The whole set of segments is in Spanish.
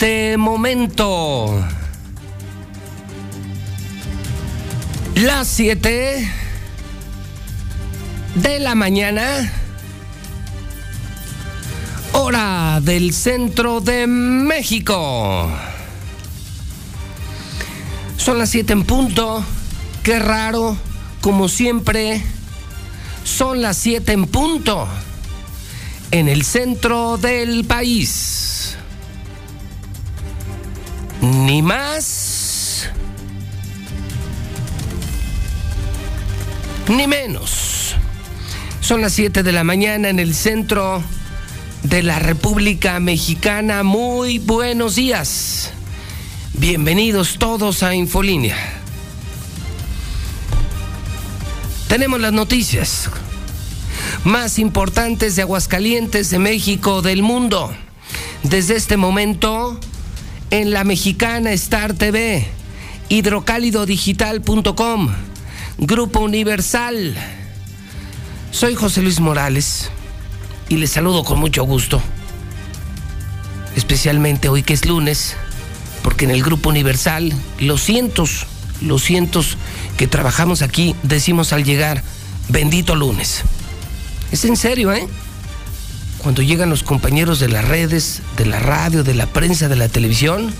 este momento. Las 7 de la mañana, hora del centro de México. Son las 7 en punto. Qué raro, como siempre, son las 7 en punto en el centro del país. Ni más ni menos. Son las 7 de la mañana en el centro de la República Mexicana. Muy buenos días. Bienvenidos todos a Infolínea. Tenemos las noticias más importantes de Aguascalientes, de México, del mundo. Desde este momento, en la mexicana Star TV, hidrocálidodigital.com, Grupo Universal. Soy José Luis Morales y les saludo con mucho gusto. Especialmente hoy que es lunes, porque en el Grupo Universal, los cientos, los cientos que trabajamos aquí, decimos al llegar, bendito lunes. Es en serio, ¿eh? Cuando llegan los compañeros de las redes, de la radio, de la prensa, de la televisión,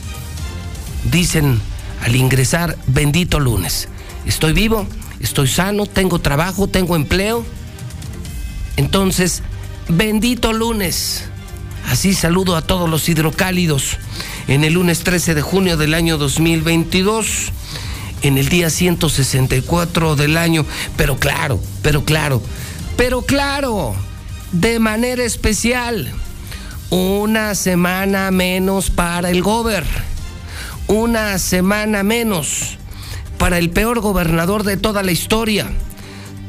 dicen al ingresar, bendito lunes. Estoy vivo, estoy sano, tengo trabajo, tengo empleo. Entonces, bendito lunes. Así saludo a todos los hidrocálidos en el lunes 13 de junio del año 2022, en el día 164 del año. Pero claro, pero claro, pero claro, de manera especial, una semana menos para el gober, una semana menos para el peor gobernador de toda la historia,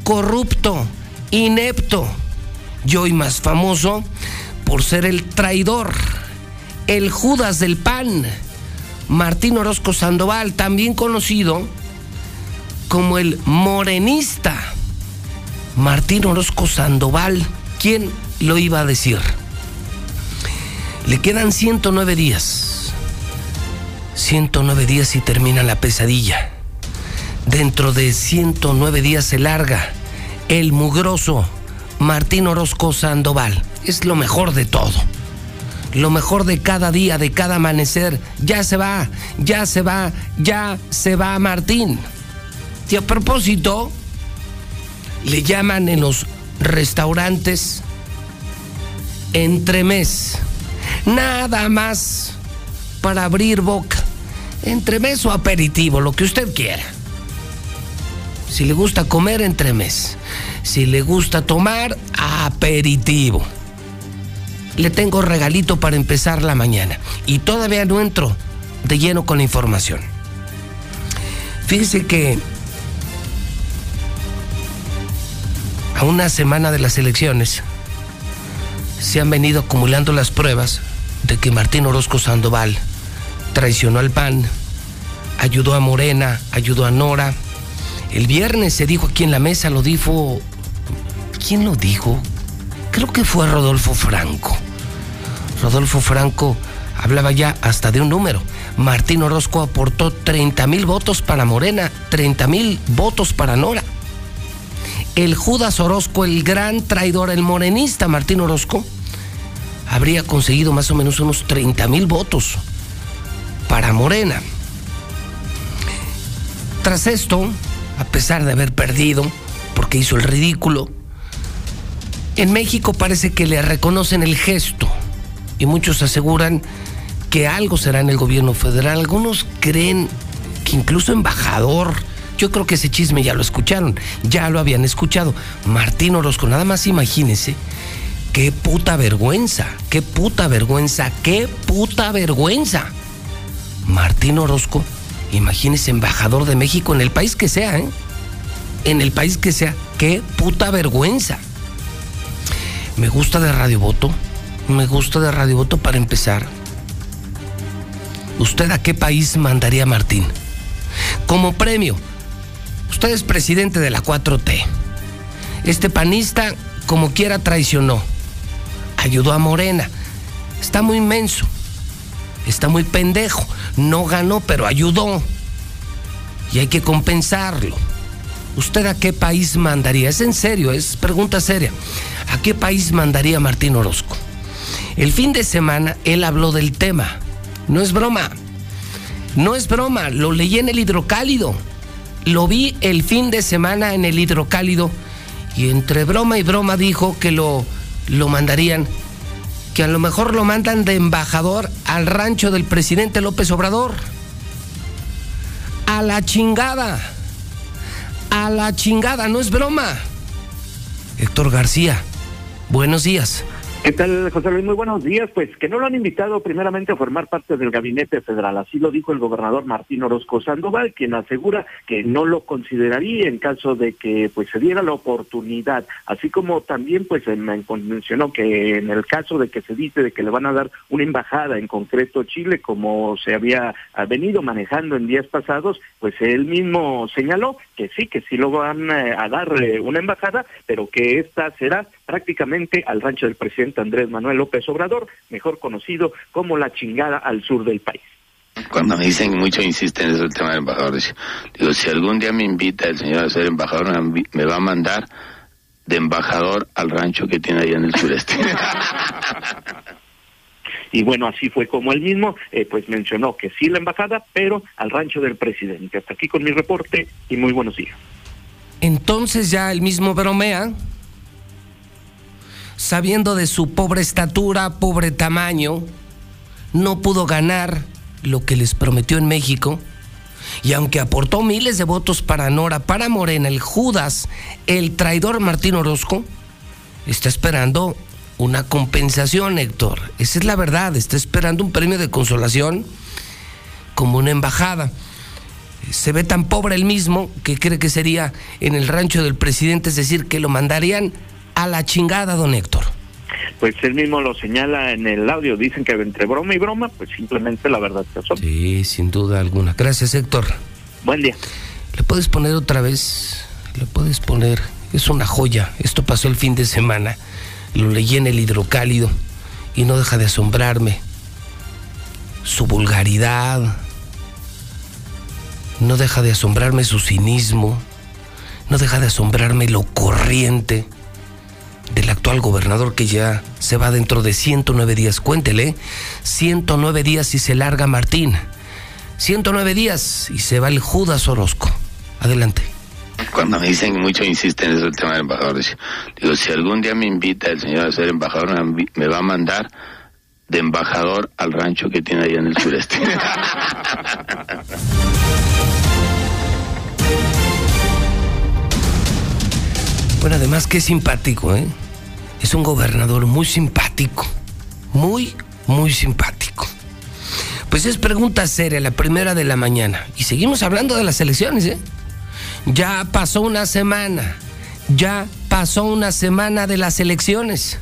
corrupto, inepto y hoy más famoso por ser el traidor, el Judas del PAN, Martín Orozco Sandoval, también conocido como el morenista Martín Orozco Sandoval. ¿Quién lo iba a decir? Le quedan 109 días. 109 días y termina la pesadilla. Dentro de 109 días se larga el mugroso Martín Orozco Sandoval. Es lo mejor de todo. Lo mejor de cada día, de cada amanecer. Ya se va, ya se va, ya se va Martín. Y a propósito, le llaman en los restaurantes entremés. Nada más para abrir boca. Entremés o aperitivo, lo que usted quiera. Si le gusta comer, entremés. Si le gusta tomar, aperitivo. Le tengo regalito para empezar la mañana. Y todavía no entro de lleno con la información. Fíjese que a una semana de las elecciones, se han venido acumulando las pruebas de que Martín Orozco Sandoval traicionó al PAN, ayudó a Morena, ayudó a Nora. El viernes se dijo aquí en la mesa, lo dijo. ¿Quién lo dijo? Creo que fue Rodolfo Franco. Rodolfo Franco hablaba ya hasta de un número. Martín Orozco aportó 30 mil votos para Morena, 30 mil votos para Nora el Judas Orozco, el gran traidor, el morenista Martín Orozco, habría conseguido más o menos unos 30 mil votos para Morena. Tras esto, a pesar de haber perdido, porque hizo el ridículo, en México parece que le reconocen el gesto y muchos aseguran que algo será en el gobierno federal. Algunos creen que incluso embajador yo creo que ese chisme ya lo escucharon, ya lo habían escuchado. Martín Orozco, nada más imagínense. Qué puta vergüenza, qué puta vergüenza, qué puta vergüenza. Martín Orozco, imagínese embajador de México en el país que sea, ¿eh? En el país que sea, qué puta vergüenza. Me gusta de Radio Voto, me gusta de Radio Voto para empezar. ¿Usted a qué país mandaría Martín? Como premio, Usted es presidente de la 4T. Este panista, como quiera, traicionó. Ayudó a Morena. Está muy inmenso. está muy pendejo. No ganó, pero ayudó. Y hay que compensarlo. ¿Usted a qué país mandaría? Es en serio, es pregunta seria. ¿A qué país mandaría Martín Orozco? El fin de semana él habló del tema. No es broma. No es broma. Lo leí en el hidrocálido. Lo vi el fin de semana en el hidrocálido. Y entre broma y broma dijo que lo, lo mandarían. Que a lo mejor lo mandan de embajador al rancho del presidente López Obrador. A la chingada. A la chingada, no es broma. Héctor García, buenos días. ¿Qué tal, José Luis? Muy buenos días. Pues que no lo han invitado primeramente a formar parte del gabinete federal. Así lo dijo el gobernador Martín Orozco Sandoval, quien asegura que no lo consideraría en caso de que pues se diera la oportunidad. Así como también pues mencionó que en el caso de que se dice de que le van a dar una embajada, en concreto Chile, como se había venido manejando en días pasados, pues él mismo señaló que sí, que sí lo van eh, a dar eh, una embajada, pero que esta será prácticamente al rancho del presidente Andrés Manuel López Obrador, mejor conocido como la chingada al sur del país. Cuando me dicen mucho, insisten en eso el tema del embajador. Digo, si algún día me invita el señor a ser embajador, me va a mandar de embajador al rancho que tiene allá en el sureste. y bueno, así fue como él mismo, eh, pues mencionó que sí la embajada, pero al rancho del presidente. Hasta aquí con mi reporte y muy buenos días. Entonces ya el mismo bromea sabiendo de su pobre estatura, pobre tamaño, no pudo ganar lo que les prometió en México. Y aunque aportó miles de votos para Nora, para Morena, el Judas, el traidor Martín Orozco, está esperando una compensación, Héctor. Esa es la verdad, está esperando un premio de consolación como una embajada. Se ve tan pobre el mismo que cree que sería en el rancho del presidente, es decir, que lo mandarían a la chingada, don Héctor. Pues él mismo lo señala en el audio, dicen que entre broma y broma, pues simplemente la verdad que son. Sí, sin duda alguna. Gracias, Héctor. Buen día. ¿Le puedes poner otra vez? ¿Le puedes poner? Es una joya. Esto pasó el fin de semana. Lo leí en el hidrocálido y no deja de asombrarme. Su vulgaridad. No deja de asombrarme su cinismo. No deja de asombrarme lo corriente del actual gobernador que ya se va dentro de 109 días. Cuéntele, 109 días y se larga Martín. 109 días y se va el Judas Orozco. Adelante. Cuando me dicen mucho, insisten en eso el tema del embajador. Digo, si algún día me invita el señor a ser embajador, me va a mandar de embajador al rancho que tiene allá en el sureste. Bueno, además que simpático, ¿eh? Es un gobernador muy simpático. Muy, muy simpático. Pues es pregunta seria, la primera de la mañana. Y seguimos hablando de las elecciones, ¿eh? Ya pasó una semana. Ya pasó una semana de las elecciones.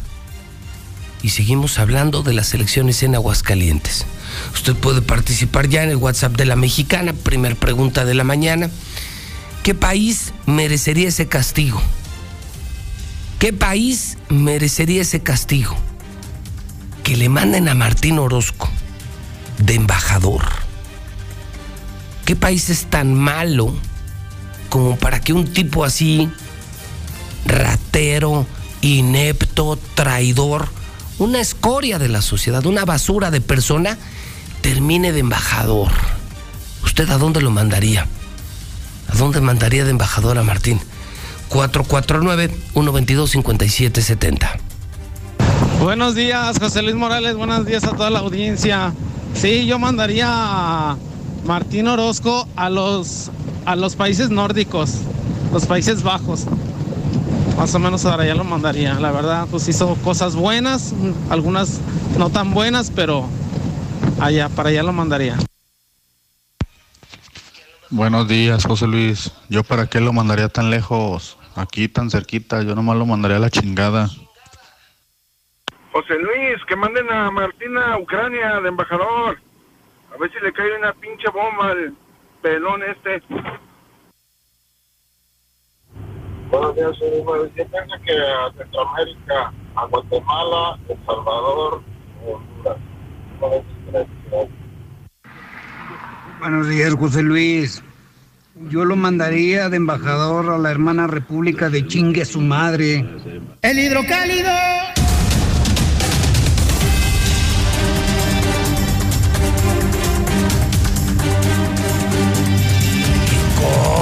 Y seguimos hablando de las elecciones en Aguascalientes. Usted puede participar ya en el WhatsApp de la mexicana. Primer pregunta de la mañana. ¿Qué país merecería ese castigo? ¿Qué país merecería ese castigo? Que le manden a Martín Orozco de embajador. ¿Qué país es tan malo como para que un tipo así, ratero, inepto, traidor, una escoria de la sociedad, una basura de persona, termine de embajador? ¿Usted a dónde lo mandaría? ¿A dónde mandaría de embajador a Martín? 449-122-5770. Buenos días, José Luis Morales. Buenos días a toda la audiencia. Sí, yo mandaría a Martín Orozco a los, a los países nórdicos, los Países Bajos. Más o menos ahora ya lo mandaría. La verdad, pues hizo cosas buenas, algunas no tan buenas, pero allá, para allá lo mandaría. Buenos días, José Luis. ¿Yo para qué lo mandaría tan lejos? Aquí tan cerquita, yo nomás lo mandaría a la chingada. José Luis, que manden a Martina a Ucrania de embajador. A ver si le cae una pinche bomba al pelón este. Buenos días, soy Yo pienso que a Centroamérica, a Guatemala, El Salvador, Honduras. Buenos días, José Luis. Yo lo mandaría de embajador a la hermana República de Chingue su madre. El hidrocálido.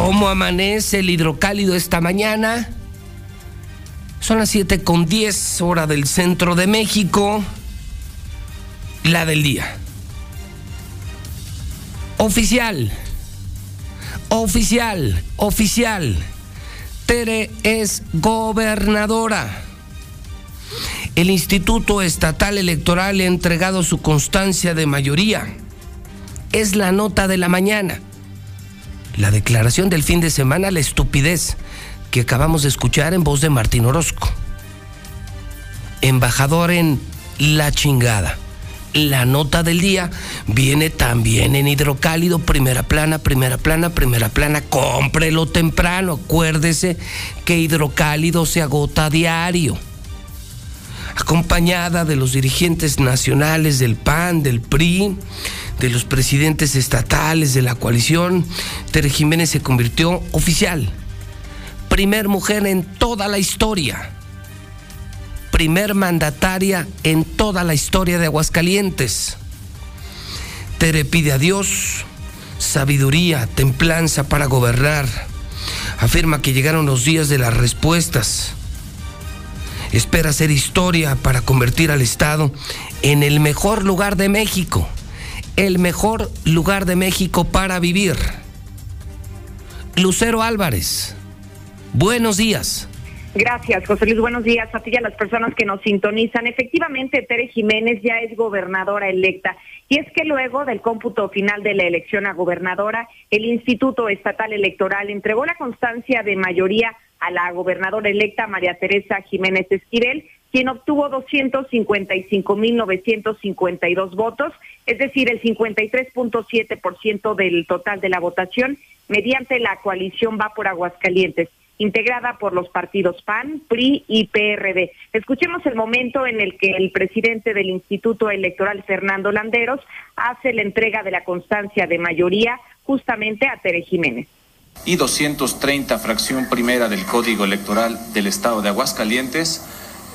¿Cómo amanece el hidrocálido esta mañana? Son las 7 con 10 hora del centro de México. La del día. Oficial. Oficial. Oficial. Tere es gobernadora. El Instituto Estatal Electoral ha entregado su constancia de mayoría. Es la nota de la mañana. La declaración del fin de semana, la estupidez que acabamos de escuchar en voz de Martín Orozco. Embajador en La Chingada. La nota del día viene también en hidrocálido, primera plana, primera plana, primera plana. Cómprelo temprano. Acuérdese que hidrocálido se agota a diario. Acompañada de los dirigentes nacionales del PAN, del PRI, de los presidentes estatales de la coalición, Tere Jiménez se convirtió oficial. Primer mujer en toda la historia primer mandataria en toda la historia de Aguascalientes. Tere pide a Dios sabiduría, templanza para gobernar. Afirma que llegaron los días de las respuestas. Espera hacer historia para convertir al Estado en el mejor lugar de México. El mejor lugar de México para vivir. Lucero Álvarez, buenos días. Gracias, José Luis. Buenos días a ti y a las personas que nos sintonizan. Efectivamente, Tere Jiménez ya es gobernadora electa. Y es que luego del cómputo final de la elección a gobernadora, el Instituto Estatal Electoral entregó la constancia de mayoría a la gobernadora electa María Teresa Jiménez Esquivel, quien obtuvo 255.952 votos, es decir, el 53.7% del total de la votación, mediante la coalición Va por Aguascalientes integrada por los partidos PAN, PRI y PRD. Escuchemos el momento en el que el presidente del Instituto Electoral, Fernando Landeros, hace la entrega de la constancia de mayoría justamente a Tere Jiménez. Y 230, fracción primera del Código Electoral del Estado de Aguascalientes,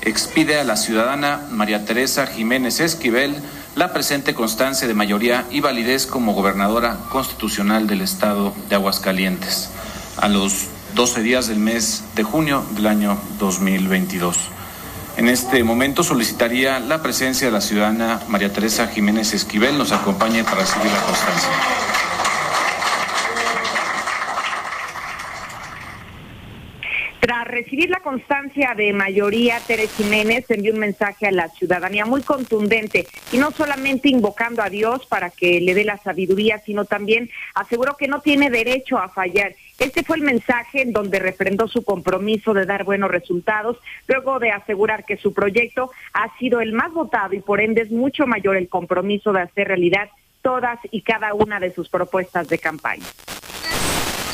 expide a la ciudadana María Teresa Jiménez Esquivel la presente constancia de mayoría y validez como gobernadora constitucional del Estado de Aguascalientes. A los 12 días del mes de junio del año 2022. En este momento solicitaría la presencia de la ciudadana María Teresa Jiménez Esquivel. Nos acompañe para recibir la constancia. Tras recibir la constancia de mayoría, Tere Jiménez envió un mensaje a la ciudadanía muy contundente y no solamente invocando a Dios para que le dé la sabiduría, sino también aseguró que no tiene derecho a fallar. Este fue el mensaje en donde refrendó su compromiso de dar buenos resultados, luego de asegurar que su proyecto ha sido el más votado y por ende es mucho mayor el compromiso de hacer realidad todas y cada una de sus propuestas de campaña.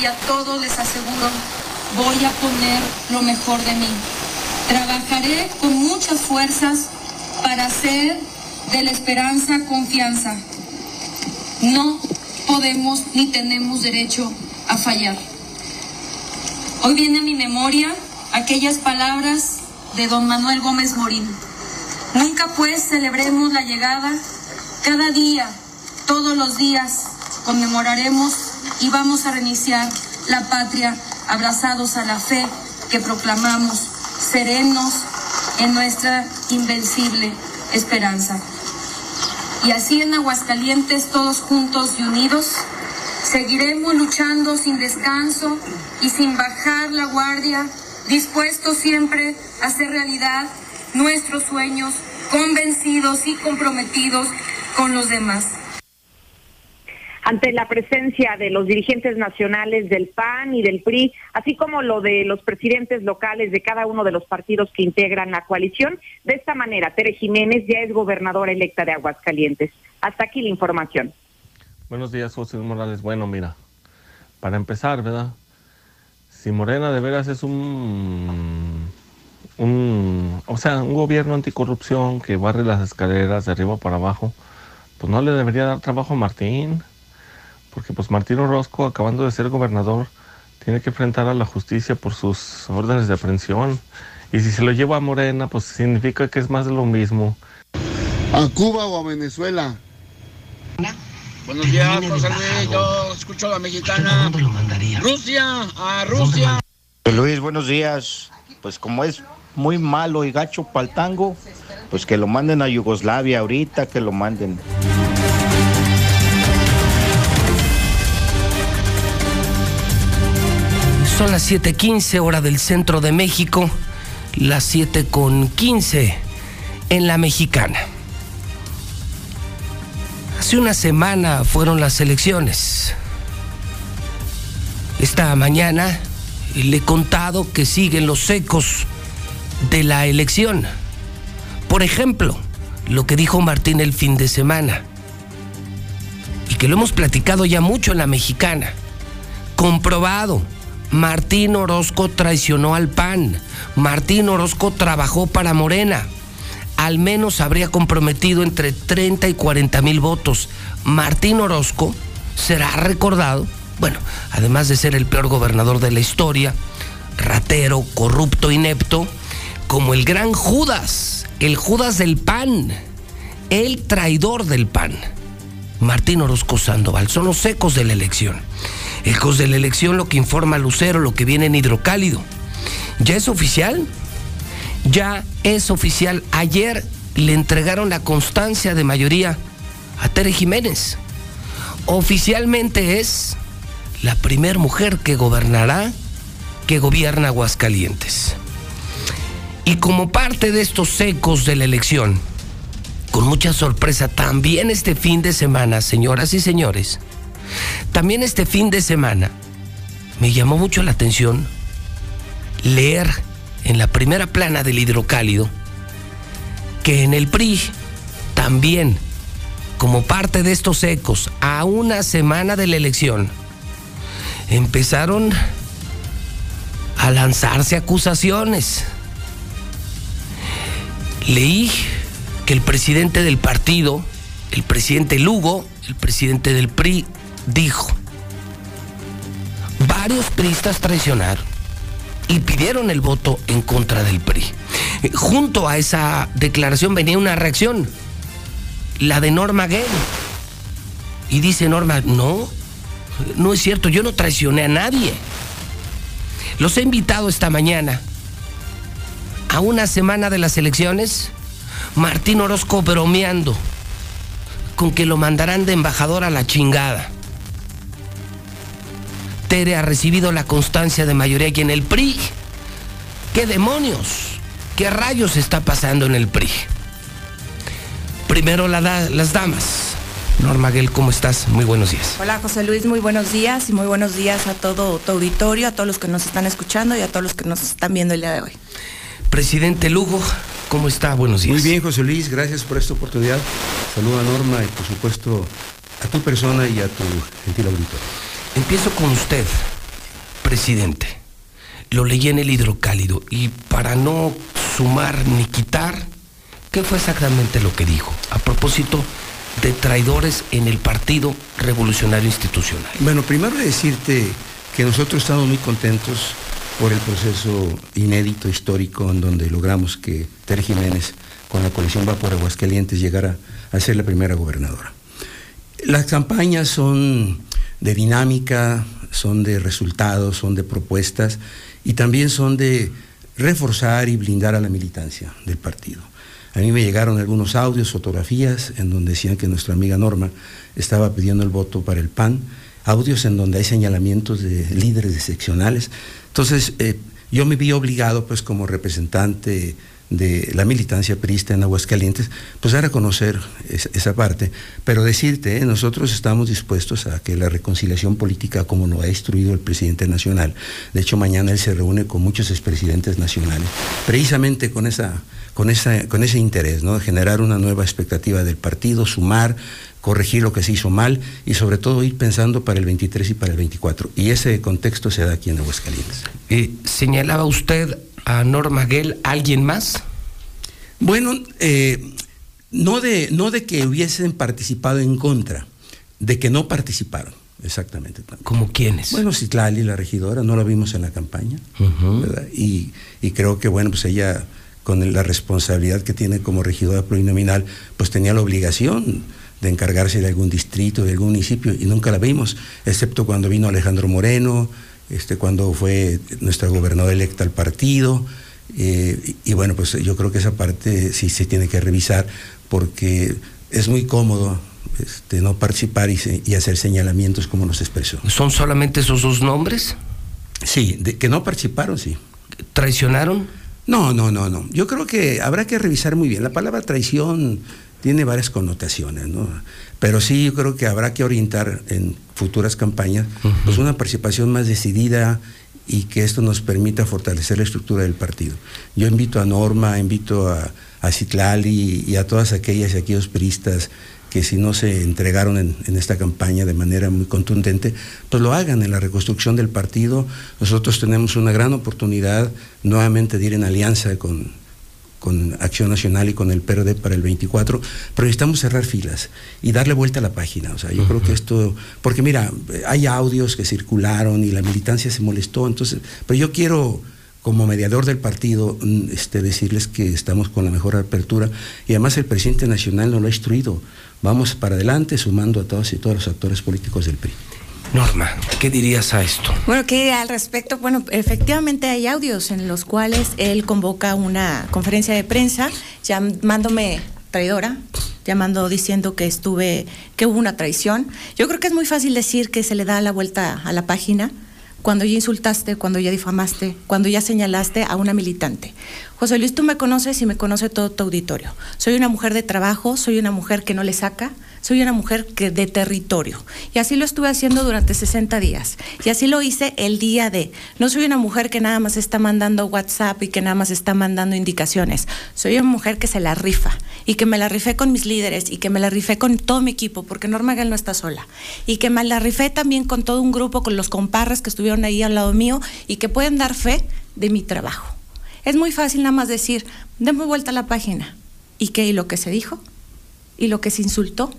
Y a todos les aseguro voy a poner lo mejor de mí. Trabajaré con muchas fuerzas para hacer de la esperanza confianza. No podemos ni tenemos derecho a fallar. Hoy viene a mi memoria aquellas palabras de don Manuel Gómez Morín. Nunca pues celebremos la llegada, cada día, todos los días conmemoraremos y vamos a reiniciar la patria abrazados a la fe que proclamamos, serenos en nuestra invencible esperanza. Y así en Aguascalientes, todos juntos y unidos, seguiremos luchando sin descanso y sin bajar la guardia, dispuestos siempre a hacer realidad nuestros sueños, convencidos y comprometidos con los demás ante la presencia de los dirigentes nacionales del PAN y del PRI, así como lo de los presidentes locales de cada uno de los partidos que integran la coalición. De esta manera, Tere Jiménez ya es gobernadora electa de Aguascalientes. Hasta aquí la información. Buenos días, José Morales. Bueno, mira, para empezar, ¿verdad? Si Morena de veras es un, un, o sea, un gobierno anticorrupción que barre las escaleras de arriba para abajo, pues no le debería dar trabajo a Martín, porque pues Martín Orozco, acabando de ser gobernador, tiene que enfrentar a la justicia por sus órdenes de aprehensión. Y si se lo lleva a Morena, pues significa que es más de lo mismo. ¿A Cuba o a Venezuela? Buenos días, José Luis. Yo escucho a la mexicana. ¿Dónde lo mandaría? Rusia, a Rusia. Luis, buenos días. Pues como es muy malo y gacho para el tango, pues que lo manden a Yugoslavia ahorita, que lo manden. Son las 7:15 hora del centro de México, las 7:15 en la mexicana. Hace una semana fueron las elecciones. Esta mañana le he contado que siguen los ecos de la elección. Por ejemplo, lo que dijo Martín el fin de semana. Y que lo hemos platicado ya mucho en la mexicana. Comprobado. Martín Orozco traicionó al PAN. Martín Orozco trabajó para Morena. Al menos habría comprometido entre 30 y 40 mil votos. Martín Orozco será recordado, bueno, además de ser el peor gobernador de la historia, ratero, corrupto, inepto, como el gran Judas, el Judas del PAN, el traidor del PAN. Martín Orozco Sandoval, son los ecos de la elección. Ecos de la elección, lo que informa Lucero, lo que viene en Hidrocálido. ¿Ya es oficial? Ya es oficial. Ayer le entregaron la constancia de mayoría a Tere Jiménez. Oficialmente es la primer mujer que gobernará, que gobierna Aguascalientes. Y como parte de estos ecos de la elección, con mucha sorpresa, también este fin de semana, señoras y señores, también este fin de semana me llamó mucho la atención leer en la primera plana del hidrocálido que en el PRI también, como parte de estos ecos, a una semana de la elección, empezaron a lanzarse acusaciones. Leí que el presidente del partido, el presidente Lugo, el presidente del PRI, dijo, varios priistas traicionaron y pidieron el voto en contra del PRI. Junto a esa declaración venía una reacción, la de Norma Gale. Y dice Norma, no, no es cierto, yo no traicioné a nadie. Los he invitado esta mañana a una semana de las elecciones, Martín Orozco bromeando con que lo mandarán de embajador a la chingada. Tere ha recibido la constancia de mayoría aquí en el PRI. ¿Qué demonios? ¿Qué rayos está pasando en el PRI? Primero la da- las damas. Norma Guel, ¿cómo estás? Muy buenos días. Hola José Luis, muy buenos días y muy buenos días a todo tu auditorio, a todos los que nos están escuchando y a todos los que nos están viendo el día de hoy. Presidente Lugo, ¿cómo está? Buenos días. Muy bien, José Luis, gracias por esta oportunidad. Saludo a Norma y por supuesto a tu persona y a tu gentil auditorio. Empiezo con usted, presidente. Lo leí en el hidrocálido y para no sumar ni quitar, ¿qué fue exactamente lo que dijo? A propósito de traidores en el Partido Revolucionario Institucional. Bueno, primero decirte que nosotros estamos muy contentos por el proceso inédito, histórico, en donde logramos que Tere Jiménez, con la coalición Va por Aguascalientes, llegara a ser la primera gobernadora. Las campañas son de dinámica, son de resultados, son de propuestas y también son de reforzar y blindar a la militancia del partido. A mí me llegaron algunos audios, fotografías, en donde decían que nuestra amiga Norma estaba pidiendo el voto para el PAN, audios en donde hay señalamientos de líderes de seccionales. Entonces, eh, yo me vi obligado, pues, como representante de la militancia priista en Aguascalientes, pues dar a conocer es- esa parte, pero decirte, eh, nosotros estamos dispuestos a que la reconciliación política, como lo ha instruido el presidente nacional, de hecho mañana él se reúne con muchos expresidentes nacionales, precisamente con, esa, con, esa, con ese interés, ¿no? generar una nueva expectativa del partido, sumar, corregir lo que se hizo mal y sobre todo ir pensando para el 23 y para el 24. Y ese contexto se da aquí en Aguascalientes. Eh, ¿Señalaba usted a Norma Guel alguien más? Bueno, eh, no de, no de que hubiesen participado en contra, de que no participaron. Exactamente. ¿Como quiénes? Bueno, Citlali, la regidora, no la vimos en la campaña. ¿verdad? y, y creo que, bueno, pues ella, con la responsabilidad que tiene como regidora plurinominal, pues tenía la obligación de encargarse de algún distrito, de algún municipio, y nunca la vimos, excepto cuando vino Alejandro Moreno, este, cuando fue nuestra gobernadora electa al partido. eh, y, y bueno, pues yo creo que esa parte sí se tiene que revisar porque es muy cómodo este, no participar y, se- y hacer señalamientos como nos expresó. ¿Son solamente esos dos nombres? Sí, de que no participaron, sí. ¿Traicionaron? No, no, no, no. Yo creo que habrá que revisar muy bien. La palabra traición tiene varias connotaciones, ¿no? Pero sí, yo creo que habrá que orientar en futuras campañas pues una participación más decidida y que esto nos permita fortalecer la estructura del partido. Yo invito a Norma, invito a, a Citlali y a todas aquellas y aquellos peristas que si no se entregaron en, en esta campaña de manera muy contundente, pues lo hagan en la reconstrucción del partido. Nosotros tenemos una gran oportunidad nuevamente de ir en alianza con, con Acción Nacional y con el PRD para el 24, pero necesitamos cerrar filas y darle vuelta a la página. O sea, yo creo que esto, porque mira, hay audios que circularon y la militancia se molestó, entonces, pero yo quiero como mediador del partido, mm, este, decirles que estamos con la mejor apertura y además el presidente nacional nos lo ha instruido. Vamos para adelante sumando a todos y todos los actores políticos del PRI. Norma, ¿qué dirías a esto? Bueno, que al respecto, bueno, efectivamente hay audios en los cuales él convoca una conferencia de prensa llamándome traidora, llamando, diciendo que estuve, que hubo una traición. Yo creo que es muy fácil decir que se le da la vuelta a la página cuando ya insultaste, cuando ya difamaste, cuando ya señalaste a una militante. José Luis, tú me conoces y me conoce todo tu auditorio. Soy una mujer de trabajo, soy una mujer que no le saca, soy una mujer que de territorio. Y así lo estuve haciendo durante 60 días. Y así lo hice el día de. No soy una mujer que nada más está mandando WhatsApp y que nada más está mandando indicaciones. Soy una mujer que se la rifa y que me la rifé con mis líderes y que me la rifé con todo mi equipo, porque Norma Gal no está sola. Y que me la rifé también con todo un grupo, con los comparras que estuvieron ahí al lado mío y que pueden dar fe de mi trabajo. Es muy fácil nada más decir, demos vuelta a la página. ¿Y qué? ¿Y lo que se dijo? ¿Y lo que se insultó?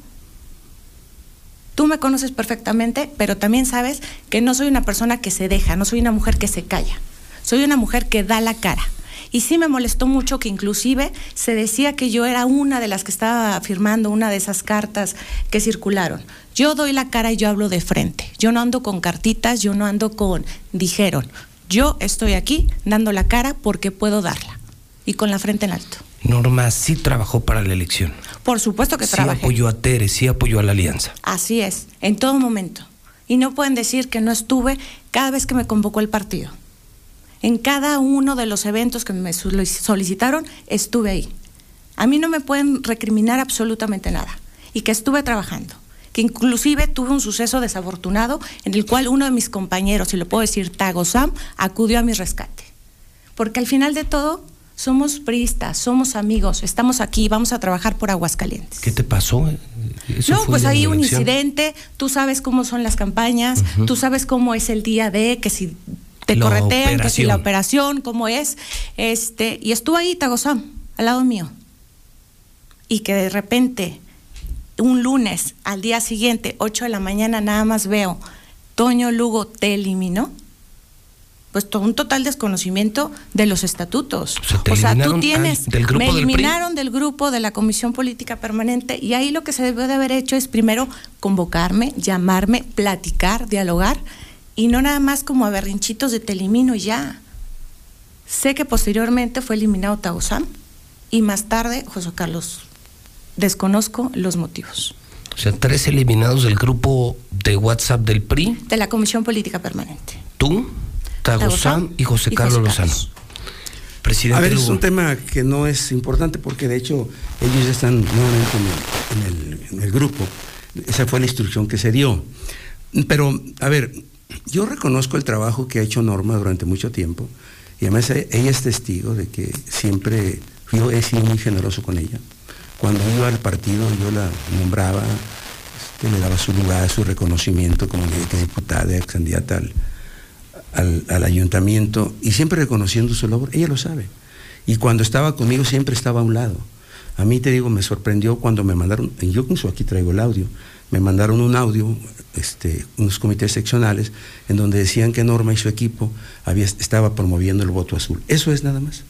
Tú me conoces perfectamente, pero también sabes que no soy una persona que se deja, no soy una mujer que se calla. Soy una mujer que da la cara. Y sí me molestó mucho que inclusive se decía que yo era una de las que estaba firmando una de esas cartas que circularon. Yo doy la cara y yo hablo de frente. Yo no ando con cartitas, yo no ando con dijeron. Yo estoy aquí dando la cara porque puedo darla. Y con la frente en alto. Norma sí trabajó para la elección. Por supuesto que sí trabajé. apoyó a Tere, sí apoyó a la alianza. Así es, en todo momento. Y no pueden decir que no estuve cada vez que me convocó el partido. En cada uno de los eventos que me solic- solicitaron, estuve ahí. A mí no me pueden recriminar absolutamente nada. Y que estuve trabajando. Que inclusive tuve un suceso desafortunado en el cual uno de mis compañeros, y lo puedo decir, Tago Sam, acudió a mi rescate. Porque al final de todo, somos priistas, somos amigos, estamos aquí, vamos a trabajar por Aguascalientes. ¿Qué te pasó? No, pues hay un elección. incidente, tú sabes cómo son las campañas, tú sabes cómo es el día de, que si te La corretean, que si la operación. cómo es, este, y estuvo ahí Tagosam, al lado mío. Y que de repente, un lunes, al día siguiente, 8 de la mañana, nada más veo, Toño Lugo te eliminó. Pues todo un total desconocimiento de los estatutos. O sea, te o sea, tú tienes. del grupo me del eliminaron del grupo de la Comisión Política Permanente y ahí lo que se debió de haber hecho es primero convocarme, llamarme, platicar, dialogar y no nada más como a berrinchitos de te elimino y ya. Sé que posteriormente fue eliminado Tausam y más tarde José Carlos. Desconozco los motivos. O sea, tres eliminados del grupo de WhatsApp del PRI, De la Comisión Política Permanente. tú, Tagosam y José y Carlos José Lozano. Carlos. Presidente A ver, es un tema que no es importante porque de hecho ellos ya están nuevamente en el, en el- en el grupo. Esa fue la instrucción que se dio. Pero, a ver, yo reconozco el trabajo que ha hecho Norma durante mucho tiempo y además e- ella es testigo de que siempre yo he sido muy generoso con ella. Cuando iba al partido yo la nombraba, este, le daba su lugar, su reconocimiento como di- diputada, candidata al ayuntamiento y siempre reconociendo su labor. Ella lo sabe. Y cuando estaba conmigo siempre estaba a un lado. A mí te digo, me sorprendió cuando me mandaron, yo incluso aquí traigo el audio, me mandaron un audio, este, unos comités seccionales, en donde decían que Norma y su equipo había, estaba promoviendo el voto azul. Eso es nada más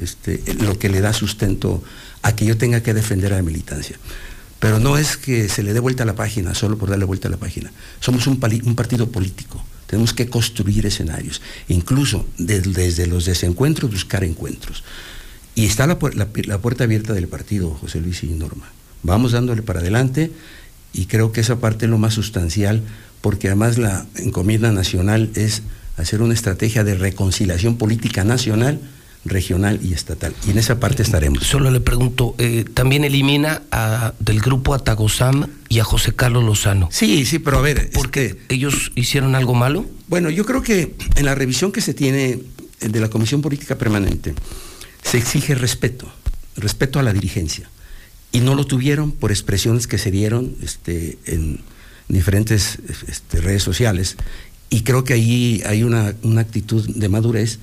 este, lo que le da sustento a que yo tenga que defender a la militancia. Pero no es que se le dé vuelta a la página solo por darle vuelta a la página. Somos un, partido político. Tenemos que construir escenarios, incluso desde los desencuentros buscar encuentros. Y está la, puerta abierta del partido, José Luis y Norma. Vamos dándole para adelante y creo que esa parte es lo más sustancial, porque además la encomienda nacional es hacer una estrategia de reconciliación política nacional regional y estatal. Y en esa parte estaremos. Solo le pregunto, eh, ¿también elimina del grupo a Tagosam y a José Carlos Lozano? Sí, sí, pero a ver. ¿Porque ellos hicieron algo malo? Bueno, yo creo que en la revisión que se tiene de la Comisión Política Permanente se exige respeto, respeto a la dirigencia. Y no lo tuvieron por expresiones que se dieron este, en diferentes este, redes sociales. Y creo que ahí hay una, una actitud de madurez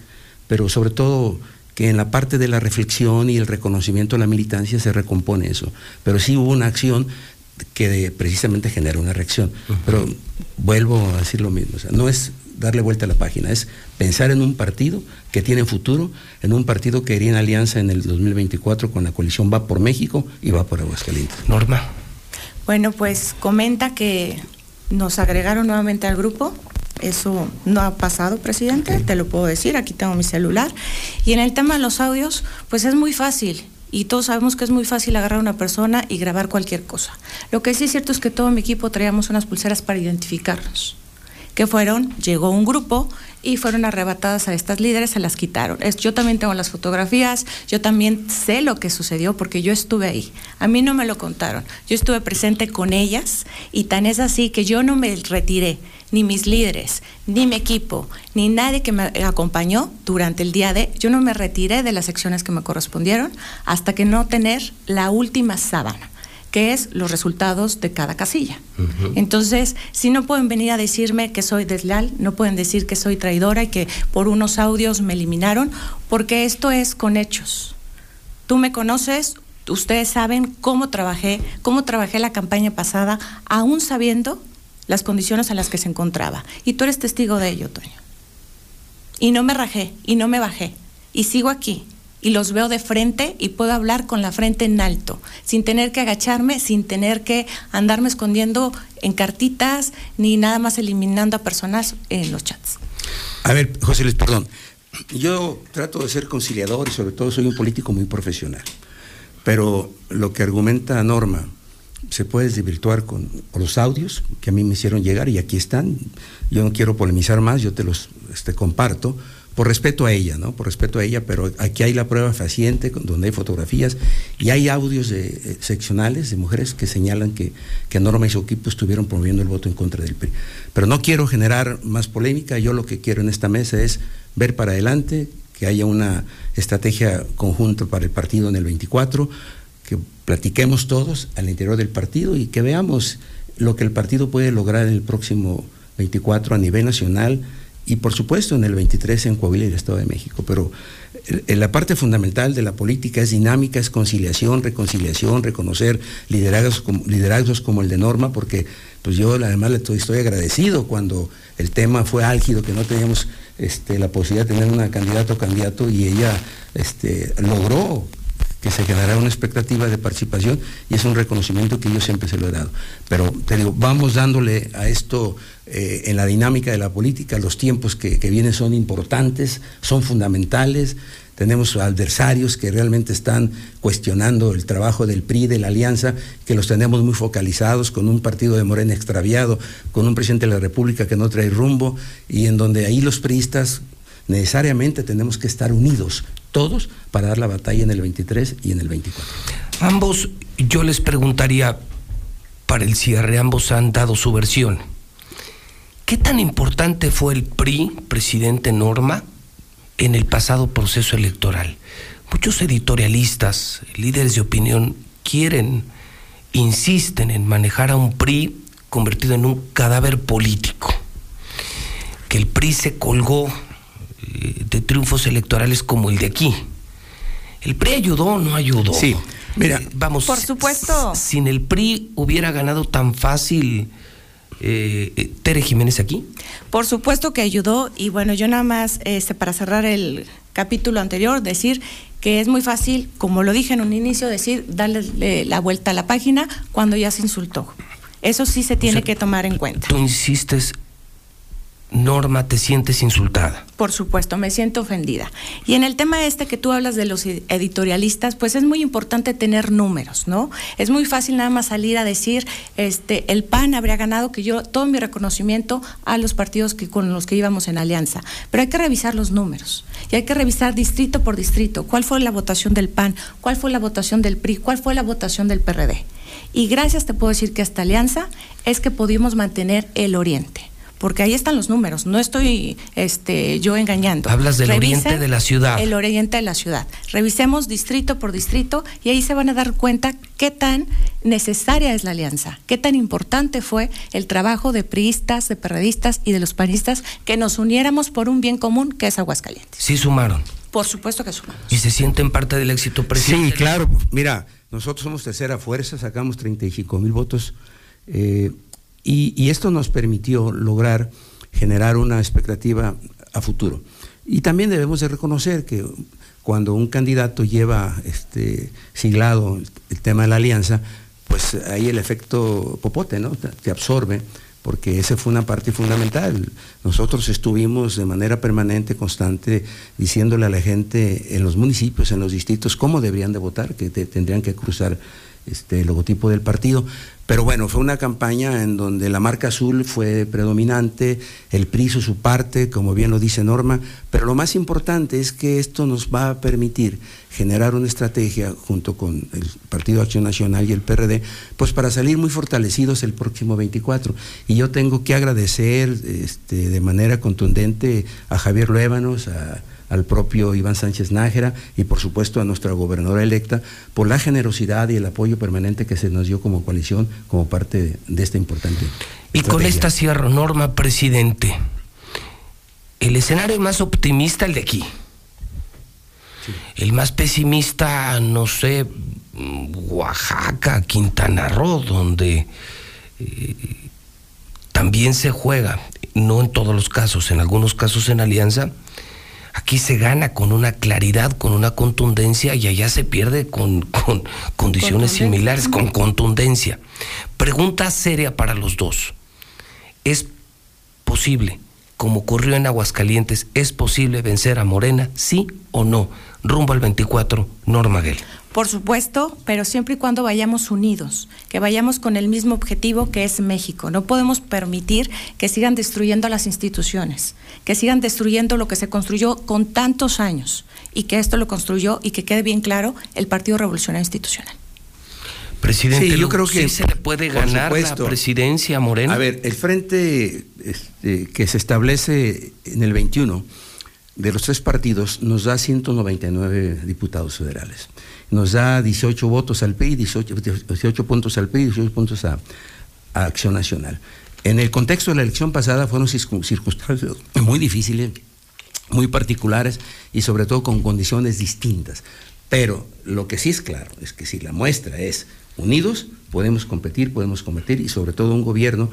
pero sobre todo que en la parte de la reflexión y el reconocimiento de la militancia se recompone eso. Pero sí hubo una acción que precisamente genera una reacción. Pero vuelvo a decir lo mismo, no es darle vuelta a la página, es pensar en un partido que tiene futuro, en un partido que iría en alianza en el 2024 con la coalición Va por México y Va por Aguascalientes. Norma. Bueno, pues comenta que nos agregaron nuevamente al grupo, eso no ha pasado, presidente, te lo puedo decir, aquí tengo mi celular. Y en el tema de los audios, pues es muy fácil. Y todos sabemos que es muy fácil agarrar a una persona y grabar cualquier cosa. Lo que sí es cierto es que todo mi equipo traíamos unas pulseras para identificarnos. Que fueron, llegó un grupo y fueron arrebatadas a estas líderes, se las quitaron. yo también tengo las fotografías, yo también sé lo que sucedió porque yo estuve ahí. A mí no me lo contaron. Yo estuve presente con ellas y tan es así que yo no me retiré ni mis líderes, ni mi equipo, ni nadie que me acompañó durante el día de, yo no me retiré de las secciones que me correspondieron hasta que no tener la última sábana que es los resultados de cada casilla. Entonces, si no pueden venir a decirme que soy desleal, no pueden decir que soy traidora y que por unos audios me eliminaron, porque esto es con hechos. Tú me conoces, ustedes saben cómo trabajé, cómo trabajé la campaña pasada, aún sabiendo las condiciones en las que se encontraba. Y tú eres testigo de ello, Toño. Y no me rajé, y no me bajé, y sigo aquí, y los veo de frente y puedo hablar con la frente en alto, sin tener que agacharme, sin tener que andarme escondiendo en cartitas, ni nada más eliminando a personas en los chats. A ver, José Luis, perdón. Yo trato de ser conciliador y sobre todo soy un político muy profesional. Pero lo que argumenta Norma, se puede desvirtuar con, los audios que a mí me hicieron llegar y aquí están. Yo no quiero polemizar más, yo te los este, comparto por respeto a ella, ¿no? Por respeto a ella, pero aquí hay la prueba fehaciente donde hay fotografías y hay audios eh, seccionales de mujeres que señalan que, que Norma y su equipo estuvieron promoviendo el voto en contra del PRI. Pero no quiero generar más polémica, yo lo que quiero en esta mesa es ver para adelante, que haya una estrategia conjunta para el partido en el 24, que platiquemos todos al interior del partido y que veamos lo que el partido puede lograr en el próximo 24 a nivel nacional y por supuesto en el 23 en Coahuila y el Estado de México. Pero eh, la parte fundamental de la política es dinámica, es conciliación, reconciliación, reconocer liderazgos como, liderazgos como el de Norma, porque pues yo además le estoy, estoy agradecido cuando el tema fue álgido, que no teníamos este, la posibilidad de tener una candidata o candidato y ella este, logró que se generará una expectativa de participación y es un reconocimiento que yo siempre se lo he dado. Pero te digo, vamos dándole a esto eh, en la dinámica de la política, los tiempos que, vienen son importantes, son fundamentales, tenemos adversarios que realmente están cuestionando el trabajo del PRI, de la alianza, que los tenemos muy focalizados, con un partido de Morena extraviado, con un presidente de la República que no trae rumbo, y en donde ahí los priistas necesariamente tenemos que estar unidos todos para dar la batalla en el 23 y en el 24. Ambos, yo les preguntaría, para el cierre, ambos han dado su versión. ¿Qué tan importante fue el PRI, presidente Norma, en el pasado proceso electoral? Muchos editorialistas, líderes de opinión, quieren, insisten en manejar a un PRI convertido en un cadáver político. Que el PRI se colgó de triunfos electorales como el de aquí. ¿El PRI ayudó o no ayudó? Sí, Mira, vamos. Por supuesto. Sin el PRI hubiera ganado tan fácil eh, eh, Tere Jiménez aquí. Por supuesto que ayudó y bueno, yo nada más este, para cerrar el capítulo anterior decir que es muy fácil, como lo dije en un inicio, decir darle la vuelta a la página cuando ya se insultó. Eso sí se tiene que tomar en cuenta. Tú insistes Norma, te sientes insultada. Por supuesto, me siento ofendida. Y en el tema este que tú hablas de los editorialistas, pues es muy importante tener números, ¿no? Es muy fácil nada más salir a decir, este, el PAN habría ganado, que yo todo mi reconocimiento a los partidos que con los que íbamos en alianza. Pero hay que revisar los números y hay que revisar distrito por distrito, cuál fue la votación del PAN, cuál fue la votación del PRI, cuál fue la votación del PRD. Y gracias te puedo decir que esta alianza es que pudimos mantener el oriente porque ahí están los números, no estoy este, yo engañando. Hablas del oriente de la ciudad. El oriente de la ciudad. Revisemos distrito por distrito y ahí se van a dar cuenta qué tan necesaria es la alianza, qué tan importante fue el trabajo de priistas, de perredistas y de los panistas que nos uniéramos por un bien común que es Aguascalientes. Sí sumaron. Por supuesto que sumamos. ¿Y se sienten parte del éxito presidente? Sí, claro. Mira, nosotros somos tercera fuerza, sacamos 35 mil votos. Eh, y, esto nos permitió lograr generar una expectativa a futuro. Y también debemos de reconocer que cuando un candidato lleva este, siglado el tema de la alianza, pues ahí el efecto popote, ¿no? Te absorbe, porque esa fue una parte fundamental. Nosotros estuvimos de manera permanente, constante, diciéndole a la gente en los municipios, en los distritos, cómo deberían de votar, que tendrían que cruzar este, el logotipo del partido. Pero bueno, fue una campaña en donde la marca azul fue predominante, el PRI hizo su parte, como bien lo dice Norma, pero lo más importante es que esto nos va a permitir generar una estrategia junto con el Partido Acción Nacional y el PRD, pues para salir muy fortalecidos el próximo 24. Y yo tengo que agradecer este, de manera contundente a Javier Luébanos, a al propio Iván Sánchez Nájera y por supuesto a nuestra gobernadora electa por la generosidad y el apoyo permanente que se nos dio como coalición como parte de, esta importante. Y con esta cierro, Norma, presidente, el escenario más optimista el de aquí. El más pesimista, no sé, Oaxaca, Quintana Roo, donde eh, también se juega, no en todos los casos, en algunos casos en alianza, Aquí se gana con una claridad, con una contundencia y allá se pierde con, condiciones similares, con contundencia. Pregunta seria para los dos. ¿Es posible, como ocurrió en Aguascalientes, es posible vencer a Morena, sí o no? Rumbo al 24, Norma Gell. Por supuesto, pero siempre y cuando vayamos unidos, que vayamos con el mismo objetivo que es México. No podemos permitir que sigan destruyendo las instituciones, que sigan destruyendo lo que se construyó con tantos años y que esto lo construyó y que quede bien claro el Partido Revolucionario Institucional. Presidente, yo creo que se le puede ganar la presidencia a Morena. A ver, el frente este, que se establece en el 21 de los tres partidos nos da 199 diputados federales nos da 18 votos al PRI, 18, 18 puntos al PRI, 18 puntos a, Acción Nacional. En el contexto de la elección pasada fueron circunstancias muy difíciles, muy particulares y sobre todo con condiciones distintas. Pero lo que sí es claro es que si la muestra es unidos, podemos competir, podemos competir y sobre todo un gobierno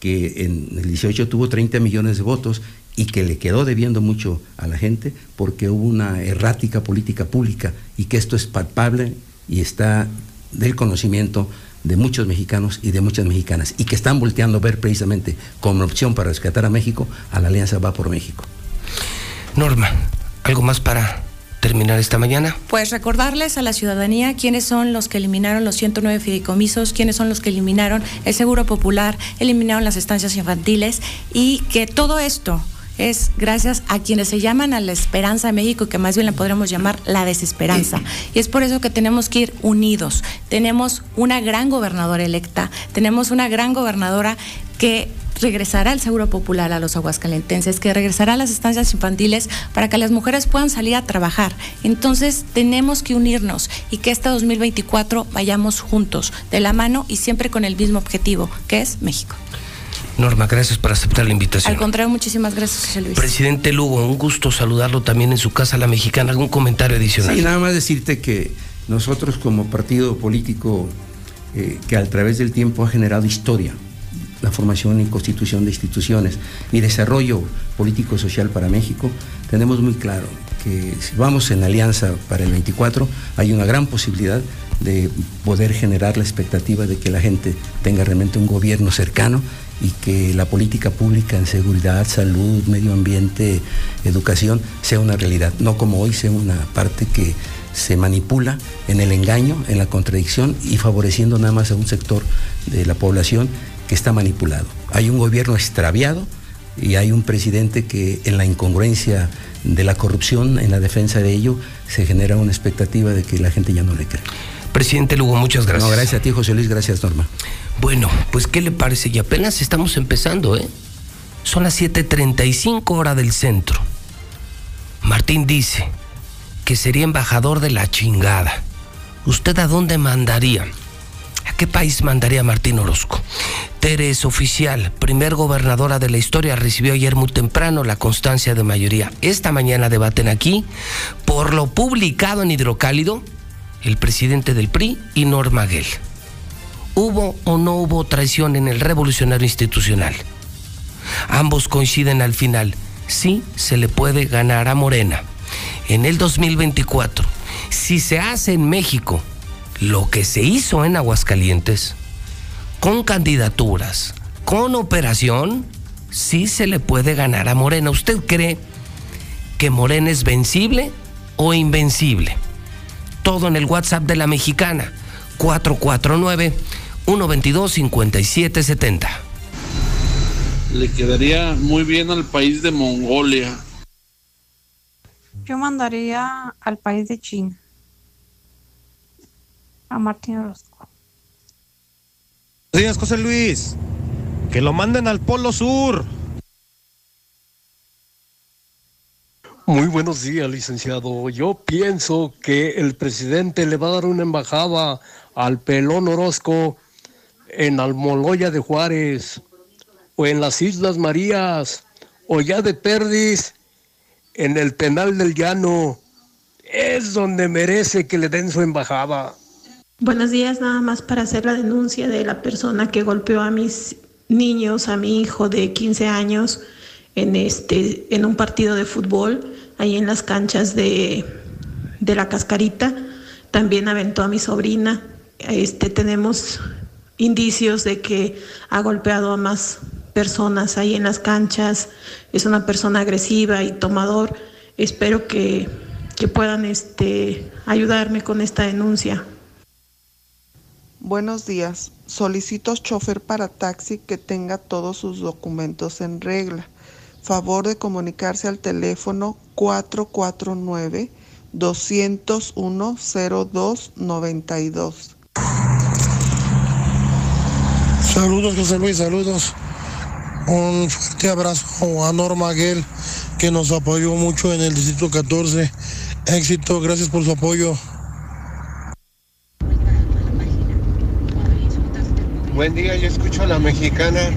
que en el 18 tuvo 30 millones de votos y que le quedó debiendo mucho a la gente porque hubo una errática política pública y que esto es palpable y está del conocimiento de muchos mexicanos y de muchas mexicanas y que están volteando a ver precisamente como opción para rescatar a México a la Alianza Va por México. Norma, ¿algo más para terminar esta mañana? Pues recordarles a la ciudadanía quiénes son los que eliminaron los 109 fideicomisos, quiénes son los que eliminaron el Seguro Popular, eliminaron las estancias infantiles y que todo esto es gracias a quienes se llaman a la esperanza de México, que más bien la podríamos llamar la desesperanza. Y es por eso que tenemos que ir unidos. Tenemos una gran gobernadora electa, tenemos una gran gobernadora que regresará el Seguro Popular a los aguascalentenses, que regresará a las estancias infantiles para que las mujeres puedan salir a trabajar. Entonces tenemos que unirnos y que este 2024 vayamos juntos, de la mano y siempre con el mismo objetivo, que es México. Norma, gracias por aceptar la invitación. Al contrario, muchísimas gracias, José Luis. Presidente Lugo, un gusto saludarlo también en su casa, la mexicana. ¿Algún comentario adicional? Sí, nada más decirte que Nosotros como partido político eh, que a través del tiempo ha generado historia, la formación y constitución de instituciones y desarrollo político-social para México, tenemos muy claro que si vamos en alianza para el 24, hay una gran posibilidad de poder generar la expectativa de que la gente tenga realmente un gobierno cercano y que la política pública en seguridad, salud, medio ambiente, educación sea una realidad, no como hoy sea una parte que se manipula en el engaño, en la contradicción y favoreciendo nada más a un sector de la población que está manipulado. Hay un gobierno extraviado y hay un presidente que en la incongruencia de la corrupción, en la defensa de ello, se genera una expectativa de que la gente ya no le cree. Presidente Lugo, muchas gracias. No, gracias a ti, José Luis, gracias, Norma. Bueno, pues ¿qué le parece? Y apenas estamos empezando, ¿eh? Son las 7.35 hora del centro. Martín dice que sería embajador de la chingada. ¿Usted a dónde mandaría? ¿A qué país mandaría Martín Orozco? Tere es oficial, primer gobernadora de la historia, recibió ayer muy temprano la constancia de mayoría. Esta mañana debaten aquí, por lo publicado en Hidrocálido, el presidente del PRI y Norma Gell. ¿Hubo o no hubo traición en el revolucionario institucional? Ambos coinciden al final. Sí se le puede ganar a Morena. En el 2024, si se hace en México lo que se hizo en Aguascalientes, con candidaturas, con operación, sí se le puede ganar a Morena. ¿Usted cree que Morena es vencible o invencible? Todo en el WhatsApp de la mexicana, 449-122-5770. Le quedaría muy bien al país de Mongolia. Yo mandaría al país de China a Martín Orozco. Buenos días, José Luis. Que lo manden al Polo Sur. Muy buenos días, licenciado. Yo pienso que el presidente le va a dar una embajada al pelón Orozco en Almoloya de Juárez o en las Islas Marías o ya de Perdis en el penal del llano. Es donde merece que le den su embajada. Buenos días, nada más para hacer la denuncia de la persona que golpeó a mis niños, a mi hijo de 15 años en este en un partido de fútbol ahí en las canchas de, de la Cascarita. También aventó a mi sobrina. Este tenemos indicios de que ha golpeado a más personas ahí en las canchas. Es una persona agresiva y tomador. Espero que, que puedan este, ayudarme con esta denuncia. Buenos días. Solicito chofer para taxi que tenga todos sus documentos en regla. Favor de comunicarse al teléfono 449 201 0292. Saludos José Luis, saludos. Un fuerte abrazo a Norma Aguel que nos apoyó mucho en el Distrito 14. Éxito, gracias por su apoyo. Buen día, yo escucho a la mexicana.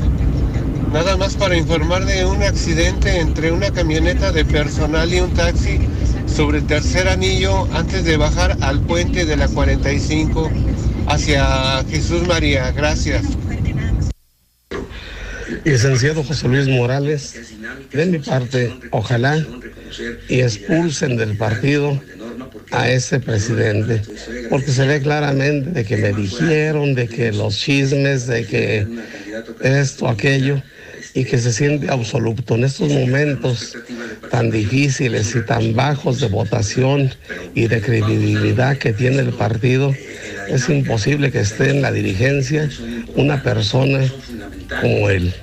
Nada más para informar de un accidente entre una camioneta de personal y un taxi sobre el tercer anillo antes de bajar al puente de la 45 hacia Jesús María. Gracias. Licenciado José Luis Morales, de mi parte, ojalá y expulsen del partido a ese presidente, porque se ve claramente de que me dijeron, de que los chismes, de que esto, aquello, y que se siente absoluto en estos momentos tan difíciles y tan bajos de votación y de credibilidad que tiene el partido, es imposible que esté en la dirigencia una persona como él.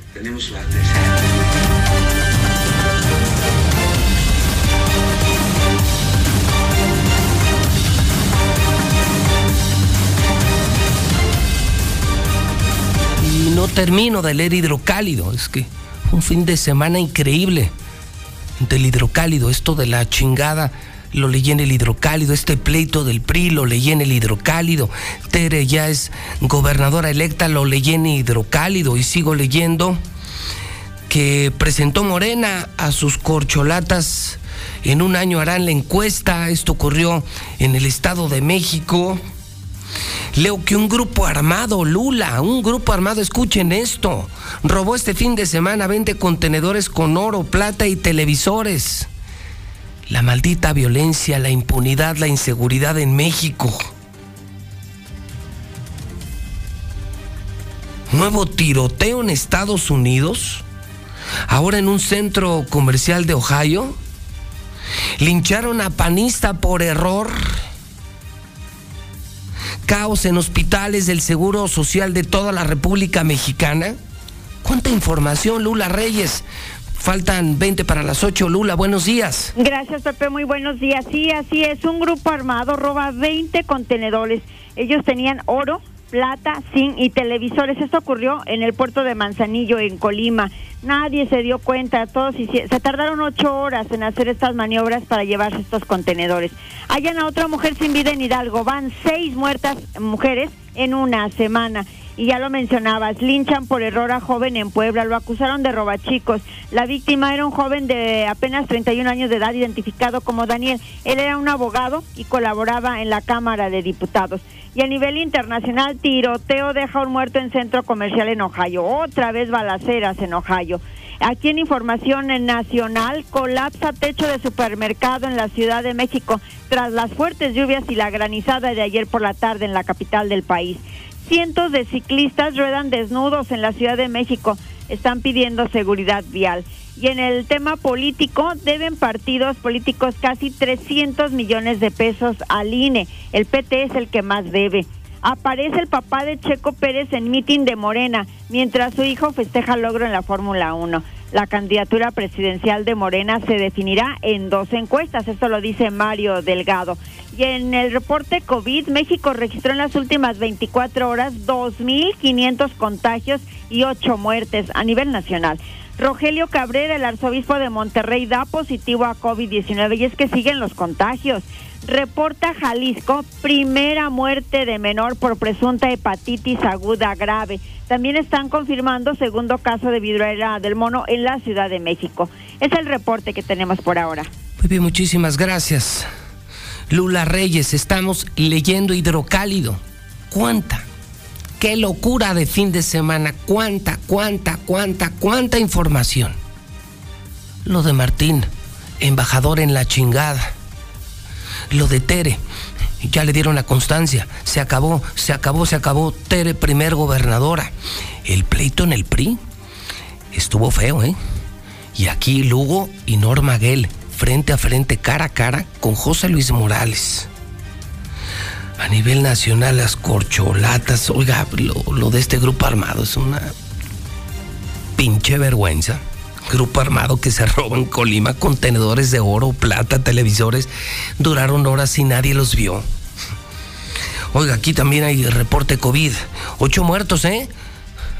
termino de leer Hidrocálido. Es que un fin de semana increíble del Hidrocálido. Esto de la chingada lo leí en el Hidrocálido. Este pleito del PRI lo leí en el Hidrocálido. Tere ya es gobernadora electa, lo leí en Hidrocálido. Y sigo leyendo que presentó Morena a sus corcholatas. En un año harán la encuesta. Esto ocurrió en el Estado de México. Leo que un grupo armado, Lula, un grupo armado, escuchen esto, robó este fin de semana 20 contenedores con oro, plata y televisores. La maldita violencia, la impunidad, la inseguridad en México. Nuevo tiroteo en Estados Unidos, ahora en un centro comercial de Ohio. Lincharon a panista por error caos en hospitales del Seguro Social de toda la República Mexicana. ¿Cuánta información, Lula Reyes? Faltan 20 para las 8. Lula, buenos días. Gracias, Pepe. Muy buenos días. Sí, así es. Un grupo armado roba 20 contenedores. Ellos tenían oro, plata, zinc y televisores. Esto ocurrió en el puerto de Manzanillo, en Colima. Nadie se dio cuenta, todos hicieron, se tardaron ocho horas en hacer estas maniobras para llevarse estos contenedores. Hallan a otra mujer sin vida en Hidalgo. Van seis muertas mujeres en una semana. Y ya lo mencionabas, linchan por error a joven en Puebla, lo acusaron de robachicos. La víctima era un joven de apenas 31 años de edad, identificado como Daniel. Él era un abogado y colaboraba en la Cámara de Diputados. Y a nivel internacional, tiroteo deja un muerto en centro comercial en Ohio. Otra vez balaceras en Ohio. Aquí en Información Nacional, colapsa techo de supermercado en la Ciudad de México tras las fuertes lluvias y la granizada de ayer por la tarde en la capital del país. Cientos de ciclistas ruedan desnudos en la Ciudad de México. Están pidiendo seguridad vial y en el tema político deben partidos políticos casi 300 millones de pesos al INE. El PT es el que más debe. Aparece el papá de Checo Pérez en mitin de Morena, mientras su hijo festeja logro en la Fórmula 1. La candidatura presidencial de Morena se definirá en dos encuestas, esto lo dice Mario Delgado. Y en el reporte COVID, México registró en las últimas 24 horas 2.500 contagios y 8 muertes a nivel nacional. Rogelio Cabrera, el arzobispo de Monterrey, da positivo a COVID-19 y es que siguen los contagios. Reporta Jalisco primera muerte de menor por presunta hepatitis aguda grave. También están confirmando segundo caso de viruela del mono en la Ciudad de México. Es el reporte que tenemos por ahora. Muy bien, muchísimas gracias. Lula Reyes, estamos leyendo hidrocálido. ¿Cuánta? Qué locura de fin de semana. Cuánta, cuánta, cuánta, cuánta información. Lo de Martín, embajador en la chingada. Lo de Tere, ya le dieron la constancia. Se acabó, se acabó, se acabó. Tere, primer gobernadora. El pleito en el PRI estuvo feo, ¿eh? Y aquí Lugo y Norma Gell, frente a frente, cara a cara con José Luis Morales a nivel nacional las corcholatas. Oiga, lo, lo, de este grupo armado es una pinche vergüenza. Grupo armado que se roba en Colima contenedores de oro, plata, televisores. Duraron horas y nadie los vio. Oiga, aquí también hay reporte COVID. Ocho muertos, ¿eh?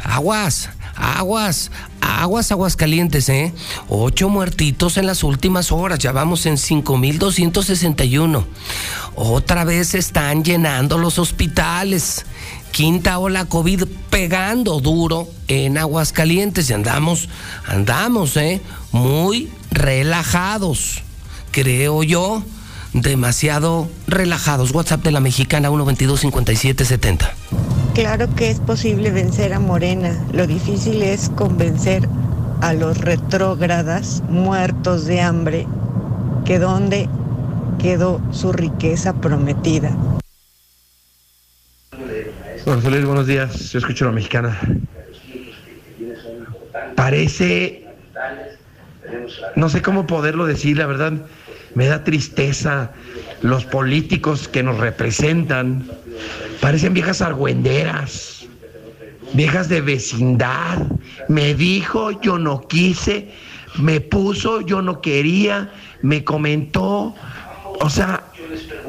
Aguas, aguas, Aguas, aguas calientes, ¿eh? Ocho muertitos en las últimas horas, ya vamos en 5.261. Otra vez están llenando los hospitales. Quinta ola COVID pegando duro en aguas calientes. Y andamos, andamos, ¿eh? Muy relajados, creo yo demasiado relajados. WhatsApp de la mexicana 122-5770. Claro que es posible vencer a Morena. Lo difícil es convencer a los retrógradas muertos de hambre que donde quedó su riqueza prometida. Bueno, Feliz, buenos días. Yo escucho a la mexicana. Parece. No sé cómo poderlo decir, la verdad me da tristeza los políticos que nos representan. Parecen viejas argüenderas, viejas de vecindad. Me dijo, yo no quise, me puso, yo no quería, me comentó. O sea,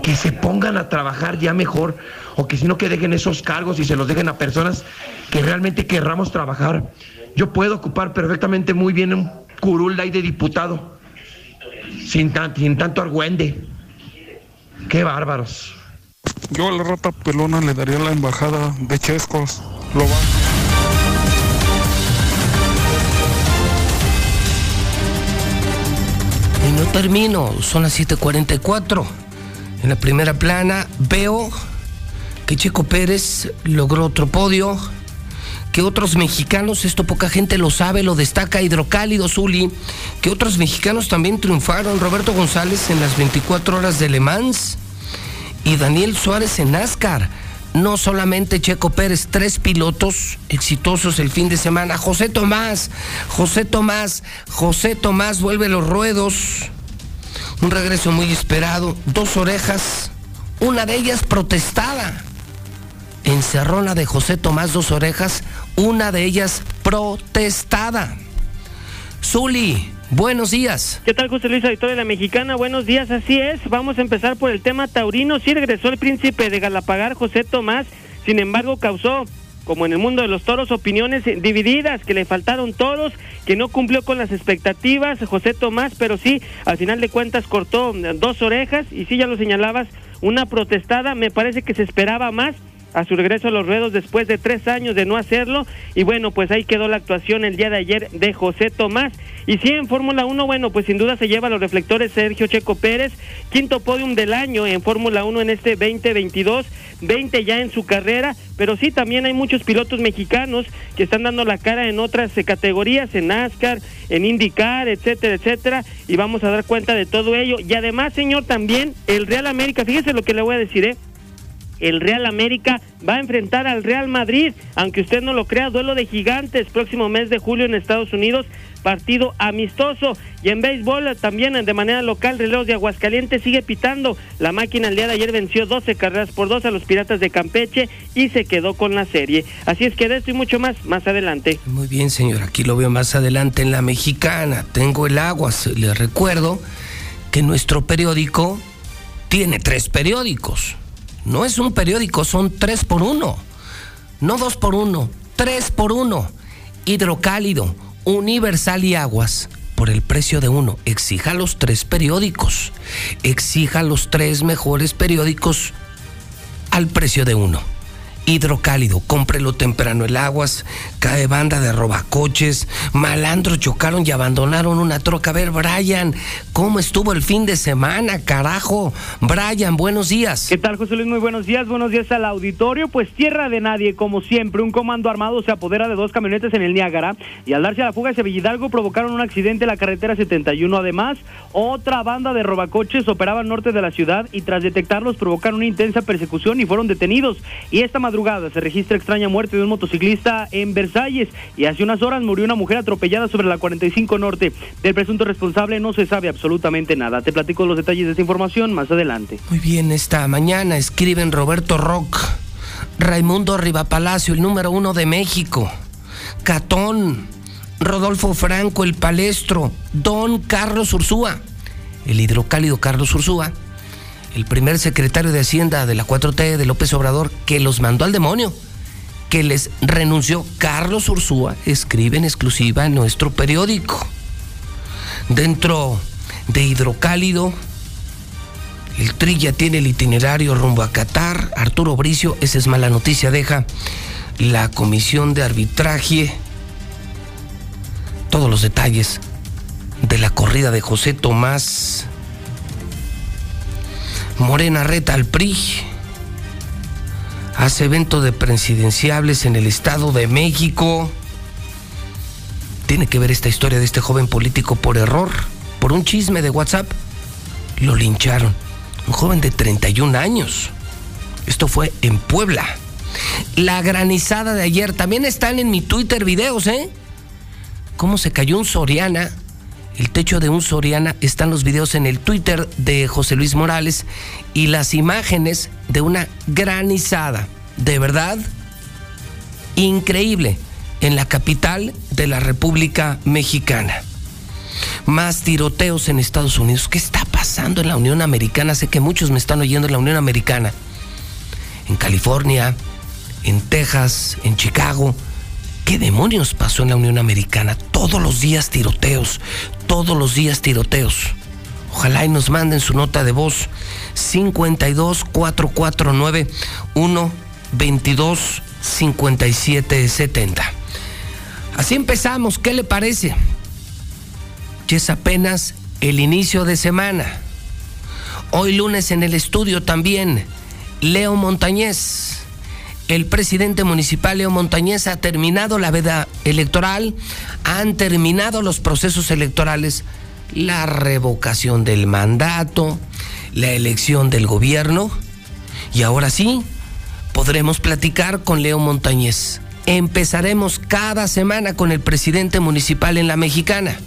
que se pongan a trabajar ya mejor, o que si no que dejen esos cargos y se los dejen a personas que realmente querramos trabajar. Yo puedo ocupar perfectamente muy bien un curul de diputado, sin, tan, sin tanto argüende. Qué bárbaros. Yo a la rata pelona le daría la embajada de Chescos. Lo va. Y no termino, son las 7:44. En la primera plana veo que Checo Pérez logró otro podio que otros mexicanos, esto poca gente lo sabe, lo destaca Hidrocálido Zuli, que otros mexicanos también triunfaron, Roberto González en las 24 horas de Le Mans y Daniel Suárez en NASCAR. No solamente Checo Pérez, tres pilotos exitosos el fin de semana. José Tomás, José Tomás, José Tomás vuelve los ruedos. Un regreso muy esperado, dos orejas, una de ellas protestada. Encerrona de José Tomás, dos orejas, una de ellas protestada. Zuli, buenos días. ¿Qué tal, José Luis, auditor de la Mexicana? Buenos días, así es. Vamos a empezar por el tema taurino. Sí regresó el príncipe de Galapagar, José Tomás. Sin embargo, causó como en el mundo de los toros, opiniones divididas, que le faltaron toros, que no cumplió con las expectativas, José Tomás, pero sí, al final de cuentas cortó dos orejas y sí, ya lo señalabas, una protestada, me parece que se esperaba más a su regreso a los ruedos después de tres años de no hacerlo. Y bueno, pues ahí quedó la actuación el día de ayer de José Tomás. Y sí, en Fórmula 1, bueno, pues sin duda se lleva los reflectores Sergio Checo Pérez, quinto podium del año en Fórmula 1 en este 2022, 20 ya en su carrera, pero sí también hay muchos pilotos mexicanos que están dando la cara en otras eh, categorías, en NASCAR, en IndyCar, etcétera, etcétera, y vamos a dar cuenta de todo ello. Y además, señor, también el Real América, fíjese lo que le voy a decir, ¿eh? El Real América va a enfrentar al Real Madrid, aunque usted no lo crea, duelo de gigantes, próximo mes de julio en Estados Unidos, partido amistoso. Y en béisbol también de manera local, Reloj de Aguascalientes sigue pitando. La máquina el día de ayer venció 12 carreras por 2 a los Piratas de Campeche y se quedó con la serie. Así es que de esto y mucho más, más adelante. Muy bien, señor, aquí lo veo más adelante en la mexicana. Tengo el agua, le recuerdo que nuestro periódico tiene tres periódicos no es un periódico, son tres por uno. No dos por uno, tres por uno. Hidrocálido, Universal y Aguas por el precio de uno. Exija los tres periódicos. Exija los tres mejores periódicos al precio de uno hidrocálido, cómprelo temprano. El aguas, cae banda de robacoches, malandros chocaron y abandonaron una troca. A ver, Brian, ¿cómo estuvo el fin de semana, carajo? Brian, buenos días. ¿Qué tal, José Luis? Muy buenos días, buenos días al auditorio. Pues tierra de nadie, como siempre, un comando armado se apodera de dos camionetas en el Niágara y al darse la fuga hacia Villidalgo provocaron un accidente en la carretera 71. Además, otra banda de robacoches operaba al norte de la ciudad y tras detectarlos provocaron una intensa persecución y fueron detenidos. Y esta madrugada se registra extraña muerte de un motociclista en Versalles y hace unas horas murió una mujer atropellada sobre la 45 Norte. Del presunto responsable no se sabe absolutamente nada. Te platico los detalles de esta información más adelante. Muy bien, esta mañana escriben Roberto Rock, Raimundo Rivapalacio, el número uno de México, Catón, Rodolfo Franco, el palestro, Don Carlos Ursúa, el hidrocálido Carlos Ursúa el primer secretario de Hacienda de la 4T de López Obrador, que los mandó al demonio, que les renunció Carlos Ursúa, escribe en exclusiva en nuestro periódico. Dentro de Hidrocálido, el Trilla tiene el itinerario rumbo a Qatar. Arturo Bricio, esa es mala noticia, deja la comisión de arbitraje. Todos los detalles de la corrida de José Tomás Morena reta al PRI. Hace evento de presidenciables en el Estado de México. Tiene que ver esta historia de este joven político por error, por un chisme de WhatsApp. Lo lincharon. Un joven de 31 años. Esto fue en Puebla. La granizada de ayer. También están en mi Twitter videos, ¿eh? Cómo se cayó un Soriana el techo de un Soriana, están los videos en el Twitter de José Luis Morales y las imágenes de una granizada. De verdad, increíble en la capital de la República Mexicana. Más tiroteos en Estados Unidos. ¿Qué está pasando en la Unión Americana? Sé que muchos me están oyendo en la Unión Americana. En California, en Texas, en Chicago. ¿Qué demonios pasó en la Unión Americana? Todos los días tiroteos, todos los días tiroteos. Ojalá y nos manden su nota de voz 52 449 1 22 57 70. Así empezamos, ¿qué le parece? Ya es apenas el inicio de semana. Hoy lunes en el estudio también, Leo Montañez. El presidente municipal Leo Montañez ha terminado la veda electoral, han terminado los procesos electorales, la revocación del mandato, la elección del gobierno y ahora sí podremos platicar con Leo Montañez. Empezaremos cada semana con el presidente municipal en la mexicana.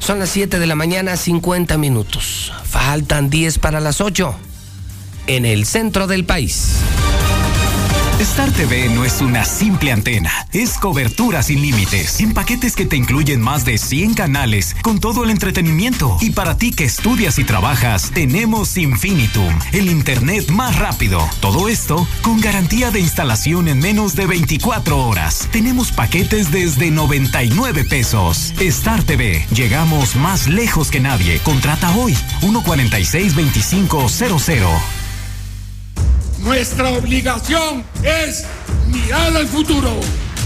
Son las 7 de la mañana, 50 minutos. Faltan 10 para las 8 en el centro del país. Star TV no es una simple antena, es cobertura sin límites, en paquetes que te incluyen más de 100 canales, con todo el entretenimiento. Y para ti que estudias y trabajas, tenemos Infinitum, el Internet más rápido. Todo esto con garantía de instalación en menos de 24 horas. Tenemos paquetes desde 99 pesos. Star TV, llegamos más lejos que nadie. Contrata hoy 146 2500. Nuestra obligación es mirar al futuro,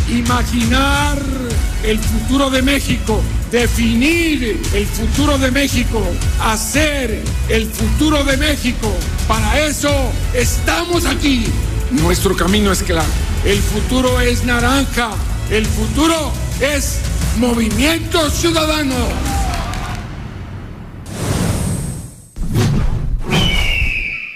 imaginar el futuro de México, definir el futuro de México, hacer el futuro de México. Para eso estamos aquí. Nuestro camino es claro. El futuro es naranja. El futuro es movimiento ciudadano.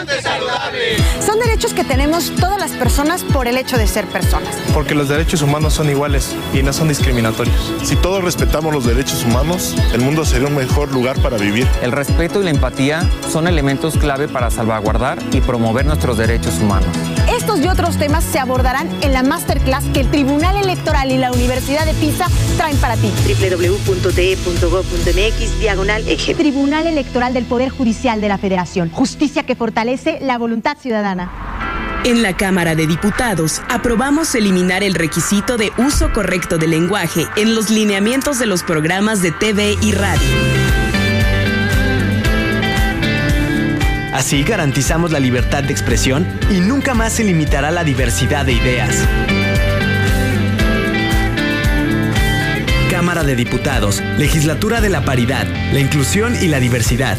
ponte saludable. Son derechos que tenemos todas las personas por el hecho de ser personas. Porque los derechos humanos son iguales y no son discriminatorios. Si todos respetamos los derechos humanos, el mundo sería un mejor lugar para vivir. El respeto y la empatía son elementos clave para salvaguardar y promover nuestros derechos humanos. Estos y otros temas se abordarán en la masterclass que el Tribunal Electoral y la Universidad de Pisa traen para ti. www.te.gov.mx diagonal eje. Tribunal Electoral del Poder Judicial de la Federación. Justicia que fortalece la voluntad ciudadana. En la Cámara de Diputados aprobamos eliminar el requisito de uso correcto del lenguaje en los lineamientos de los programas de TV y radio. Así garantizamos la libertad de expresión y nunca más se limitará la diversidad de ideas. Cámara de Diputados, Legislatura de la Paridad, la Inclusión y la Diversidad.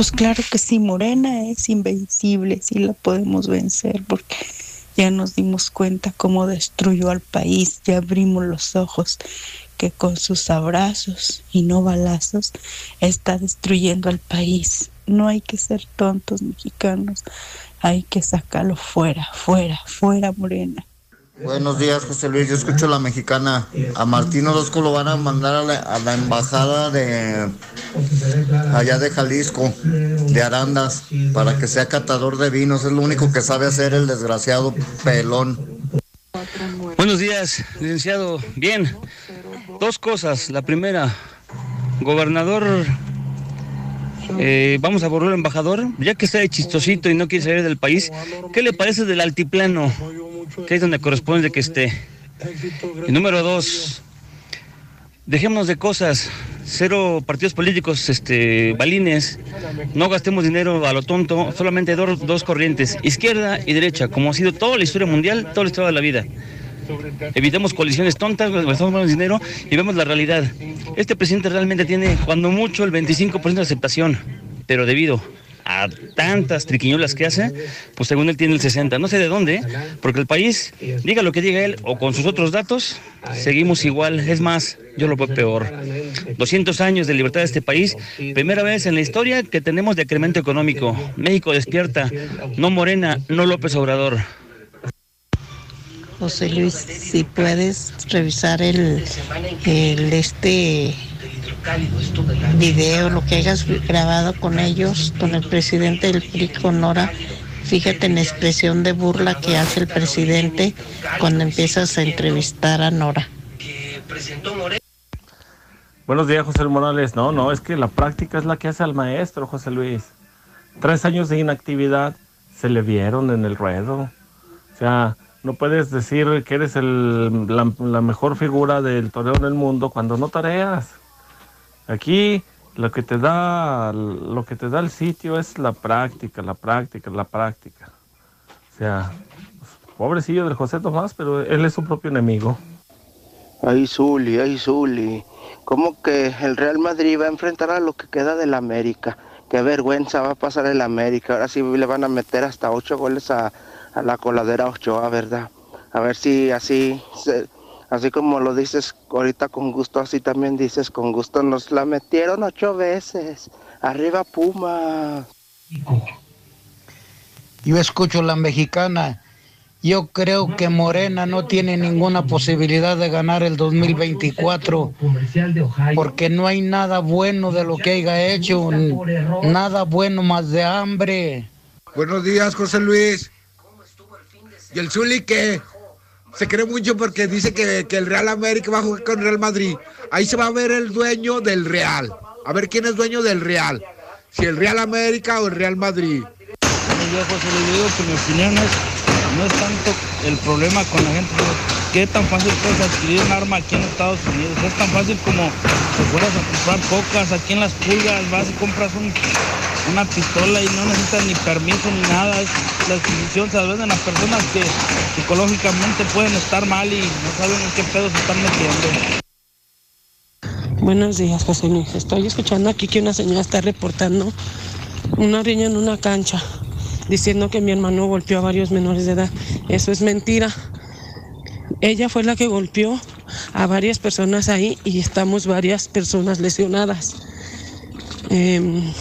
Pues claro que sí, Morena es invencible, sí la podemos vencer porque ya nos dimos cuenta cómo destruyó al país, ya abrimos los ojos que con sus abrazos y no balazos está destruyendo al país. No hay que ser tontos mexicanos, hay que sacarlo fuera, fuera, fuera Morena. Buenos días, José Luis. Yo escucho la mexicana. A Martín Orozco lo van a mandar a la, a la embajada de allá de Jalisco, de Arandas, para que sea catador de vinos. Es lo único que sabe hacer el desgraciado pelón. Buenos días, licenciado. Bien, dos cosas. La primera, gobernador, eh, vamos a borrar al embajador, ya que está de chistosito y no quiere salir del país. ¿Qué le parece del altiplano? Que es donde corresponde que esté. Y número dos, dejémonos de cosas, cero partidos políticos, este, balines, no gastemos dinero a lo tonto, solamente dos, dos corrientes, izquierda y derecha, como ha sido toda la historia mundial, toda la historia de la vida. Evitemos coaliciones tontas, gastamos menos dinero y vemos la realidad. Este presidente realmente tiene, cuando mucho, el 25% de aceptación, pero debido a tantas triquiñuelas que hace, pues según él tiene el 60. No sé de dónde, porque el país, diga lo que diga él o con sus otros datos, seguimos igual. Es más, yo lo veo peor. 200 años de libertad de este país, primera vez en la historia que tenemos decremento económico. México despierta, no Morena, no López Obrador. José Luis, si puedes revisar el, el este video, lo que hayas grabado con ellos, con el presidente del PRI, con Nora, fíjate en la expresión de burla que hace el presidente cuando empiezas a entrevistar a Nora. Buenos días, José Morales. No, no, es que la práctica es la que hace al maestro, José Luis. Tres años de inactividad se le vieron en el ruedo. O sea, no puedes decir que eres el, la, la, mejor figura del toreo en el mundo cuando no tareas. Aquí lo que te da lo que te da el sitio es la práctica, la práctica, la práctica. O sea, pobrecillo del José Tomás, pero él es su propio enemigo. Ay, Zuli, ay, Zuli. ¿Cómo que el Real Madrid va a enfrentar a lo que queda del América? Qué vergüenza va a pasar el América. Ahora sí le van a meter hasta ocho goles a, a la coladera Ochoa, ¿verdad? A ver si así, así como lo dices ahorita con gusto, así también dices con gusto. Nos la metieron ocho veces. Arriba Puma. Yo escucho la mexicana. Yo creo que Morena no tiene ninguna posibilidad de ganar el 2024 porque no hay nada bueno de lo que haya hecho, nada bueno más de hambre. Buenos días, José Luis. Y el Zuli que se cree mucho porque dice que, que, el Real América va a jugar con Real Madrid. Ahí se va a ver el dueño del Real. A ver quién es dueño del Real. Si el Real América o el Real Madrid. José digo que mi opinión no es tanto el problema con la gente. ¿Qué tan fácil puedes adquirir un arma aquí en Estados Unidos? Es tan fácil como si fueras a comprar cocas aquí en las pulgas, vas y compras un, una pistola y no necesitas ni permiso ni nada. La adquisición se venden las personas que psicológicamente pueden estar mal y no saben en qué pedo se están metiendo. Buenos días, José Luis. Estoy escuchando aquí que una señora está reportando una riña en una cancha, diciendo que mi hermano golpeó a varios menores de edad. Eso es mentira. Ella fue la que golpeó a varias personas ahí y estamos varias personas lesionadas. Eh,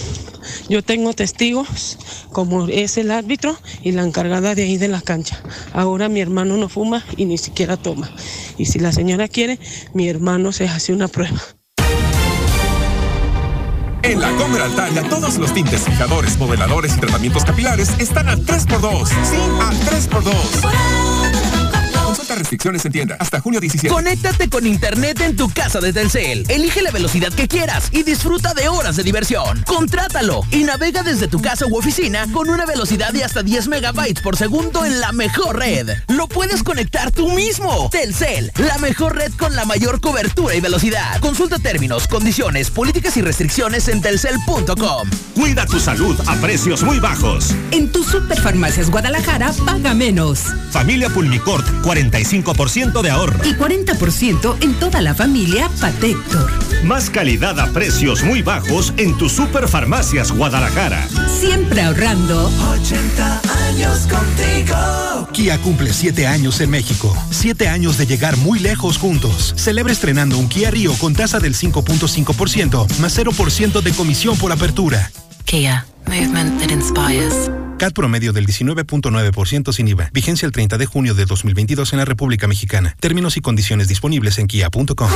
yo tengo testigos, como es el árbitro y la encargada de ahí de la cancha. Ahora mi hermano no fuma y ni siquiera toma. Y si la señora quiere, mi hermano se hace una prueba. En la Comer Altaria, todos los tintes, fijadores, modeladores y tratamientos capilares están al 3x2. Sí, al 3x2. Restricciones en tienda hasta junio 17. Conéctate con internet en tu casa de Telcel. Elige la velocidad que quieras y disfruta de horas de diversión. Contrátalo y navega desde tu casa u oficina con una velocidad de hasta 10 megabytes por segundo en la mejor red. Lo puedes conectar tú mismo. Telcel, la mejor red con la mayor cobertura y velocidad. Consulta términos, condiciones, políticas y restricciones en telcel.com. Cuida tu salud a precios muy bajos. En tu Superfarmacias Guadalajara, paga menos. Familia Pulmicort, 45% de ahorro. Y 40% en toda la familia Patector. Más calidad a precios muy bajos en tu Superfarmacias Guadalajara. Siempre ahorrando. 80 años contigo. Kia cumple 7 años en México. 7 años de llegar muy lejos juntos. Celebra estrenando un Kia Río con tasa del 5.5% más 0% de comisión por apertura. Kia, movement that inspires. CAT promedio del 19.9% sin IVA. Vigencia el 30 de junio de 2022 en la República Mexicana. Términos y condiciones disponibles en kia.com.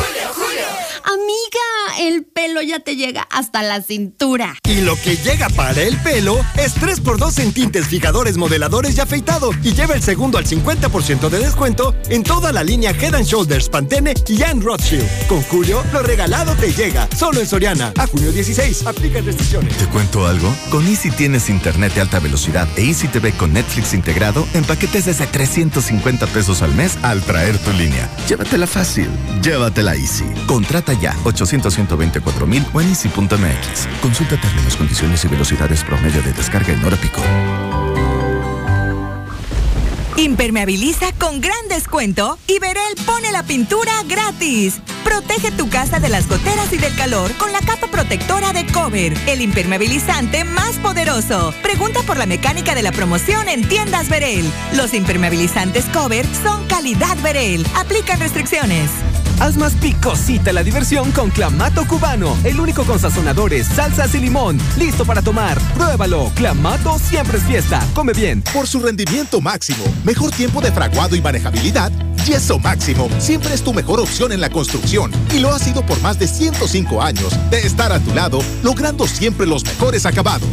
Amiga, el pelo ya te llega hasta la cintura. Y lo que llega para el pelo es 3x2 en tintes, fijadores, modeladores y afeitado. Y lleva el segundo al 50% de descuento en toda la línea Head and Shoulders, Pantene y Ann Rothschild. Con Julio, lo regalado te llega. Solo en Soriana. A junio 16. Aplica restricciones. ¿Te cuento algo? Con Easy tienes internet de alta velocidad e Easy TV con Netflix integrado en paquetes desde 350 pesos al mes al traer tu línea. Llévatela fácil. Llévatela Easy. Contrata ya 800 124 mil o en easy.mx. Consulta términos, condiciones y velocidades promedio de descarga en hora pico. Impermeabiliza con gran descuento y Verel pone la pintura gratis. Protege tu casa de las goteras y del calor con la capa protectora de Cover, el impermeabilizante más poderoso. Pregunta por la mecánica de la promoción en tiendas Verel. Los impermeabilizantes Cover son calidad Verel. Aplican restricciones. Haz más picosita la diversión con Clamato Cubano, el único con sazonadores, salsas y limón. Listo para tomar. Pruébalo. Clamato siempre es fiesta. Come bien. Por su rendimiento máximo, mejor tiempo de fraguado y manejabilidad, Yeso Máximo siempre es tu mejor opción en la construcción y lo ha sido por más de 105 años de estar a tu lado, logrando siempre los mejores acabados.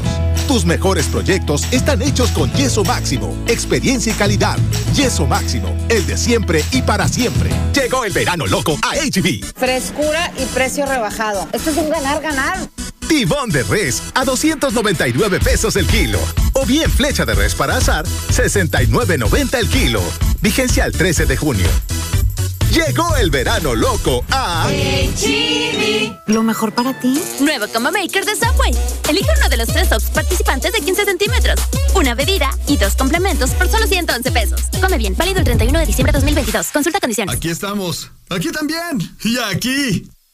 Tus mejores proyectos están hechos con Yeso Máximo, experiencia y calidad. Yeso Máximo, el de siempre y para siempre. Llegó el verano loco a HB. Frescura y precio rebajado. Esto es un ganar-ganar. Tibón de res a 299 pesos el kilo. O bien flecha de res para azar, 69.90 el kilo. Vigencia al 13 de junio. Llegó el verano loco a Lo mejor para ti. Nuevo Combo Maker de Subway. Elige uno de los tres tops participantes de 15 centímetros. Una bebida y dos complementos por solo 111 pesos. Come bien. Válido el 31 de diciembre de 2022. Consulta condiciones. Aquí estamos. Aquí también. Y aquí.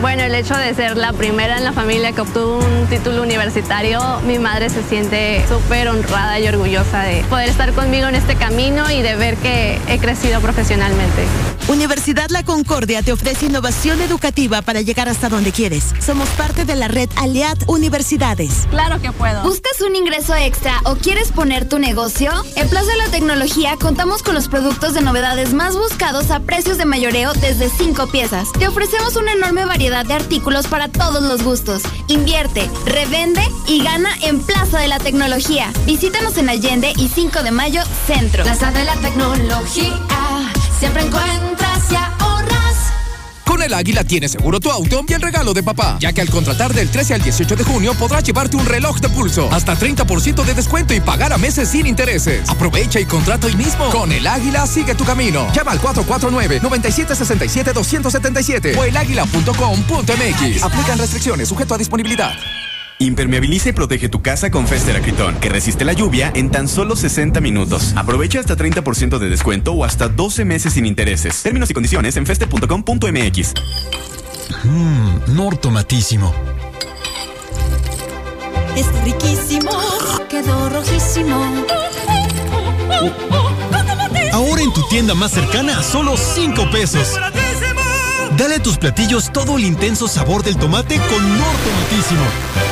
Bueno, el hecho de ser la primera en la familia que obtuvo un título universitario, mi madre se siente súper honrada y orgullosa de poder estar conmigo en este camino y de ver que he crecido profesionalmente. Universidad La Concordia te ofrece innovación educativa para llegar hasta donde quieres. Somos parte de la red Aliad Universidades. Claro que puedo. ¿Buscas un ingreso extra o quieres poner tu negocio? En Plaza de la Tecnología contamos con los productos de novedades más buscados a precios de mayoreo desde 5 piezas. Te ofrecemos una enorme variedad de artículos para todos los gustos. Invierte, revende y gana en Plaza de la Tecnología. Visítanos en Allende y 5 de Mayo, Centro. Plaza de la Tecnología, siempre encuentras y ahorras. Con el Águila tienes seguro tu auto y el regalo de papá, ya que al contratar del 13 al 18 de junio podrás llevarte un reloj de pulso, hasta 30% de descuento y pagar a meses sin intereses. Aprovecha y contrata hoy mismo. Con el Águila sigue tu camino. Llama al 449-9767-277 o elaguila.com.mx. Aplican restricciones, sujeto a disponibilidad. Impermeabiliza y protege tu casa con Fester Acritón, que resiste la lluvia en tan solo 60 minutos. Aprovecha hasta 30% de descuento o hasta 12 meses sin intereses. Términos y condiciones en fester.com.mx. Mmm, nortomatísimo. Está riquísimo. Quedó rojísimo. Ahora en tu tienda más cercana, solo 5 pesos. Dale a tus platillos todo el intenso sabor del tomate con Nortomatísimo.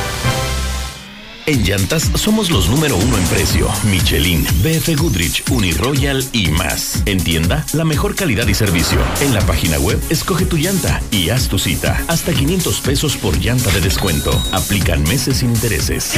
En llantas somos los número uno en precio. Michelin, BF Goodrich, Uniroyal y más. En tienda, la mejor calidad y servicio. En la página web, escoge tu llanta y haz tu cita. Hasta 500 pesos por llanta de descuento. Aplican meses sin intereses.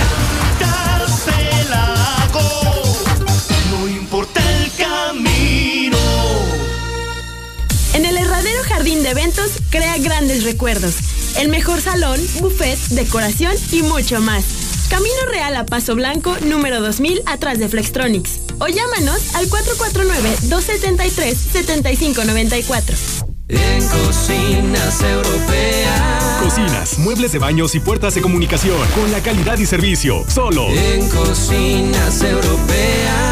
En el Herradero Jardín de Eventos crea grandes recuerdos. El mejor salón, buffet, decoración y mucho más. Camino Real a Paso Blanco, número 2000, atrás de Flextronics. O llámanos al 449-273-7594. En Cocinas Europeas. Cocinas, muebles de baños y puertas de comunicación con la calidad y servicio. Solo En Cocinas Europeas.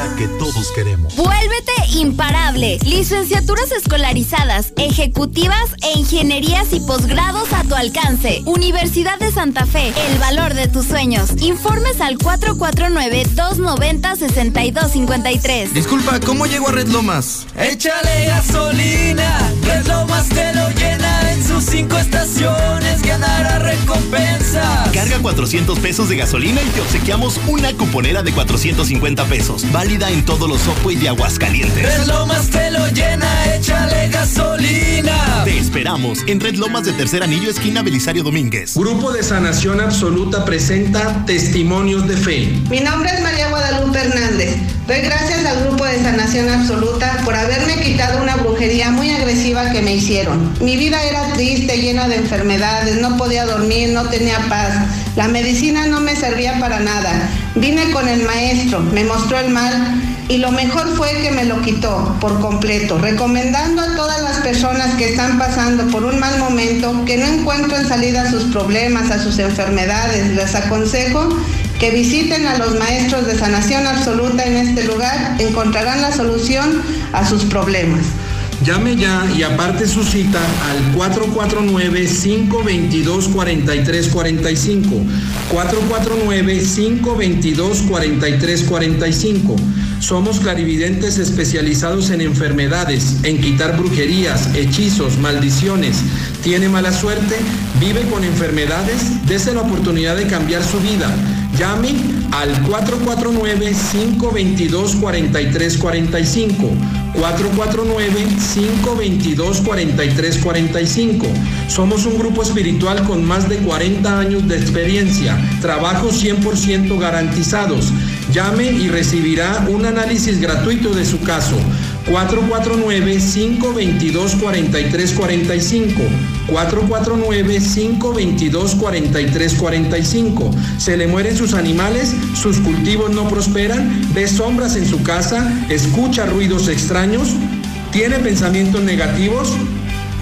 Cocina que todos queremos. Vuélvete imparable. Licenciaturas escolarizadas, ejecutivas e ingenierías y posgrados a tu alcance. Universidad de Santa Fe, el valor de tus sueños. Informes al 449-290-6253. Disculpa, ¿cómo llego a Red Lomas? Échale gasolina, Red Lomas te lo llena en sus cinco estaciones, ganará recompensa. Carga 400 pesos de gasolina y te obsequiamos una cuponera de 450 pesos. Válida en todos los Subway de Aguascalientes. Red Lomas te lo llena, échale gasolina. Te esperamos en Red Lomas de Tercer Anillo, esquina Belisario Domínguez. Grupo de Sanación Absoluta presenta Testimonios de Fe. Mi nombre es María Guadalupe Hernández. Doy gracias al Grupo de Sanación Absoluta por haberme quitado una brujería muy agresiva que me hicieron. Mi vida era triste, llena de enfermedades, no podía dormir, no tenía paz. La medicina no me servía para nada. Vine con el maestro, me mostró el mal y lo mejor fue que me lo quitó por completo, recomendando a todas las personas que están pasando por un mal momento, que no encuentran salida a sus problemas, a sus enfermedades. Les aconsejo que visiten a los maestros de sanación absoluta en este lugar, encontrarán la solución a sus problemas. Llame ya y aparte su cita al 449-522-4345. 449-522-4345. Somos clarividentes especializados en enfermedades, en quitar brujerías, hechizos, maldiciones. ¿Tiene mala suerte? ¿Vive con enfermedades? Dese la oportunidad de cambiar su vida. Llame al 449-522-4345. 449-522-4345. Somos un grupo espiritual con más de 40 años de experiencia, trabajos 100% garantizados. Llame y recibirá un análisis gratuito de su caso. 449-522-4345. 449-522-4345. Se le mueren sus animales, sus cultivos no prosperan, ve sombras en su casa, escucha ruidos extraños, tiene pensamientos negativos,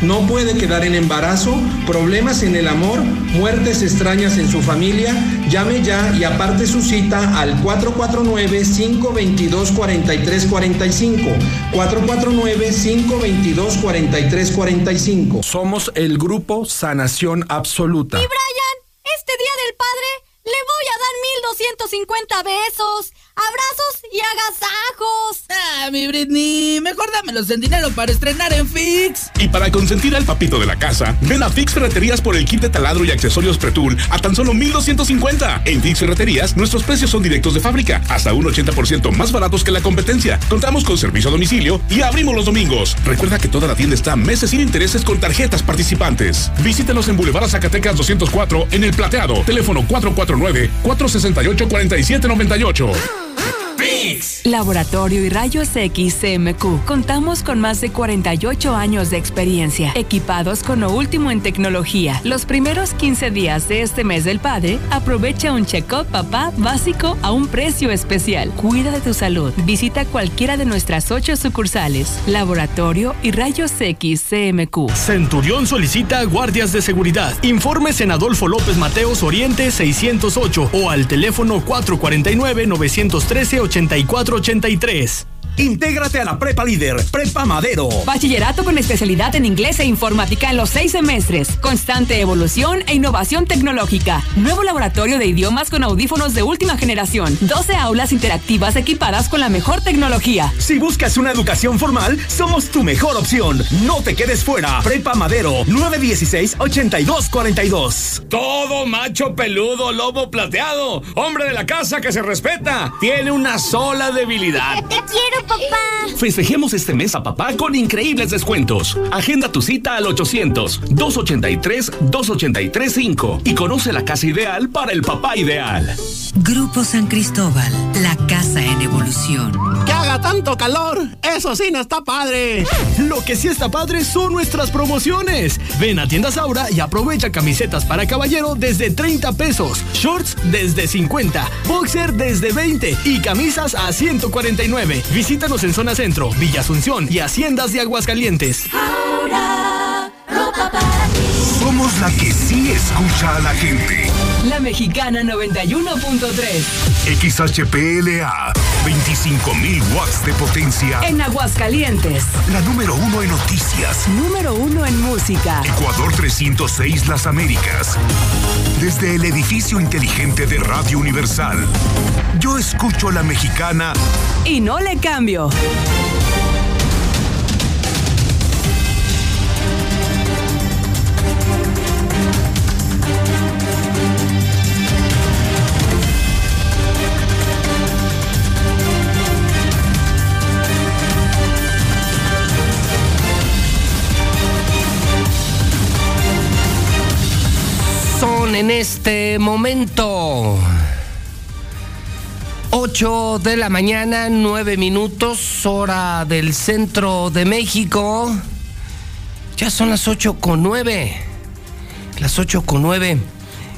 no puede quedar en embarazo, problemas en el amor, muertes extrañas en su familia, llame ya y aparte su cita al 449-522-4345. 449-522-4345. Somos el grupo Sanación Absoluta. Y Brian, este día del padre le voy a dar 1250 besos abrazos y agasajos. Ah, mi Britney, mejor dámelos en dinero para estrenar en Fix. Y para consentir al papito de la casa, ven a Fix Ferreterías por el kit de taladro y accesorios Pretul a tan solo 1250. En Fix Ferreterías, nuestros precios son directos de fábrica, hasta un 80% más baratos que la competencia. Contamos con servicio a domicilio y abrimos los domingos. Recuerda que toda la tienda está meses sin intereses con tarjetas participantes. Visítenos en Boulevard Zacatecas 204 en El Plateado. Teléfono 449 468 4798. Ah! Laboratorio y Rayos X CMQ. Contamos con más de 48 años de experiencia, equipados con lo último en tecnología. Los primeros 15 días de este mes del padre, aprovecha un check-up papá básico a un precio especial. Cuida de tu salud. Visita cualquiera de nuestras ocho sucursales. Laboratorio y Rayos X CMQ. Centurión solicita guardias de seguridad. Informes en Adolfo López Mateos Oriente 608 o al teléfono 449 913 8483. Intégrate a la Prepa Líder, Prepa Madero. Bachillerato con especialidad en inglés e informática en los seis semestres. Constante evolución e innovación tecnológica. Nuevo laboratorio de idiomas con audífonos de última generación. 12 aulas interactivas equipadas con la mejor tecnología. Si buscas una educación formal, somos tu mejor opción. No te quedes fuera. Prepa Madero, 916-8242. Todo macho peludo, lobo plateado, hombre de la casa que se respeta, tiene una sola debilidad. Te quiero papá. Festejemos este mes a papá con increíbles descuentos. Agenda tu cita al 800-283-2835 y conoce la casa ideal para el papá ideal. Grupo San Cristóbal, la casa en evolución. ¡Que haga tanto calor! ¡Eso sí no está padre! Lo que sí está padre son nuestras promociones. Ven a Tiendas Aura y aprovecha camisetas para caballero desde 30 pesos, shorts desde 50, boxer desde 20 y camisas a 149. Visítanos en Zona Centro, Villa Asunción y Haciendas de Aguascalientes. Somos la que sí escucha a la gente. La Mexicana 91.3. XHPLA, 25.000 watts de potencia. En Aguascalientes. La número uno en noticias. Número uno en música. Ecuador 306 Las Américas. Desde el edificio inteligente de Radio Universal. Yo escucho a la mexicana. Y no le cambio. En este momento. 8 de la mañana, 9 minutos, hora del centro de México. Ya son las 8 con 9. Las 8 con 9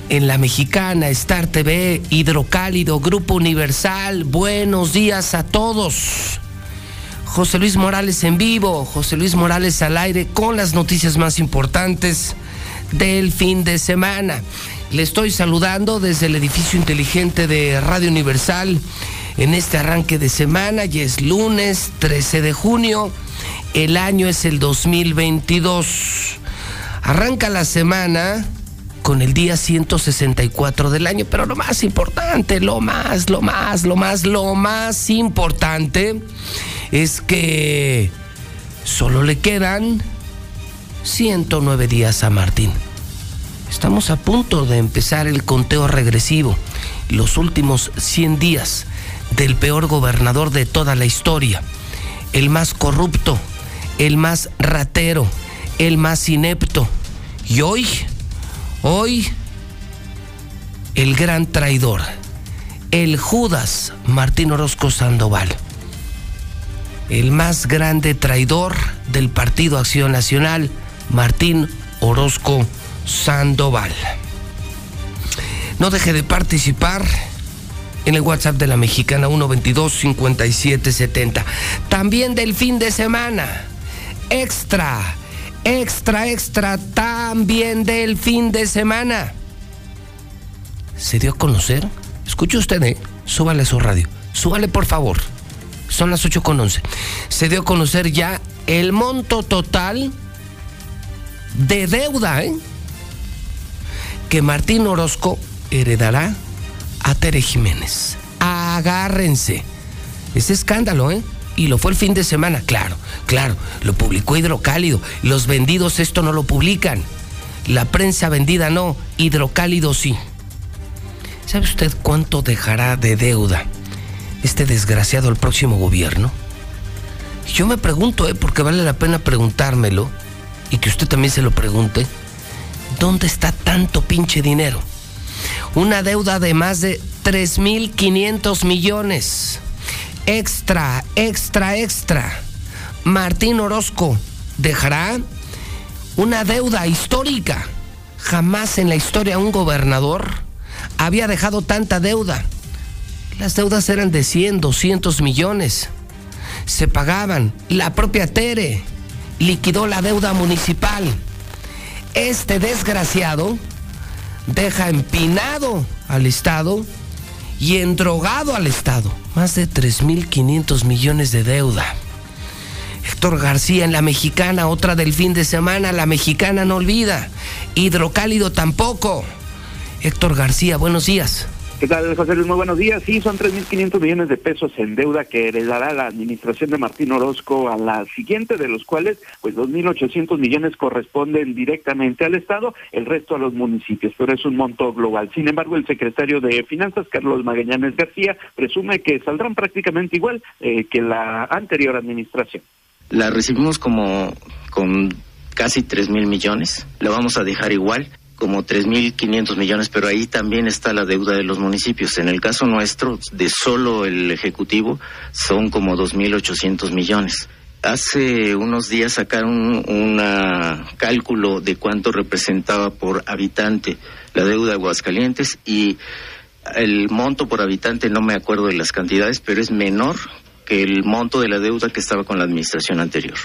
en la mexicana, Star TV, Hidrocálido, Grupo Universal. Buenos días a todos. José Luis Morales en vivo, José Luis Morales al aire con las noticias más importantes del fin de semana. Le estoy saludando desde el edificio inteligente de Radio Universal en este arranque de semana. Ya es lunes 13 de junio. El año es el 2022. Arranca la semana con el día 164 del año, pero lo más importante, lo más, lo más, lo más, lo más importante es que solo le quedan 109 días a Martín. Estamos a punto de empezar el conteo regresivo, los últimos 100 días del peor gobernador de toda la historia, el más corrupto, el más ratero, el más inepto. Y hoy, hoy, el gran traidor, el Judas Martín Orozco Sandoval, el más grande traidor del Partido Acción Nacional, Martín Orozco Sandoval. No deje de participar en el WhatsApp de la mexicana 122-5770. También del fin de semana. Extra, extra, extra, también del fin de semana. ¿Se dio a conocer? Escuche usted, ¿eh? Súbale su radio. Súbale, por favor. Son las 8 con 11. Se dio a conocer ya el monto total de deuda, ¿eh? Que Martín Orozco heredará a Tere Jiménez. Agárrense. Ese escándalo, ¿eh? Y lo fue el fin de semana, claro, claro. Lo publicó Hidrocálido. Los vendidos esto no lo publican. La prensa vendida no, Hidrocálido sí. ¿Sabe usted cuánto dejará de deuda este desgraciado el próximo gobierno? Yo me pregunto, ¿eh? porque vale la pena preguntármelo y que usted también se lo pregunte. ¿Dónde está tanto pinche dinero? Una deuda de más de 3.500 millones. Extra, extra, extra. Martín Orozco dejará una deuda histórica. Jamás en la historia un gobernador había dejado tanta deuda. Las deudas eran de 100, 200 millones. Se pagaban. La propia Tere liquidó la deuda municipal. Este desgraciado deja empinado al Estado y endrogado al Estado. Más de 3.500 millones de deuda. Héctor García en La Mexicana, otra del fin de semana, La Mexicana no olvida. Hidrocálido tampoco. Héctor García, buenos días. ¿Qué tal, José Luis? Muy buenos días. Sí, son 3.500 millones de pesos en deuda que heredará la administración de Martín Orozco a la siguiente, de los cuales, pues, 2.800 millones corresponden directamente al Estado, el resto a los municipios, pero es un monto global. Sin embargo, el secretario de Finanzas, Carlos Magallanes García, presume que saldrán prácticamente igual eh, que la anterior administración. La recibimos como con casi 3.000 millones, la vamos a dejar igual como 3.500 millones, pero ahí también está la deuda de los municipios. En el caso nuestro, de solo el Ejecutivo, son como 2.800 millones. Hace unos días sacaron un cálculo de cuánto representaba por habitante la deuda de Aguascalientes y el monto por habitante, no me acuerdo de las cantidades, pero es menor que el monto de la deuda que estaba con la administración anterior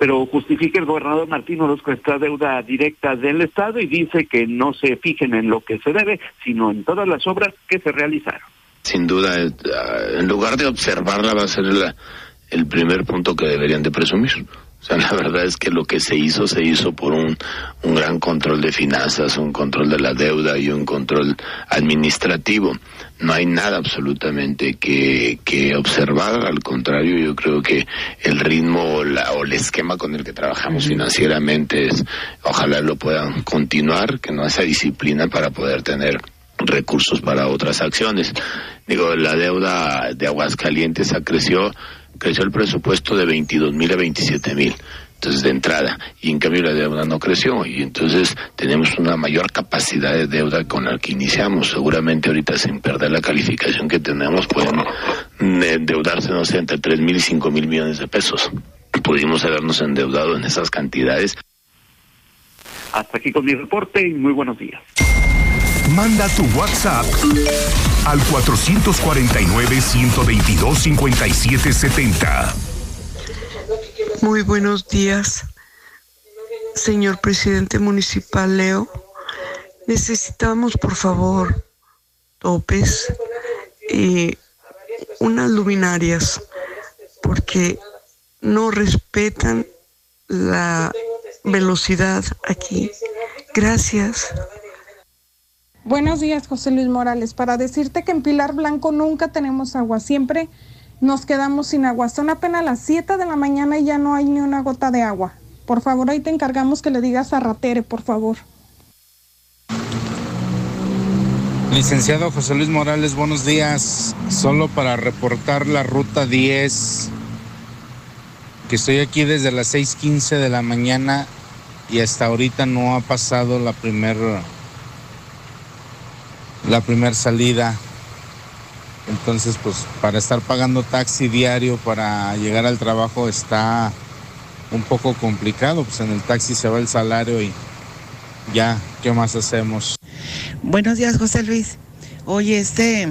pero justifica el gobernador Martín Orozco esta deuda directa del Estado y dice que no se fijen en lo que se debe, sino en todas las obras que se realizaron. Sin duda, eh, en lugar de observarla va a ser el primer punto que deberían de presumir. O sea, la verdad es que lo que se hizo, se hizo por un, un gran control de finanzas, un control de la deuda y un control administrativo. No hay nada absolutamente que, que observar, al contrario, yo creo que el ritmo la, o el esquema con el que trabajamos financieramente es, ojalá lo puedan continuar, que no esa disciplina para poder tener recursos para otras acciones. Digo, la deuda de Aguascalientes creció creció el presupuesto de 22 mil a 27 mil. Entonces, de entrada, y en cambio la deuda no creció, y entonces tenemos una mayor capacidad de deuda con la que iniciamos. Seguramente ahorita, sin perder la calificación que tenemos, pueden endeudarse, no sé, entre 3 mil y 5 mil millones de pesos. Pudimos habernos endeudado en esas cantidades. Hasta aquí con mi reporte y muy buenos días. Manda tu WhatsApp al 449-122-5770. Muy buenos días, señor presidente municipal Leo. Necesitamos, por favor, topes y unas luminarias, porque no respetan la velocidad aquí. Gracias. Buenos días, José Luis Morales. Para decirte que en Pilar Blanco nunca tenemos agua, siempre nos quedamos sin agua. Son apenas las 7 de la mañana y ya no hay ni una gota de agua. Por favor, ahí te encargamos que le digas a Ratere, por favor. Licenciado José Luis Morales, buenos días. Solo para reportar la ruta 10, que estoy aquí desde las 6:15 de la mañana y hasta ahorita no ha pasado la primera la primera salida. Entonces, pues para estar pagando taxi diario para llegar al trabajo está un poco complicado, pues en el taxi se va el salario y ya, ¿qué más hacemos? Buenos días, José Luis. Oye, este,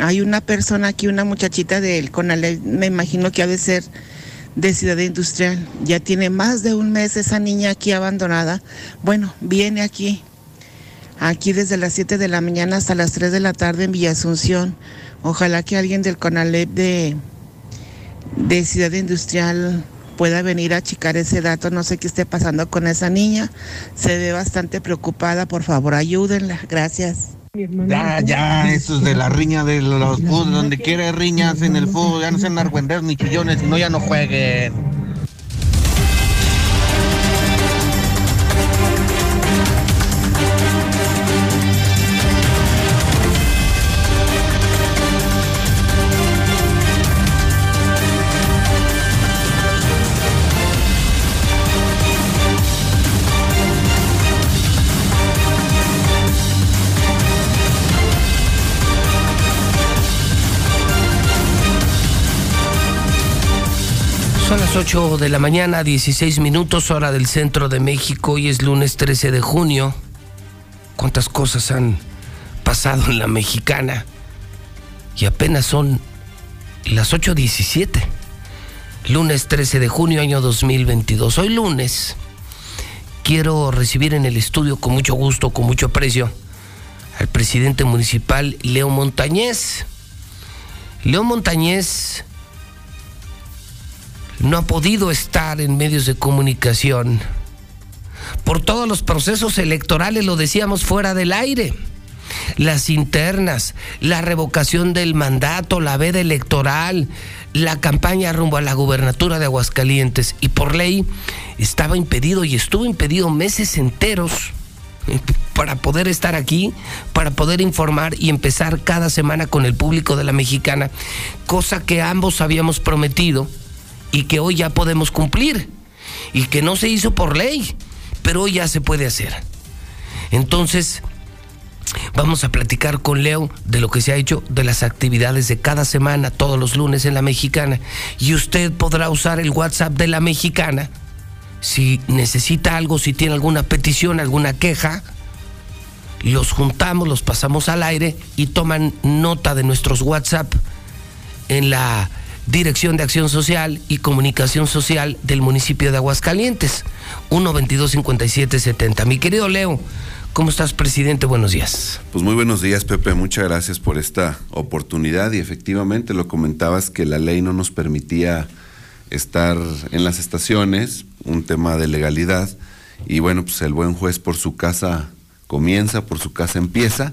hay una persona aquí, una muchachita del Conalep, me imagino que ha de ser de Ciudad Industrial. Ya tiene más de un mes esa niña aquí abandonada. Bueno, viene aquí, aquí desde las 7 de la mañana hasta las 3 de la tarde en Villa Asunción. Ojalá que alguien del CONALEP de, de Ciudad Industrial pueda venir a achicar ese dato. No sé qué esté pasando con esa niña. Se ve bastante preocupada. Por favor, ayúdenla. Gracias. Ya, ya, eso es de la riña de los fútbol. Donde quiere riñas en el fútbol, ya no sean argüenderos ni chillones, si no ya no jueguen. Las 8 de la mañana, 16 minutos, hora del centro de México. Hoy es lunes 13 de junio. ¿Cuántas cosas han pasado en la mexicana? Y apenas son las 8.17. Lunes 13 de junio, año 2022. Hoy lunes quiero recibir en el estudio con mucho gusto, con mucho aprecio, al presidente municipal Leo Montañez. Leo Montañez no ha podido estar en medios de comunicación por todos los procesos electorales, lo decíamos fuera del aire. Las internas, la revocación del mandato, la veda electoral, la campaña rumbo a la gubernatura de Aguascalientes y por ley estaba impedido y estuvo impedido meses enteros para poder estar aquí, para poder informar y empezar cada semana con el público de la mexicana, cosa que ambos habíamos prometido y que hoy ya podemos cumplir y que no se hizo por ley, pero hoy ya se puede hacer. Entonces, vamos a platicar con Leo de lo que se ha hecho, de las actividades de cada semana, todos los lunes en la mexicana. Y usted podrá usar el WhatsApp de la mexicana si necesita algo, si tiene alguna petición, alguna queja. Los juntamos, los pasamos al aire y toman nota de nuestros WhatsApp en la Dirección de Acción Social y Comunicación Social del municipio de Aguascalientes. 1-22-57-70. Mi querido Leo, ¿cómo estás, presidente? Buenos días. Pues muy buenos días, Pepe. Muchas gracias por esta oportunidad. Y efectivamente lo comentabas que la ley no nos permitía estar en las estaciones, un tema de legalidad. Y bueno, pues el buen juez por su casa comienza, por su casa empieza,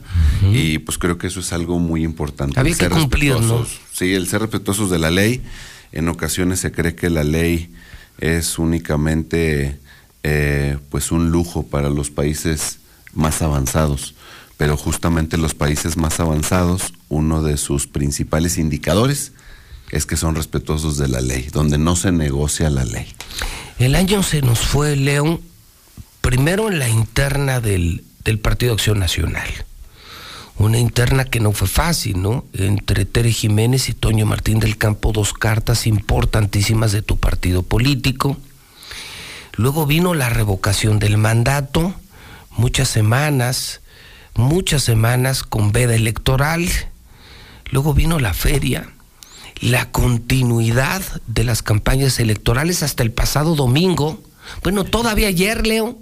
y pues creo que eso es algo muy importante. Había que cumplirlo. Sí, el ser respetuosos de la ley. En ocasiones se cree que la ley es únicamente eh, pues un lujo para los países más avanzados, pero justamente los países más avanzados, uno de sus principales indicadores es que son respetuosos de la ley, donde no se negocia la ley. El año se nos fue, León, primero en la interna del, del Partido Acción Nacional. Una interna que no fue fácil, ¿no? Entre Tere Jiménez y Toño Martín del Campo, dos cartas importantísimas de tu partido político. Luego vino la revocación del mandato, muchas semanas, muchas semanas con veda electoral. Luego vino la feria, la continuidad de las campañas electorales hasta el pasado domingo. Bueno, todavía ayer, Leo,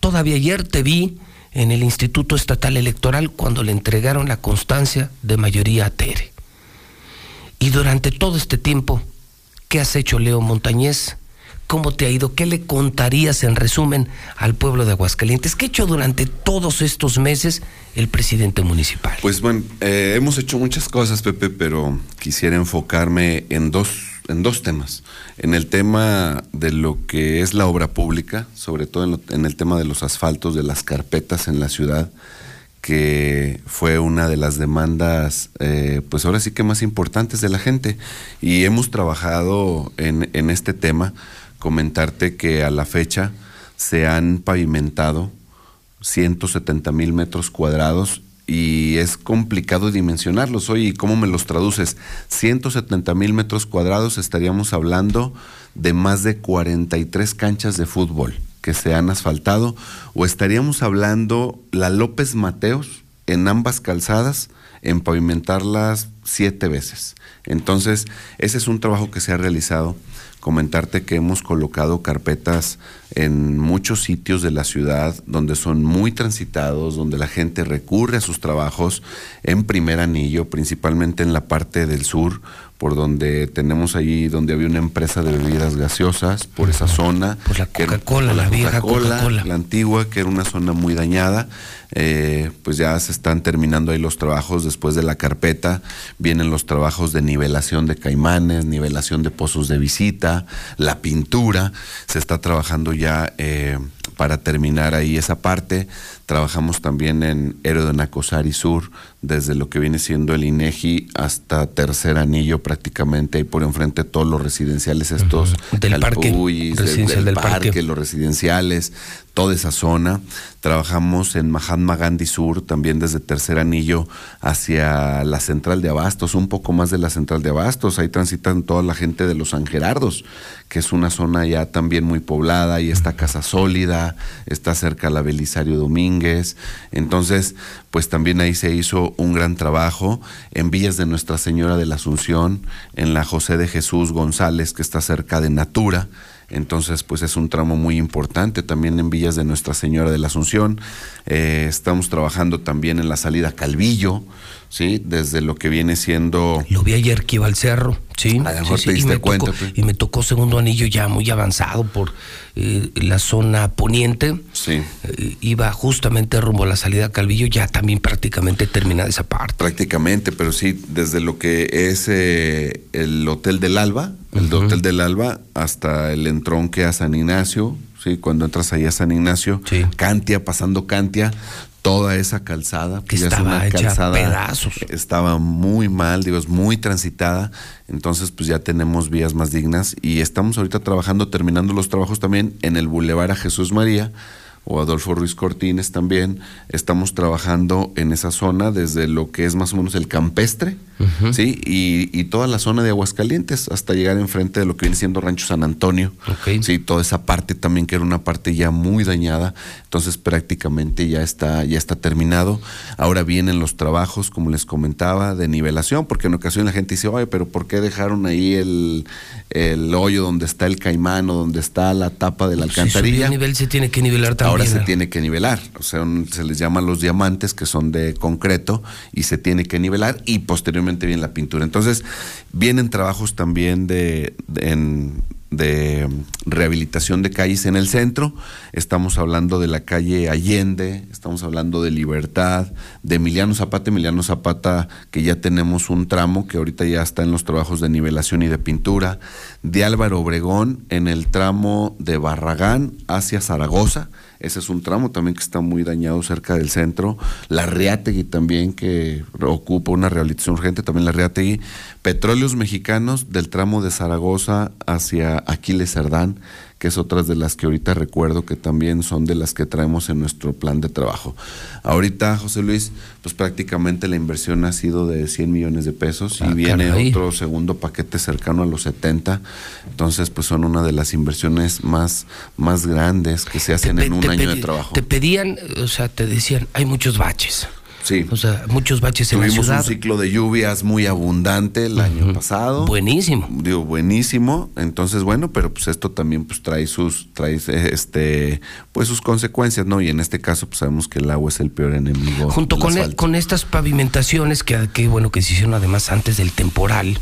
todavía ayer te vi en el Instituto Estatal Electoral cuando le entregaron la constancia de mayoría a Tere. Y durante todo este tiempo, ¿qué has hecho, Leo Montañez? ¿Cómo te ha ido? ¿Qué le contarías en resumen al pueblo de Aguascalientes? ¿Qué ha hecho durante todos estos meses el presidente municipal? Pues bueno, eh, hemos hecho muchas cosas, Pepe, pero quisiera enfocarme en dos, en dos temas. En el tema de lo que es la obra pública, sobre todo en, lo- en el tema de los asfaltos, de las carpetas en la ciudad, que fue una de las demandas, eh, pues ahora sí que más importantes de la gente. Y hemos trabajado en, en este tema. Comentarte que a la fecha se han pavimentado 170 mil metros cuadrados y es complicado dimensionarlos. Oye, ¿y cómo me los traduces? 170 mil metros cuadrados estaríamos hablando de más de 43 canchas de fútbol que se han asfaltado o estaríamos hablando la López Mateos en ambas calzadas en pavimentarlas siete veces. Entonces, ese es un trabajo que se ha realizado. Comentarte que hemos colocado carpetas en muchos sitios de la ciudad donde son muy transitados, donde la gente recurre a sus trabajos en primer anillo, principalmente en la parte del sur, por donde tenemos allí donde había una empresa de bebidas gaseosas, por esa zona. Por la Coca-Cola, la vieja Coca-Cola. la antigua, que era una zona muy dañada. Eh, pues ya se están terminando ahí los trabajos después de la carpeta. Vienen los trabajos de nivelación de caimanes, nivelación de pozos de visita, la pintura. Se está trabajando ya eh, para terminar ahí esa parte. Trabajamos también en Héroe de Nacosari Sur, desde lo que viene siendo el INEGI hasta Tercer Anillo, prácticamente ahí por enfrente todos los residenciales estos. Del parque, Calpuyis, del- residencial del del parque. parque, los residenciales, toda esa zona. Trabajamos en Mahatma Gandhi Sur, también desde Tercer Anillo hacia la central de Abastos, un poco más de la central de Abastos. Ahí transitan toda la gente de los San Gerardos, que es una zona ya también muy poblada. Ahí está Casa Sólida, está cerca la Belisario Domínguez. Entonces, pues también ahí se hizo un gran trabajo en Villas de Nuestra Señora de la Asunción, en la José de Jesús González, que está cerca de Natura. Entonces, pues es un tramo muy importante también en Villas de Nuestra Señora de la Asunción. Eh, estamos trabajando también en la salida Calvillo, ¿sí? Desde lo que viene siendo... Lo vi ayer que iba al cerro, sí. A lo mejor sí, te sí, y diste me cuenta, tocó- pues. y me tocó segundo anillo ya muy avanzado por eh, la zona poniente. Sí. Eh, iba justamente rumbo a la salida a Calvillo, ya también prácticamente terminada esa parte. Prácticamente, pero sí, desde lo que es eh, el Hotel del Alba, el Hotel del Alba, hasta el entronque a San Ignacio, sí, cuando entras ahí a San Ignacio, Cantia, pasando Cantia, toda esa calzada, Que ya es estaba una hecha calzada, pedazos. estaba muy mal, digo, es muy transitada, entonces pues ya tenemos vías más dignas y estamos ahorita trabajando, terminando los trabajos también en el Boulevard a Jesús María, o Adolfo Ruiz Cortines también. Estamos trabajando en esa zona desde lo que es más o menos el campestre, ¿sí? Y, y toda la zona de Aguascalientes hasta llegar enfrente de lo que viene siendo Rancho San Antonio. Sí, toda esa parte también que era una parte ya muy dañada. Entonces prácticamente ya está, ya está terminado. Ahora vienen los trabajos, como les comentaba, de nivelación, porque en ocasiones la gente dice, oye, pero ¿por qué dejaron ahí el, el hoyo donde está el caimán o donde está la tapa de la alcantarilla? nivel se tiene que nivelar también. Ahora se tiene que nivelar, o sea, se les llama los diamantes que son de concreto y se tiene que nivelar y posteriormente viene la pintura. Entonces, vienen trabajos también de, de- de rehabilitación de calles en el centro. Estamos hablando de la calle Allende, estamos hablando de Libertad, de Emiliano Zapata, Emiliano Zapata, que ya tenemos un tramo que ahorita ya está en los trabajos de nivelación y de pintura, de Álvaro Obregón en el tramo de Barragán hacia Zaragoza. Ese es un tramo también que está muy dañado cerca del centro. La Riategui también, que ocupa una rehabilitación urgente, también la Riategui. Petróleos Mexicanos del tramo de Zaragoza hacia Aquiles Cerdán, que es otra de las que ahorita recuerdo que también son de las que traemos en nuestro plan de trabajo. Ahorita, José Luis, pues prácticamente la inversión ha sido de 100 millones de pesos y Ah, viene caray. otro segundo paquete cercano a los 70. Entonces, pues son una de las inversiones más, más grandes que se hacen en un año de trabajo. Te pedían, o sea, te decían, hay muchos baches. Sí. O sea, muchos baches en la Tuvimos ciudad. un ciclo de lluvias muy abundante el año pasado. Buenísimo. Digo, buenísimo. Entonces, bueno, pero pues esto también pues trae sus, trae este, pues sus consecuencias, ¿no? Y en este caso, pues sabemos que el agua es el peor enemigo. Junto con, e- con estas pavimentaciones que, que, bueno que se hicieron además antes del temporal,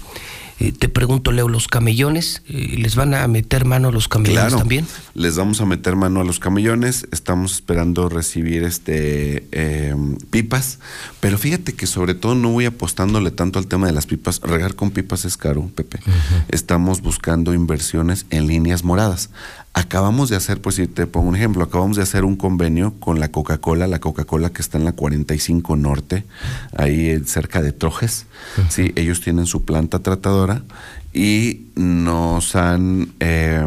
eh, te pregunto, Leo, ¿los camellones eh, les van a meter mano a los camellones Claro, también? les vamos a meter mano a los camellones, estamos esperando recibir este eh, pipas, pero fíjate que sobre todo no voy apostándole tanto al tema de las pipas, regar con pipas es caro, Pepe. Estamos buscando inversiones en líneas moradas. Acabamos de hacer, pues si te pongo un ejemplo, acabamos de hacer un convenio con la Coca-Cola, la Coca-Cola que está en la 45 Norte, ahí eh, cerca de Trojes. Sí, ellos tienen su planta tratadora y nos han eh,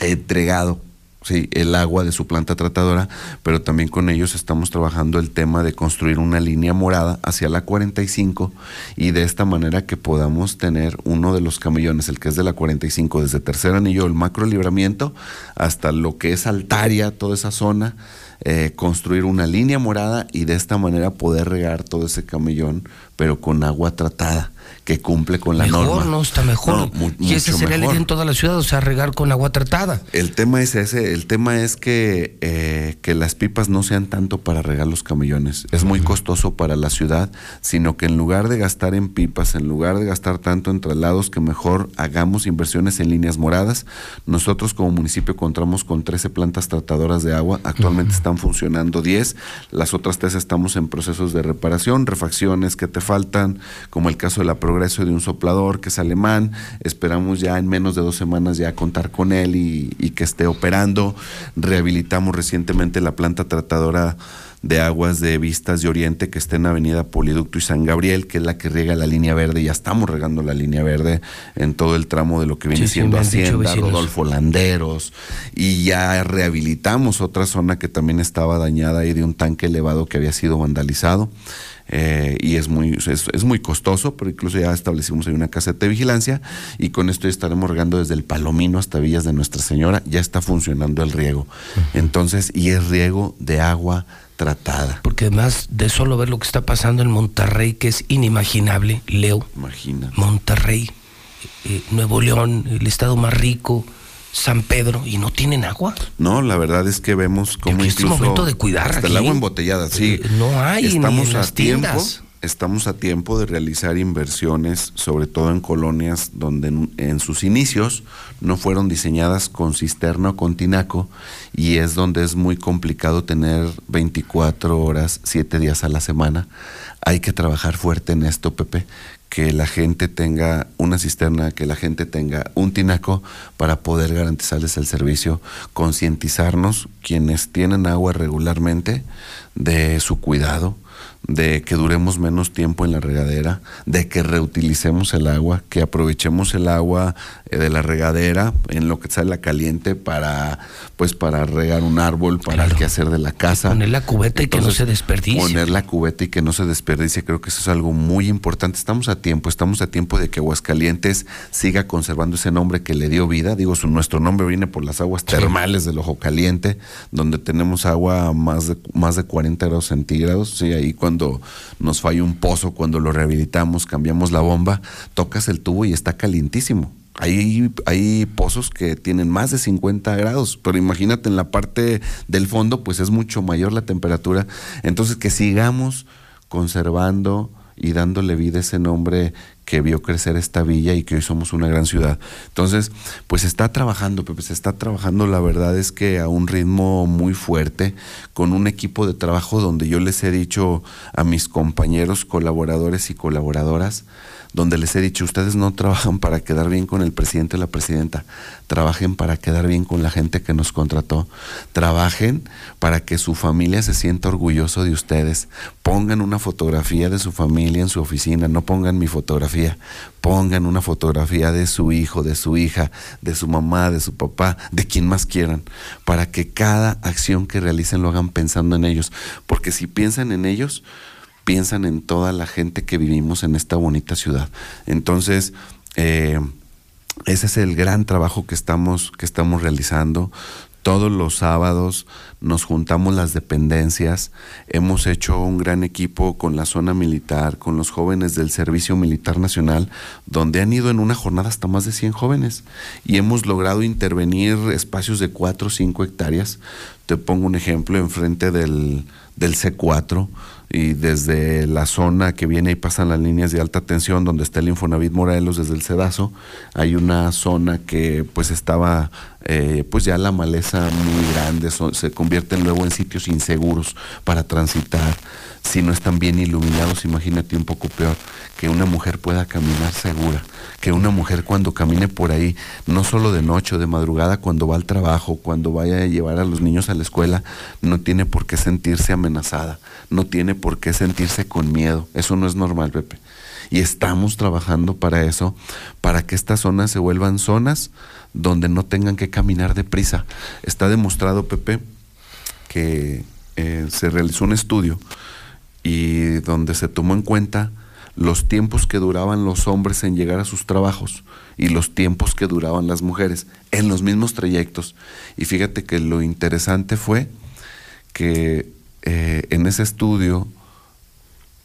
entregado sí, el agua de su planta tratadora, pero también con ellos estamos trabajando el tema de construir una línea morada hacia la 45 y de esta manera que podamos tener uno de los camellones, el que es de la 45, desde Tercer Anillo, el macro libramiento, hasta lo que es Altaria, toda esa zona, eh, construir una línea morada y de esta manera poder regar todo ese camellón, pero con agua tratada, que cumple con la mejor, norma. ¿no? Está mejor. No, y ese sería la mejor. idea en toda la ciudad, o sea, regar con agua tratada. El tema es ese, el tema es que, eh, que las pipas no sean tanto para regar los camellones, es muy costoso para la ciudad, sino que en lugar de gastar en pipas, en lugar de gastar tanto en traslados, que mejor hagamos inversiones en líneas moradas. Nosotros como municipio contamos con 13 plantas tratadoras de agua, actualmente están funcionando 10, las otras tres estamos en procesos de reparación, refacciones que te faltan, como el caso de la de un soplador que es alemán, esperamos ya en menos de dos semanas ya contar con él y, y que esté operando, rehabilitamos recientemente la planta tratadora de aguas de Vistas de Oriente que está en Avenida Poliducto y San Gabriel, que es la que riega la línea verde, ya estamos regando la línea verde en todo el tramo de lo que viene Sí, siendo Hacienda. Rodolfo Landeros, y ya rehabilitamos otra zona que también estaba dañada ahí de un tanque elevado que había sido vandalizado. Eh, y es muy, es, es muy costoso, pero incluso ya establecimos ahí una caseta de vigilancia y con esto ya estaremos regando desde el Palomino hasta Villas de Nuestra Señora, ya está funcionando el riego. Entonces, y es riego de agua tratada. Porque además de solo ver lo que está pasando en Monterrey, que es inimaginable, Leo. Imagina. Monterrey, eh, Nuevo León, el estado más rico, San Pedro, y no tienen agua. No, la verdad es que vemos como que es incluso momento de cuidar hasta el agua embotellada, sí. Eh, no hay ni estamos en a las tiempo, tiendas. estamos a tiempo de realizar inversiones, sobre todo en colonias donde en, en sus inicios no fueron diseñadas con cisterna o con tinaco y es donde es muy complicado tener 24 horas, 7 días a la semana. Hay que trabajar fuerte en esto, Pepe, que la gente tenga una cisterna, que la gente tenga un tinaco para poder garantizarles el servicio, concientizarnos quienes tienen agua regularmente de su cuidado, de que duremos menos tiempo en la regadera, de que reutilicemos el agua, que aprovechemos el agua eh, de la regadera en lo que sale la caliente para pues para regar un árbol, para el quehacer de la casa. Poner la cubeta y que no se desperdicie. Poner la cubeta y que no se desperdicie, creo que eso es algo muy importante. Estamos a tiempo, estamos a tiempo de que Aguascalientes siga conservando ese nombre que le dio vida. Digo, su, nuestro nombre viene por las aguas termales del Ojo Caliente, donde tenemos agua a más de, más de 40 grados centígrados. Sí, ahí cuando nos falla un pozo, cuando lo rehabilitamos, cambiamos la bomba, tocas el tubo y está calientísimo. Hay, hay pozos que tienen más de 50 grados, pero imagínate en la parte del fondo, pues es mucho mayor la temperatura. Entonces, que sigamos conservando y dándole vida a ese nombre que vio crecer esta villa y que hoy somos una gran ciudad. Entonces, pues está trabajando, Pepe, se está trabajando, la verdad es que a un ritmo muy fuerte, con un equipo de trabajo donde yo les he dicho a mis compañeros, colaboradores y colaboradoras, donde les he dicho, ustedes no trabajan para quedar bien con el presidente o la presidenta, trabajen para quedar bien con la gente que nos contrató, trabajen para que su familia se sienta orgulloso de ustedes, pongan una fotografía de su familia en su oficina, no pongan mi fotografía, pongan una fotografía de su hijo, de su hija, de su mamá, de su papá, de quien más quieran, para que cada acción que realicen lo hagan pensando en ellos, porque si piensan en ellos, piensan en toda la gente que vivimos en esta bonita ciudad. Entonces, eh, ese es el gran trabajo que estamos, que estamos realizando. Todos los sábados nos juntamos las dependencias, hemos hecho un gran equipo con la zona militar, con los jóvenes del Servicio Militar Nacional, donde han ido en una jornada hasta más de 100 jóvenes y hemos logrado intervenir espacios de 4 o 5 hectáreas. Te pongo un ejemplo enfrente del, del C4, y desde la zona que viene y pasan las líneas de alta tensión donde está el Infonavit Morelos desde el Cedazo hay una zona que pues estaba eh, pues ya la maleza muy grande se convierten luego en sitios inseguros para transitar si no están bien iluminados imagínate un poco peor que una mujer pueda caminar segura que una mujer cuando camine por ahí no solo de noche o de madrugada cuando va al trabajo cuando vaya a llevar a los niños a la escuela no tiene por qué sentirse amenazada no tiene por qué sentirse con miedo. Eso no es normal, Pepe. Y estamos trabajando para eso, para que estas zonas se vuelvan zonas donde no tengan que caminar deprisa. Está demostrado, Pepe, que eh, se realizó un estudio y donde se tomó en cuenta los tiempos que duraban los hombres en llegar a sus trabajos y los tiempos que duraban las mujeres en los mismos trayectos. Y fíjate que lo interesante fue que eh, en ese estudio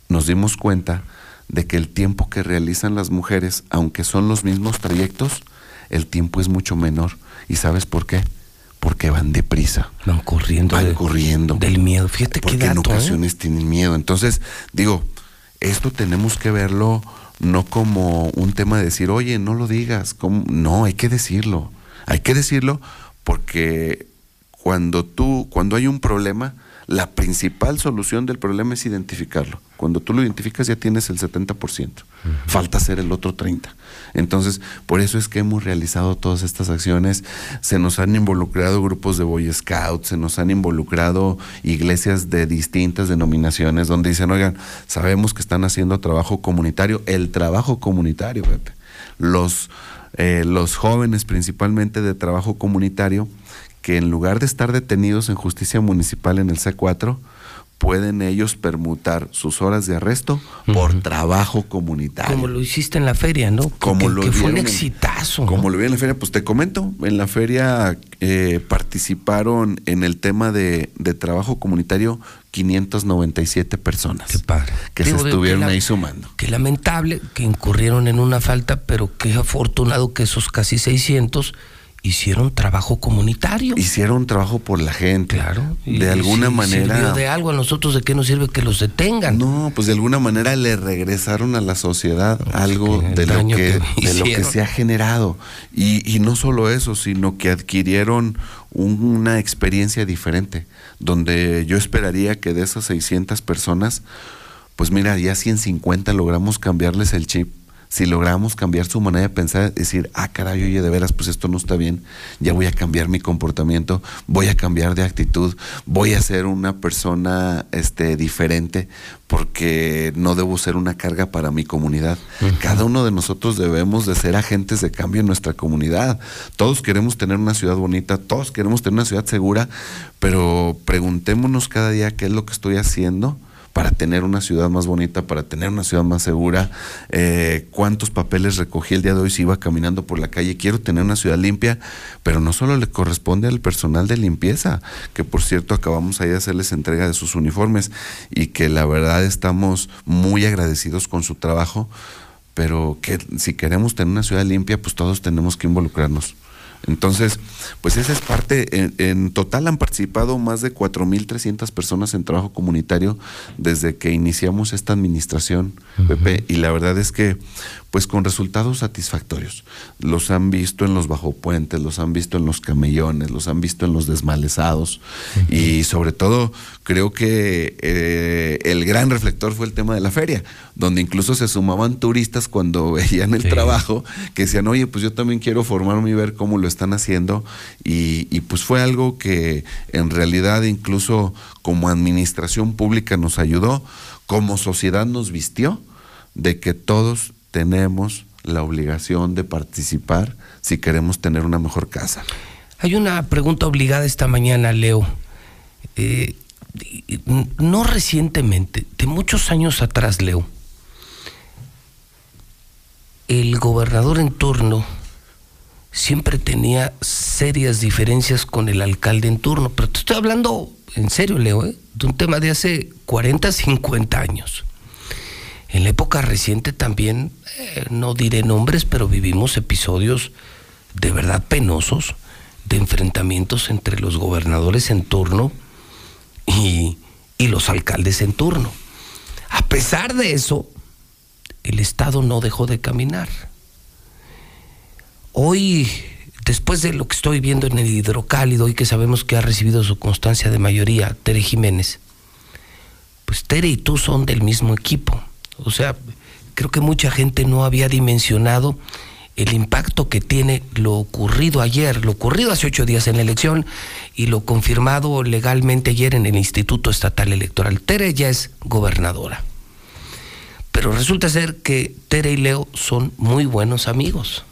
nos dimos cuenta de que el tiempo que realizan las mujeres, aunque son los mismos trayectos, el tiempo es mucho menor. ¿Y sabes por qué? Porque van deprisa. Van corriendo. Van corriendo. Del miedo. Fíjate Porque qué en ¿eh? ocasiones tienen miedo. Entonces, digo, esto tenemos que verlo no como un tema de decir, oye, no lo digas. No, hay que decirlo. Hay que decirlo porque cuando tú, cuando hay un problema, la principal solución del problema es identificarlo. Cuando tú lo identificas ya tienes el 70%. Falta hacer el otro 30%. Entonces, por eso es que hemos realizado todas estas acciones. Se nos han involucrado grupos de Boy Scouts, se nos han involucrado iglesias de distintas denominaciones donde dicen, oigan, sabemos que están haciendo trabajo comunitario. El trabajo comunitario, Pepe. Los, eh, los jóvenes principalmente de trabajo comunitario que en lugar de estar detenidos en justicia municipal en el C4, pueden ellos permutar sus horas de arresto por trabajo comunitario. Como lo hiciste en la feria, ¿no? Como lo que fue un exitazo. Como lo vi en la feria, pues te comento, en la feria eh, participaron en el tema de, trabajo comunitario 597 personas. Qué padre. Que se estuvieron ahí sumando. Qué lamentable que incurrieron en una falta, pero qué afortunado que esos casi 600 hicieron trabajo comunitario. Hicieron trabajo por la gente. Claro. de alguna manera. Sirvió de algo a nosotros, ¿de qué nos sirve que los detengan? No, pues de alguna manera le regresaron a la sociedad algo de, lo que, de lo que se ha generado. Y, y no solo eso, sino que adquirieron una experiencia diferente, donde yo esperaría que de esas 600 personas, pues mira, ya 150 logramos cambiarles el chip si logramos cambiar su manera de pensar, decir, ah, caray, oye, de veras, pues esto no está bien, ya voy a cambiar mi comportamiento, voy a cambiar de actitud, voy a ser una persona este, diferente, porque no debo ser una carga para mi comunidad. Cada uno de nosotros debemos de ser agentes de cambio en nuestra comunidad. Todos queremos tener una ciudad bonita, todos queremos tener una ciudad segura, pero preguntémonos cada día qué es lo que estoy haciendo para tener una ciudad más bonita, para tener una ciudad más segura, eh, cuántos papeles recogí el día de hoy si iba caminando por la calle, quiero tener una ciudad limpia, pero no solo le corresponde al personal de limpieza, que por cierto acabamos ahí de hacerles entrega de sus uniformes y que la verdad estamos muy agradecidos con su trabajo, pero que si queremos tener una ciudad limpia, pues todos tenemos que involucrarnos. Entonces, pues esa es parte, en, total han participado más de 4.300 personas en trabajo comunitario desde que iniciamos esta administración, Pepe, y la verdad es que pues con resultados satisfactorios. Los han visto en los bajopuentes, los han visto en los camellones, los han visto en los desmalezados. Y sobre todo creo que eh, el gran reflector fue el tema de la feria, donde incluso se sumaban turistas cuando veían el trabajo, que decían, oye, pues yo también quiero formarme y ver cómo lo están haciendo y, y pues fue algo que en realidad incluso como administración pública nos ayudó, como sociedad nos vistió de que todos tenemos la obligación de participar si queremos tener una mejor casa. Hay una pregunta obligada esta mañana, Leo. Eh, no recientemente, de muchos años atrás, Leo, el gobernador en turno siempre tenía serias diferencias con el alcalde en turno, pero te estoy hablando en serio, Leo, ¿eh? de un tema de hace 40, 50 años. En la época reciente también, eh, no diré nombres, pero vivimos episodios de verdad penosos de enfrentamientos entre los gobernadores en turno y, y los alcaldes en turno. A pesar de eso, el Estado no dejó de caminar. Hoy, después de lo que estoy viendo en el hidrocálido y que sabemos que ha recibido su constancia de mayoría, Tere Jiménez, pues Tere y tú son del mismo equipo. O sea, creo que mucha gente no había dimensionado el impacto que tiene lo ocurrido ayer, lo ocurrido hace ocho días en la elección y lo confirmado legalmente ayer en el Instituto Estatal Electoral. Tere ya es gobernadora. Pero resulta ser que Tere y Leo son muy buenos amigos.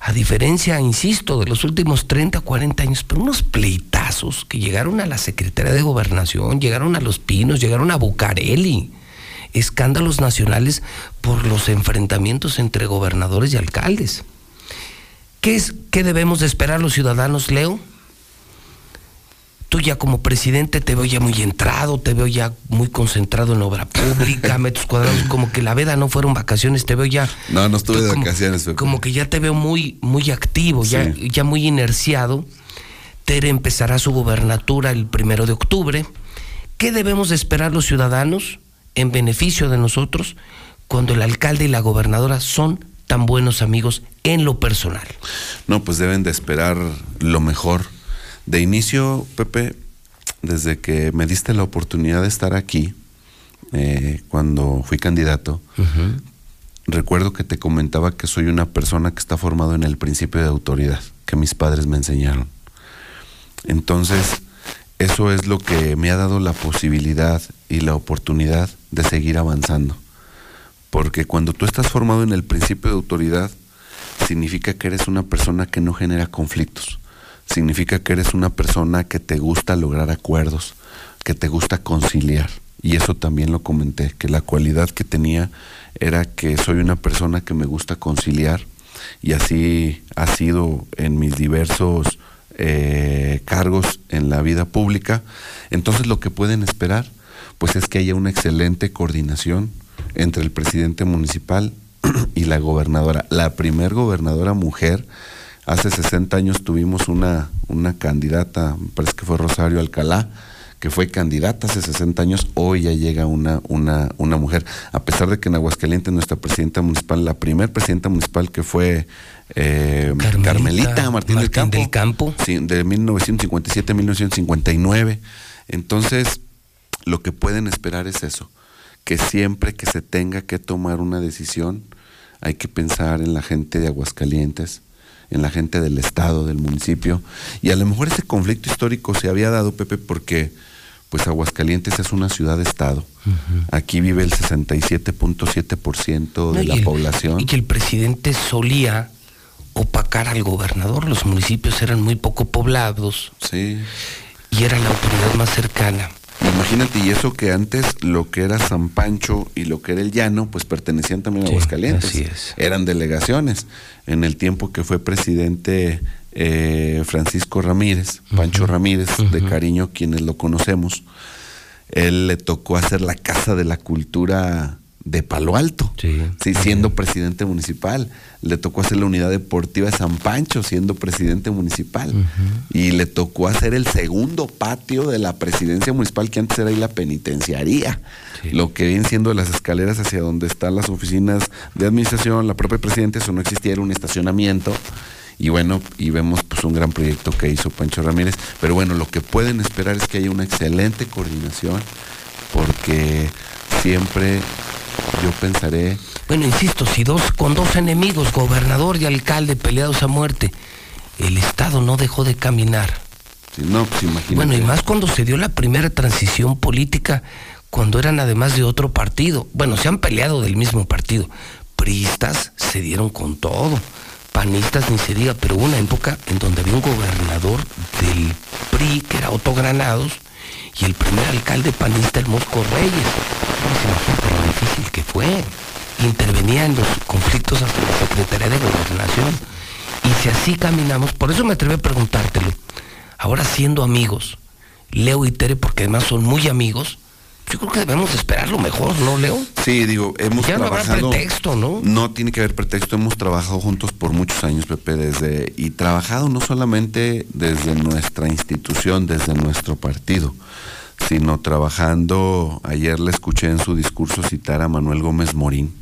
A diferencia, insisto, de los últimos 30, 40 años, pero unos pleitazos que llegaron a la Secretaría de Gobernación, llegaron a Los Pinos, llegaron a Bucareli escándalos nacionales por los enfrentamientos entre gobernadores y alcaldes. ¿Qué es qué debemos de esperar los ciudadanos, Leo? Tú ya como presidente te veo ya muy entrado, te veo ya muy concentrado en obra pública, metros cuadrados, como que la veda no fueron vacaciones, te veo ya. No, no estuve de vacaciones. Como que ya te veo muy, muy activo, ya, ya muy inerciado. Tere empezará su gobernatura el primero de octubre. ¿Qué debemos de esperar los ciudadanos? En beneficio de nosotros cuando el alcalde y la gobernadora son tan buenos amigos en lo personal? No, pues deben de esperar lo mejor. De inicio, Pepe, desde que me diste la oportunidad de estar aquí, eh, cuando fui candidato, recuerdo que te comentaba que soy una persona que está formado en el principio de autoridad, que mis padres me enseñaron. Entonces, eso es lo que me ha dado la posibilidad y la oportunidad de seguir avanzando. Porque cuando tú estás formado en el principio de autoridad, significa que eres una persona que no genera conflictos. Significa que eres una persona que te gusta lograr acuerdos, que te gusta conciliar. Y eso también lo comenté, que la cualidad que tenía era que soy una persona que me gusta conciliar y así ha sido en mis diversos eh, cargos en la vida pública. Entonces lo que pueden esperar pues es que haya una excelente coordinación entre el presidente municipal y la gobernadora. La primer gobernadora mujer, hace 60 años tuvimos una, una candidata, parece que fue Rosario Alcalá, que fue candidata hace 60 años, hoy ya llega una, una, una mujer. A pesar de que en Aguascalientes nuestra presidenta municipal, la primer presidenta municipal que fue eh, Carmelita, Martín, del Campo, del Campo. Sí, de 1957 a 1959. Entonces, lo que pueden esperar es eso, que siempre que se tenga que tomar una decisión, hay que pensar en la gente de Aguascalientes, en la gente del estado, del municipio, y a lo mejor ese conflicto histórico se había dado, Pepe, porque pues Aguascalientes es una ciudad-estado. Aquí vive el 67.7% de la población. Y que el presidente solía opacar al gobernador. Los municipios eran muy poco poblados. Sí. Y era la autoridad más cercana. Imagínate, y eso que antes lo que era San Pancho y lo que era el llano, pues pertenecían también a Aguascalientes. Así es. Eran delegaciones. En el tiempo que fue presidente eh, Francisco Ramírez, Pancho Ramírez, de cariño, quienes lo conocemos, él le tocó hacer la Casa de la Cultura de Palo Alto, sí. siendo presidente municipal. Le tocó hacer la unidad deportiva de San Pancho siendo presidente municipal. Y le tocó hacer el segundo patio de la presidencia municipal, que antes era ahí la penitenciaría. Lo que vienen siendo las escaleras hacia donde están las oficinas de administración, la propia presidenta, eso no existía, era un estacionamiento. Y bueno, y vemos pues un gran proyecto que hizo Pancho Ramírez. Pero bueno, lo que pueden esperar es que haya una excelente coordinación, porque siempre yo pensaré. Bueno, insisto, si dos con dos enemigos, gobernador y alcalde peleados a muerte, el Estado no dejó de caminar. Sí, no, pues imagínate. Bueno, y más cuando se dio la primera transición política, cuando eran además de otro partido. Bueno, se han peleado del mismo partido. Priistas se dieron con todo. Panistas ni se diga, pero hubo una época en donde había un gobernador del PRI, que era Otto Granados, y el primer alcalde panista, el Mosco Reyes. No se difícil que fue. Intervenía en los conflictos hasta la Secretaría de Gobernación. Y si así caminamos, por eso me atreví a preguntártelo. Ahora siendo amigos, Leo y Tere, porque además son muy amigos, yo creo que debemos esperar lo mejor, ¿no, Leo? Sí, digo, hemos ya trabajado. no habrá pretexto, ¿no? No tiene que haber pretexto. Hemos trabajado juntos por muchos años, Pepe, desde y trabajado no solamente desde nuestra institución, desde nuestro partido, sino trabajando. Ayer le escuché en su discurso citar a Manuel Gómez Morín.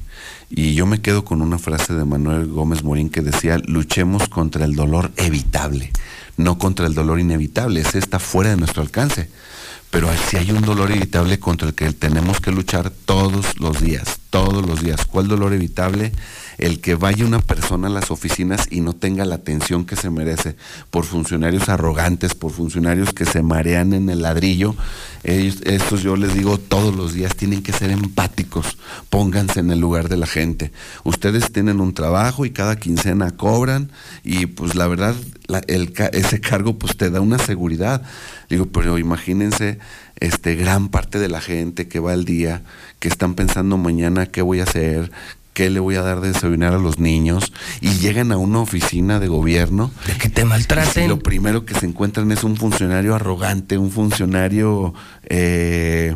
Y yo me quedo con una frase de Manuel Gómez Morín que decía, luchemos contra el dolor evitable, no contra el dolor inevitable, ese está fuera de nuestro alcance pero si hay un dolor evitable contra el que tenemos que luchar todos los días, todos los días. ¿Cuál dolor evitable? El que vaya una persona a las oficinas y no tenga la atención que se merece por funcionarios arrogantes, por funcionarios que se marean en el ladrillo. Estos yo les digo todos los días, tienen que ser empáticos, pónganse en el lugar de la gente. Ustedes tienen un trabajo y cada quincena cobran y pues la verdad ese cargo pues te da una seguridad. Digo, pero imagínense este gran parte de la gente que va al día, que están pensando mañana qué voy a hacer, qué le voy a dar de desayunar a los niños y llegan a una oficina de gobierno. De que te maltraten. Y lo primero que se encuentran es un funcionario arrogante, un funcionario eh,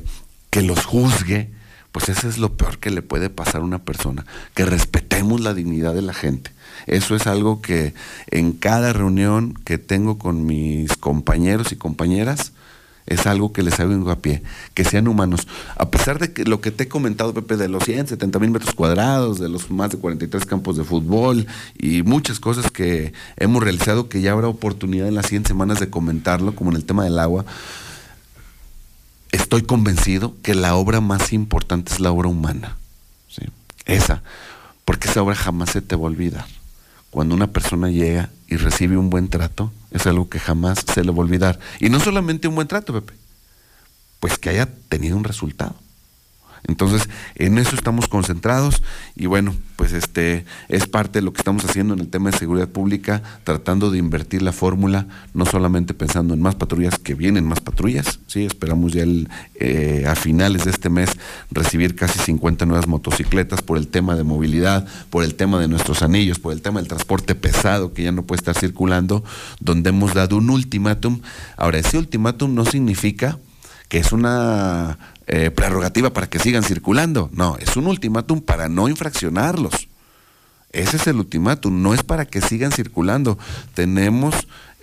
que los juzgue. Pues eso es lo peor que le puede pasar a una persona, que respetemos la dignidad de la gente. Eso es algo que en cada reunión que tengo con mis compañeros y compañeras, es algo que les hago a pie, que sean humanos. A pesar de que lo que te he comentado, Pepe, de los 170 mil metros cuadrados, de los más de 43 campos de fútbol y muchas cosas que hemos realizado, que ya habrá oportunidad en las 100 semanas de comentarlo, como en el tema del agua, estoy convencido que la obra más importante es la obra humana. ¿sí? Esa, porque esa obra jamás se te va a olvidar. Cuando una persona llega y recibe un buen trato, es algo que jamás se le va a olvidar. Y no solamente un buen trato, Pepe, pues que haya tenido un resultado. Entonces, en eso estamos concentrados y bueno, pues este es parte de lo que estamos haciendo en el tema de seguridad pública, tratando de invertir la fórmula, no solamente pensando en más patrullas, que vienen más patrullas, sí, esperamos ya el, eh, a finales de este mes recibir casi 50 nuevas motocicletas por el tema de movilidad, por el tema de nuestros anillos, por el tema del transporte pesado que ya no puede estar circulando, donde hemos dado un ultimátum. Ahora, ese ultimátum no significa que es una eh, prerrogativa para que sigan circulando. No, es un ultimátum para no infraccionarlos. Ese es el ultimátum, no es para que sigan circulando. Tenemos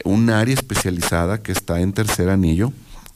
un área especializada que está en tercer anillo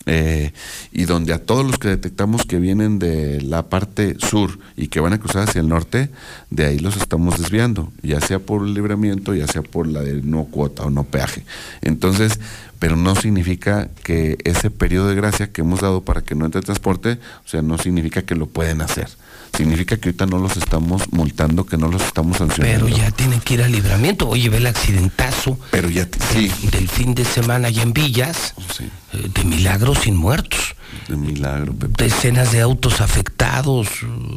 eh, y donde a todos los que detectamos que vienen de la parte sur y que van a cruzar hacia el norte, de ahí los estamos desviando, ya sea por el libramiento, ya sea por la de no cuota o no peaje. Entonces, pero no significa que ese periodo de gracia que hemos dado para que no entre transporte, o sea, no significa que lo pueden hacer. Significa que ahorita no los estamos multando, que no los estamos sancionando. Pero ya tienen que ir al libramiento. Oye, ve el accidentazo Pero ya, sí. del, del fin de semana allá en Villas, Sí, de milagros sin muertos. de milagro, Pepe. Decenas de autos afectados,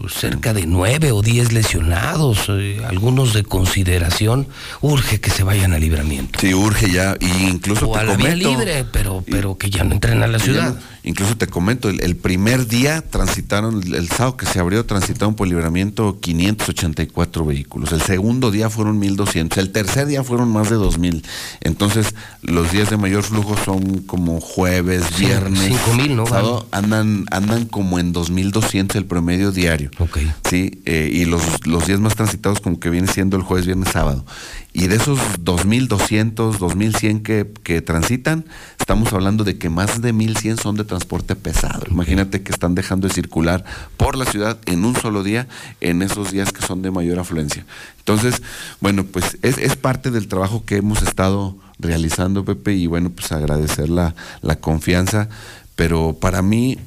cerca de nueve o diez lesionados, eh, algunos de consideración. Urge que se vayan al libramiento. Sí, urge ya, y incluso O te a la vía libre, pero, pero que ya no entren a la ciudad. Incluso te comento, el, el primer día transitaron, el, el sábado que se abrió, transitaron por libramiento 584 vehículos. El segundo día fueron 1200. El tercer día fueron más de 2000. Entonces, los días de mayor flujo son como jueves, Sí, viernes, 5,000, ¿no? Va a sábado todo andan andan como en 2200 el promedio diario. Ok. Sí, eh, y los, los días más transitados como que viene siendo el jueves, viernes, sábado. Y de esos 2200, 2100 que, que transitan, estamos hablando de que más de 1100 son de transporte pesado. Imagínate que están dejando de circular por la ciudad en un solo día, en esos días que son de mayor afluencia. Entonces, bueno, pues es, es parte del trabajo que hemos estado realizando, Pepe, y bueno, pues agradecer la, la confianza, pero para mí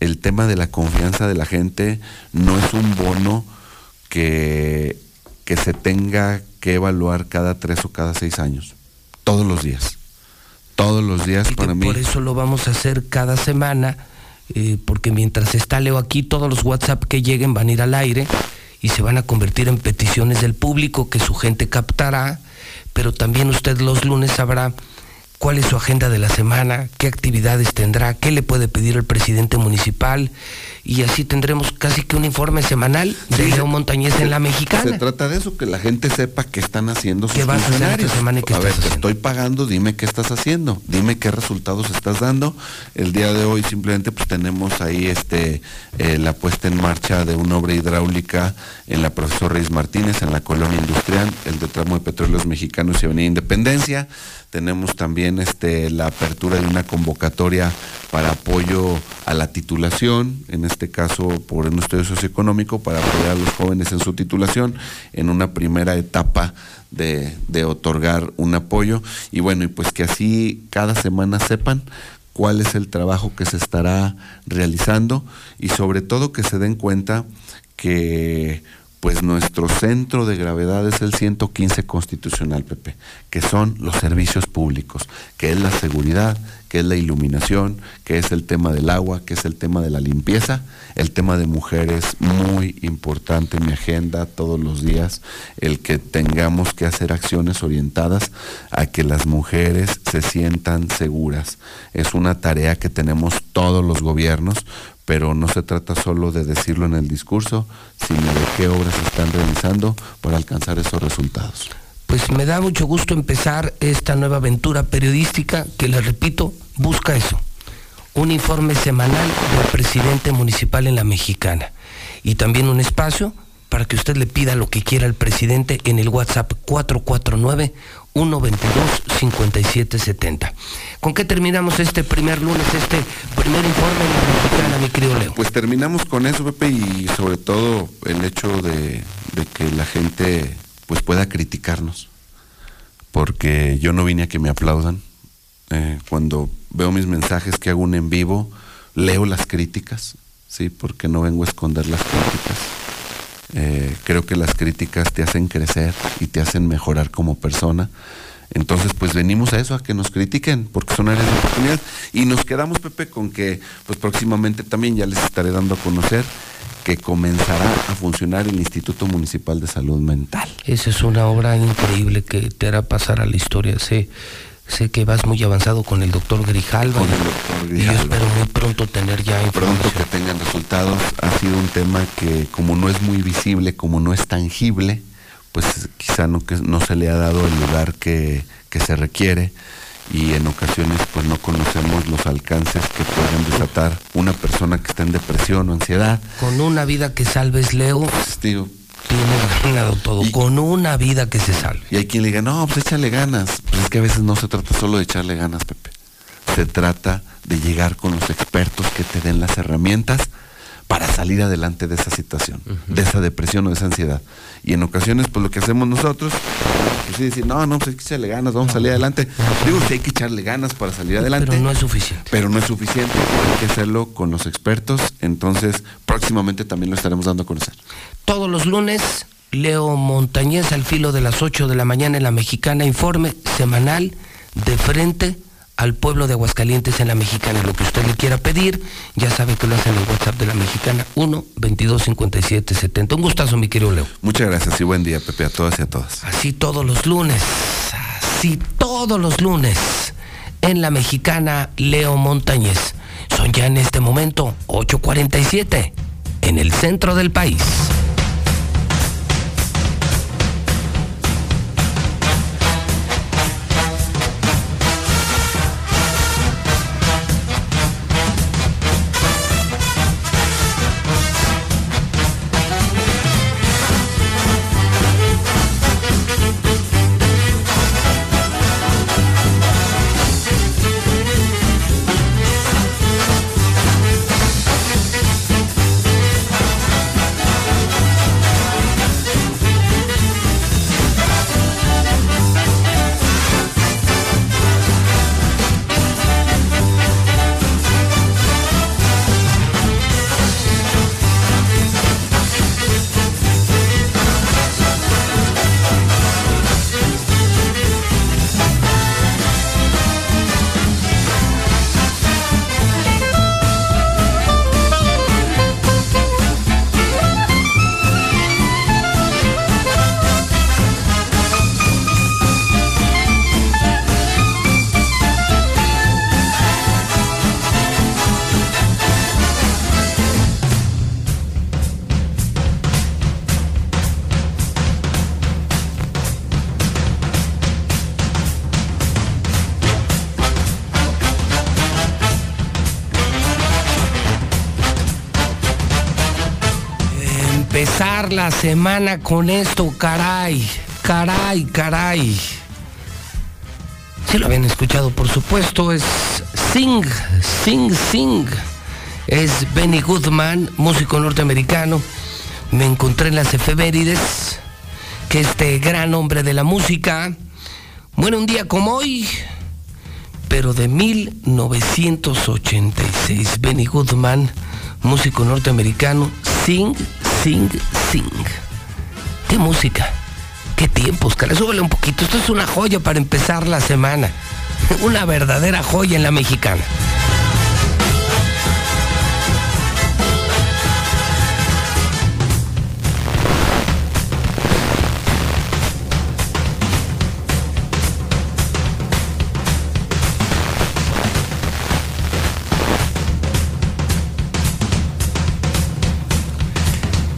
el tema de la confianza de la gente no es un bono que, que se tenga que evaluar cada tres o cada seis años, todos los días, todos los días Y para mí. Por eso lo vamos a hacer cada semana, eh, porque mientras está Leo aquí, todos los WhatsApp que lleguen van a ir al aire y se van a convertir en peticiones del público que su gente captará, pero también usted los lunes sabrá cuál es su agenda de la semana, qué actividades tendrá, qué le puede pedir el presidente municipal y así tendremos casi que un informe semanal de Sí, Leo Montañez en la mexicana. Se trata de eso, que la gente sepa qué están haciendo sus ¿Qué vas a hacer esta funcionarios. semana y qué a ver, estás te estoy pagando, dime qué estás haciendo, dime qué resultados estás dando. El día de hoy simplemente pues tenemos ahí este eh, la puesta en marcha de una obra hidráulica en la profesor Reyes Martínez, en la colonia industrial, el de tramo de petróleos mexicanos y Avenida Independencia. Tenemos también este la apertura de una convocatoria para apoyo a la titulación, en este caso por un estudio socioeconómico, para apoyar a los jóvenes en su titulación, en una primera etapa de, de otorgar un apoyo. Y bueno, y pues que así cada semana sepan cuál es el trabajo que se estará realizando y sobre todo que se den cuenta que pues nuestro centro de gravedad es el 115 constitucional, Pepe, que son los servicios públicos, que es la seguridad, que es la iluminación, que es el tema del agua, que es el tema de la limpieza, el tema de mujeres, muy importante en mi agenda todos los días, el que tengamos que hacer acciones orientadas a que las mujeres se sientan seguras. Es una tarea que tenemos todos los gobiernos, pero no se trata solo de decirlo en el discurso, sino de qué obras están realizando para alcanzar esos resultados. Pues me da mucho gusto empezar esta nueva aventura periodística que, le repito, busca eso. Un informe semanal del presidente municipal en la mexicana. Y también un espacio para que usted le pida lo que quiera al presidente en el WhatsApp 449-122-5770. ¿Con qué terminamos este primer lunes, este primer informe en la mexicana, mi querido Leo? Pues terminamos con eso, Pepe, y sobre todo el hecho de, de que la gente pues pueda criticarnos, porque yo no vine a que me aplaudan. Eh, cuando veo mis mensajes que hago un en vivo, leo las críticas, sí, porque no vengo a esconder las críticas. Eh, creo que las críticas te hacen crecer y te hacen mejorar como persona. Entonces, pues venimos a eso, a que nos critiquen, porque son áreas de oportunidad. Y nos quedamos, Pepe, con que, pues próximamente también ya les estaré dando a conocer que comenzará a funcionar el Instituto Municipal de Salud Mental. Esa es una obra increíble que te hará pasar a la historia. Sé, sé que vas muy avanzado con el doctor Grijalva. Con el doctor Y yo Grijalva. espero muy pronto tener ya Pronto que tengan resultados. Ha sido un tema que como no es muy visible, como no es tangible, pues quizá no, que, no se le ha dado el lugar que, que se requiere y en ocasiones pues no conocemos los alcances que pueden desatar una persona que está en depresión o ansiedad. Con una vida que salves, Leo, Pues, digo, tienes ganado todo. Con una vida que se salve. Y hay quien le diga, no, pues échale ganas. Pues es que a veces no se trata solo de echarle ganas, Pepe. Se trata de llegar con los expertos que te den las herramientas para salir adelante de esa situación, de esa depresión o de esa ansiedad. Y en ocasiones, pues lo que hacemos nosotros, pues sí decir, no, no, pues hay que echarle ganas, vamos a salir adelante. Digo, sí hay que echarle ganas para salir adelante. Pero no es suficiente. Pero no es suficiente, hay que hacerlo con los expertos. Entonces, próximamente también lo estaremos dando a conocer. Todos los lunes, Leo Montañez al filo de las 8 de la mañana en la Mexicana, informe semanal de frente al pueblo de Aguascalientes en la Mexicana. Lo que usted le quiera pedir, ya sabe que lo hace en el WhatsApp de la Mexicana, 1 22 57 70. Un gustazo, mi querido Leo. Muchas gracias y buen día, Pepe, a todas y a todas. Así todos los lunes, así todos los lunes, en la Mexicana, Leo Montañez. Son ya en este momento 8.47 en el centro del país. Semana con esto, caray, caray, caray. Si lo habían escuchado, por supuesto, es Sing, Sing, Sing. Es Benny Goodman, músico norteamericano. Me encontré en las efemérides que este gran hombre de la música muere un día como hoy, pero de 1986. Benny Goodman, músico norteamericano, Sing, Sing, Sing. ¿Qué música? ¿Qué tiempos, cara? Súbele un poquito. Esto es una joya para empezar la semana. Una verdadera joya en la mexicana.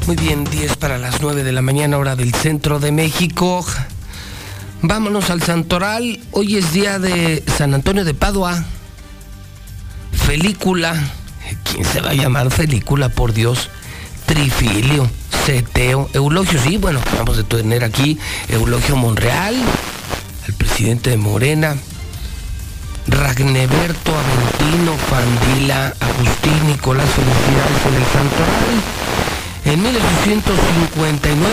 Muy bien, 10 para las 9 de la mañana, hora del centro de México. Vámonos al Santoral. Hoy es día de San Antonio de Padua. Felícula. ¿Quién se va a llamar Felícula, por Dios? Trifilio, Ceteo, Eulogio, sí, bueno, vamos a tener aquí Eulogio Monreal, el presidente de Morena, Ragneberto Aventino, Pandila, Agustín, Nicolás Felicidades en el Santoral. En 1859,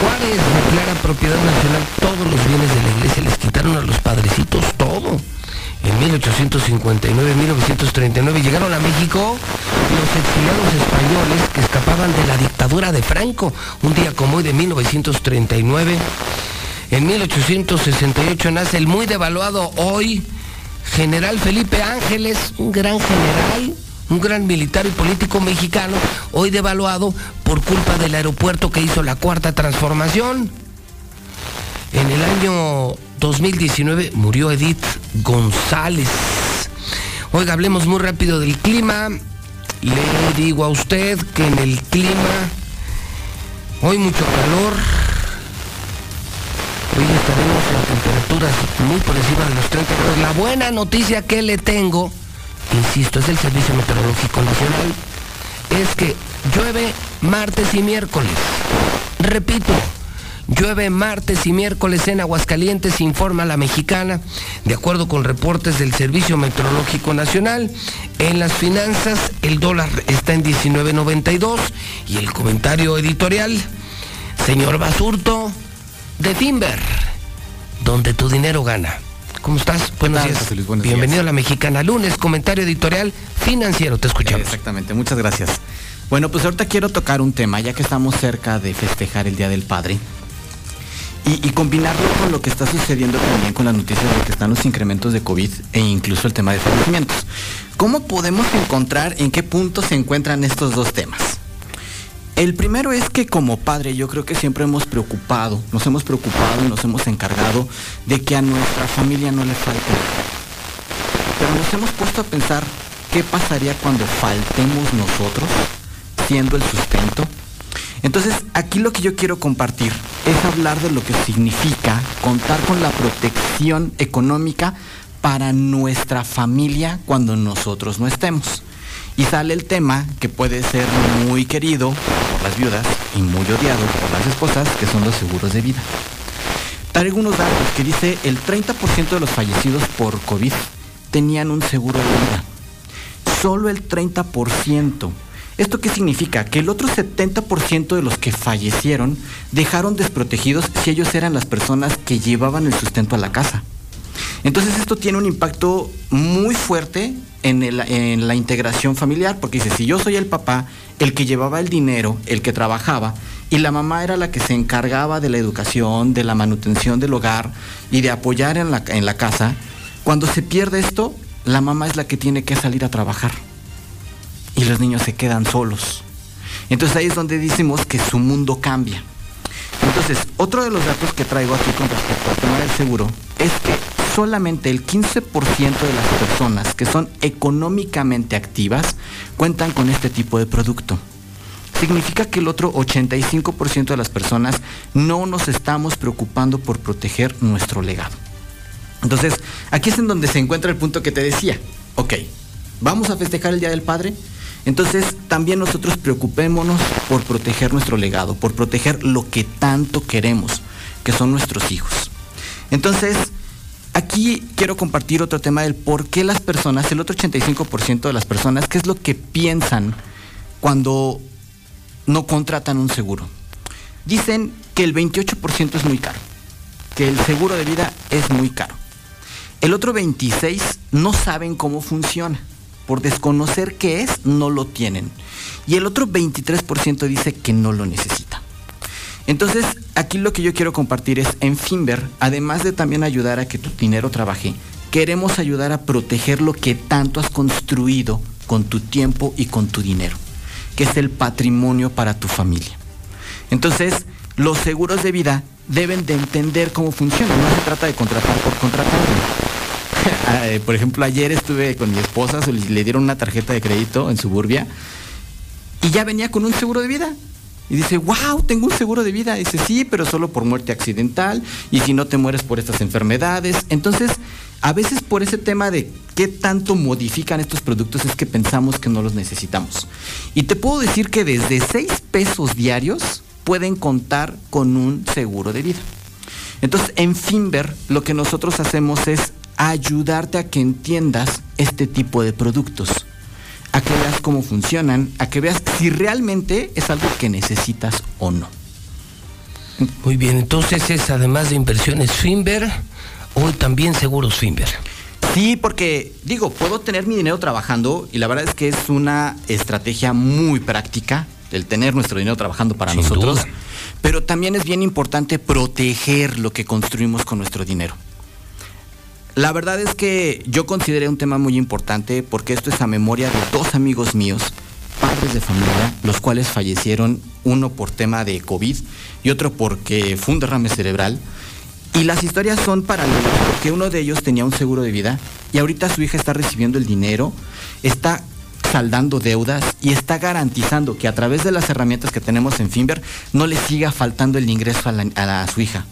Juárez declara propiedad nacional todos los bienes de la iglesia, les quitaron a los padrecitos todo. En 1859, 1939 llegaron a México los exiliados españoles que escapaban de la dictadura de Franco, un día como hoy de 1939. En 1868 nace el muy devaluado hoy general Felipe Ángeles, un gran general, un gran militar y político mexicano, hoy devaluado por culpa del aeropuerto que hizo la cuarta transformación. En el año 2019 murió Edith González. Oiga, hablemos muy rápido del clima. Le digo a usted que en el clima hoy mucho calor. Hoy estaremos en temperaturas muy por encima de los 30 grados. La buena noticia que le tengo insisto, es el Servicio Meteorológico Nacional, es que llueve martes y miércoles. Repito, llueve martes y miércoles en Aguascalientes, informa la mexicana, de acuerdo con reportes del Servicio Meteorológico Nacional. En las finanzas, el dólar está en 19.92 y el comentario editorial, señor Basurto, de Timber, donde tu dinero gana. ¿Cómo estás? Buenos días. Bienvenido a la Mexicana. Lunes, comentario editorial financiero. Te escuchamos. Exactamente, muchas gracias. Bueno, pues ahorita quiero tocar un tema, ya que estamos cerca de festejar el Día del Padre. Y, y, combinarlo con lo que está sucediendo también con las noticias de que están los incrementos de COVID e incluso el tema de fallecimientos. ¿Cómo podemos encontrar en qué punto se encuentran estos dos temas? El primero es que como padre yo creo que siempre hemos preocupado, nos hemos preocupado y nos hemos encargado de que a nuestra familia no le falte. Pero nos hemos puesto a pensar qué pasaría cuando faltemos nosotros, siendo el sustento. Entonces, aquí lo que yo quiero compartir es hablar de lo que significa contar con la protección económica para nuestra familia cuando nosotros no estemos. Y sale el tema que puede ser muy querido por las viudas y muy odiado por las esposas, que son los seguros de vida. Traigo unos datos que dice el 30% de los fallecidos por COVID tenían un seguro de vida. Solo el 30%. ¿Esto qué significa? Que el otro 70% de los que fallecieron dejaron desprotegidos si ellos eran las personas que llevaban el sustento a la casa. Entonces esto tiene un impacto muy fuerte en, el, la integración familiar, porque dice, si yo soy el papá, el que llevaba el dinero, el que trabajaba, y la mamá era la que se encargaba de la educación, de la manutención del hogar y de apoyar en la, en la casa, cuando se pierde esto, la mamá es la que tiene que salir a trabajar. Y los niños se quedan solos. Entonces ahí es donde decimos que su mundo cambia. Entonces, otro de los datos que traigo aquí con respecto al tema del seguro es que solamente el 15% de las personas que son económicamente activas cuentan con este tipo de producto. Significa que el otro 85% de las personas no nos estamos preocupando por proteger nuestro legado. Entonces, aquí es en donde se encuentra el punto que te decía. Ok, vamos a festejar el Día del Padre. Entonces, también nosotros preocupémonos por proteger nuestro legado, por proteger lo que tanto queremos, que son nuestros hijos. Entonces, aquí quiero compartir otro tema del por qué las personas, el otro 85% de las personas, qué es lo que piensan cuando no contratan un seguro. Dicen que el 28% es muy caro, que el seguro de vida es muy caro. El otro 26% no saben cómo funciona por desconocer qué es, no lo tienen. Y el otro 23% dice que no lo necesita. Entonces, aquí lo que yo quiero compartir es, en Finver, además de también ayudar a que tu dinero trabaje, queremos ayudar a proteger lo que tanto has construido con tu tiempo y con tu dinero, que es el patrimonio para tu familia. Entonces, los seguros de vida deben de entender cómo funcionan, no se trata de contratar por contratar. Eh, por ejemplo, ayer estuve con mi esposa, le dieron una tarjeta de crédito en Suburbia y ya venía con un seguro de vida. Y dice, wow, tengo un seguro de vida. Dice, sí, pero solo por muerte accidental y si no te mueres por estas enfermedades. Entonces, a veces por ese tema de qué tanto modifican estos productos es que pensamos que no los necesitamos. Y te puedo decir que desde 6 pesos diarios pueden contar con un seguro de vida. Entonces, en Finver, lo que nosotros hacemos es ayudarte a que entiendas este tipo de productos, a que veas cómo funcionan, a que veas si realmente es algo que necesitas o no. Muy bien, entonces es además de inversiones Finver, hoy también seguros Finver. Sí, porque digo, puedo tener mi dinero trabajando y la verdad es que es una estrategia muy práctica el tener nuestro dinero trabajando para nosotros, pero también es bien importante proteger lo que construimos con nuestro dinero. La verdad es que yo consideré un tema muy importante porque esto es a memoria de dos amigos míos, padres de familia, los cuales fallecieron, uno por tema de COVID y otro porque fue un derrame cerebral. Y las historias son paralelas porque uno de ellos tenía un seguro de vida y ahorita su hija está recibiendo el dinero, está saldando deudas y está garantizando que a través de las herramientas que tenemos en Finver no le siga faltando el ingreso a su hija.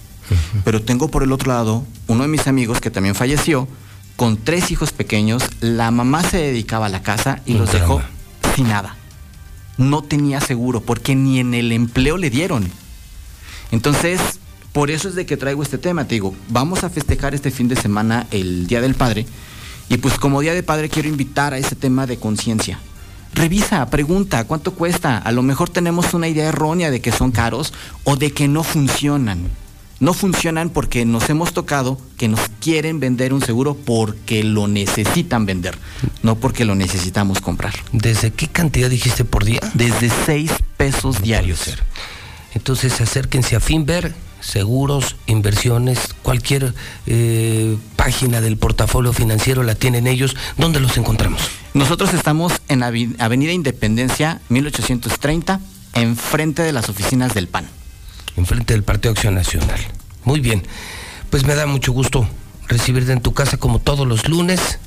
Pero tengo por el otro lado uno de mis amigos que también falleció con tres hijos pequeños. La mamá se dedicaba a la casa y los dejó sin nada. No tenía seguro porque ni en el empleo le dieron. Entonces, por eso es de que traigo este tema. Te digo, vamos a festejar este fin de semana el Día del Padre. Y pues como Día del Padre quiero invitar a ese tema de conciencia. Revisa, pregunta, ¿cuánto cuesta? A lo mejor tenemos una idea errónea de que son caros o de que no funcionan no funcionan porque nos hemos tocado que nos quieren vender un seguro porque lo necesitan vender, no porque lo necesitamos comprar. ¿Desde qué cantidad dijiste por día? Desde 6 pesos diarios. Entonces acérquense a Finver, seguros, inversiones, cualquier eh, página del portafolio financiero la tienen ellos. ¿Dónde los encontramos? Nosotros estamos en Avenida Independencia 1830, enfrente de las oficinas del PAN enfrente del Partido Acción Nacional. Muy bien, pues me da mucho gusto recibirte en tu casa como todos los lunes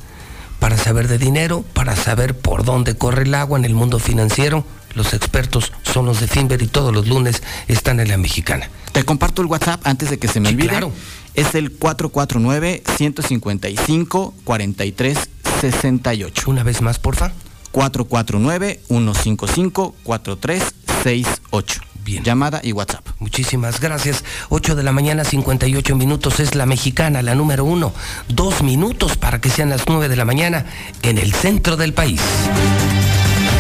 para saber de dinero, para saber por dónde corre el agua en el mundo financiero. Los expertos son los de Finver y todos los lunes están en la mexicana. Te comparto el WhatsApp antes de que se me olvide. Claro. Es el 449-155-4368. Una vez más, porfa. 449-155-4368. Llamada y WhatsApp. Muchísimas gracias. 8 de la mañana, 58 minutos. Es la mexicana, la número uno. Dos minutos para que sean las 9 de la mañana en el centro del país.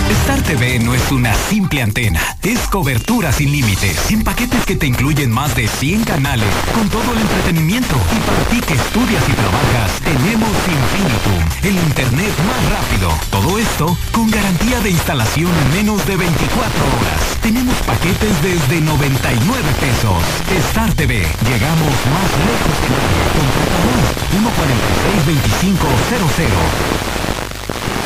Star TV no es una simple antena, es cobertura sin límites, en paquetes que te incluyen más de 100 canales, con todo el entretenimiento. Y para ti que estudias y trabajas, tenemos Infinitum, el internet más rápido. Todo esto con garantía de instalación en menos de 24 horas. Tenemos paquetes desde 99 pesos. Star TV, llegamos más lejos que nadie. Contrata 146 2500.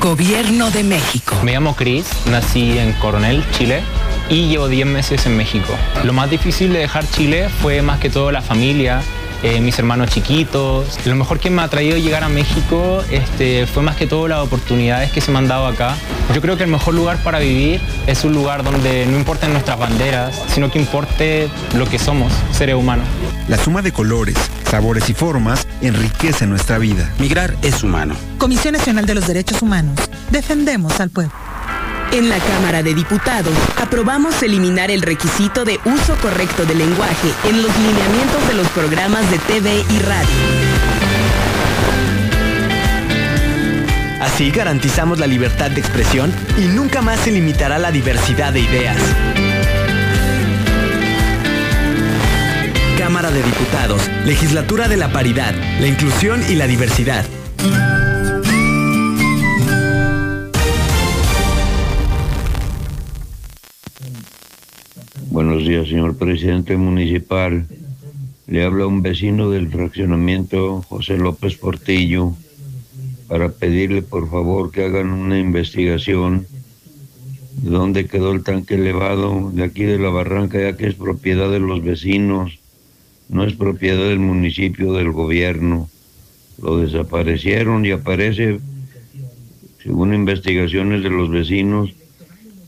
Gobierno de México. Me llamo Chris, nací en Coronel, Chile y llevo 10 meses en México. Lo más difícil de dejar Chile fue más que todo la familia, eh, mis hermanos chiquitos. Lo mejor que me ha traído llegar a México este, fue más que todo las oportunidades que se me han dado acá. Yo creo que el mejor lugar para vivir es un lugar donde no importen nuestras banderas, sino que importe lo que somos, seres humanos. La suma de colores, sabores y formas enriquece nuestra vida. Migrar es humano. Comisión Nacional de los Derechos Humanos. Defendemos al pueblo. En la Cámara de Diputados aprobamos eliminar el requisito de uso correcto del lenguaje en los lineamientos de los programas de TV y radio. Así garantizamos la libertad de expresión y nunca más se limitará la diversidad de ideas. Cámara de Diputados, Legislatura de la Paridad, la Inclusión y la Diversidad. Buenos días, señor presidente municipal. Le habla un vecino del fraccionamiento José López Portillo para pedirle por favor que hagan una investigación de dónde quedó el tanque elevado de aquí de la barranca, ya que es propiedad de los vecinos, no es propiedad del municipio, del gobierno. Lo desaparecieron y aparece, según investigaciones de los vecinos,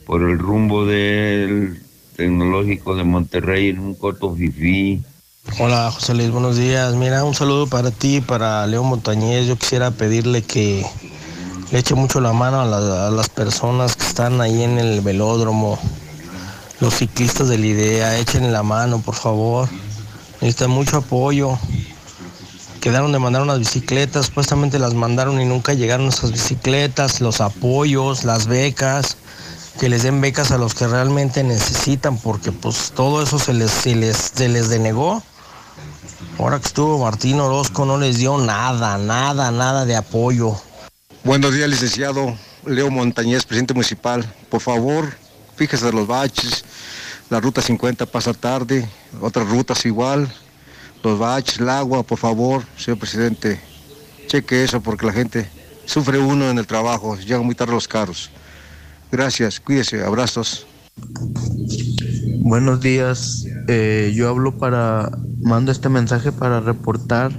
por el rumbo del Tecnológico de Monterrey en un coto fifí. Hola José Luis, buenos días. Mira, un saludo para ti, para León Montañez. Yo quisiera pedirle que le eche mucho la mano a, la- a las personas que están ahí en el velódromo, los ciclistas de la idea, echen la mano, por favor. Necesitan mucho apoyo. Quedaron de mandar unas bicicletas, supuestamente las mandaron y nunca llegaron esas bicicletas, los apoyos, las becas, que les den becas a los que realmente necesitan, porque pues todo eso se les, se les, se les denegó. Ahora que estuvo Martín Orozco no les dio nada, nada, nada de apoyo. Buenos días, licenciado Leo Montañez, presidente municipal. Por favor, fíjese los baches. La ruta 50 pasa tarde, otras rutas igual. Los baches, el agua, por favor, señor presidente. Cheque eso porque la gente sufre uno en el trabajo, llegan muy tarde los carros. Gracias, cuídese, abrazos. Buenos días, eh, yo hablo para, mando este mensaje para reportar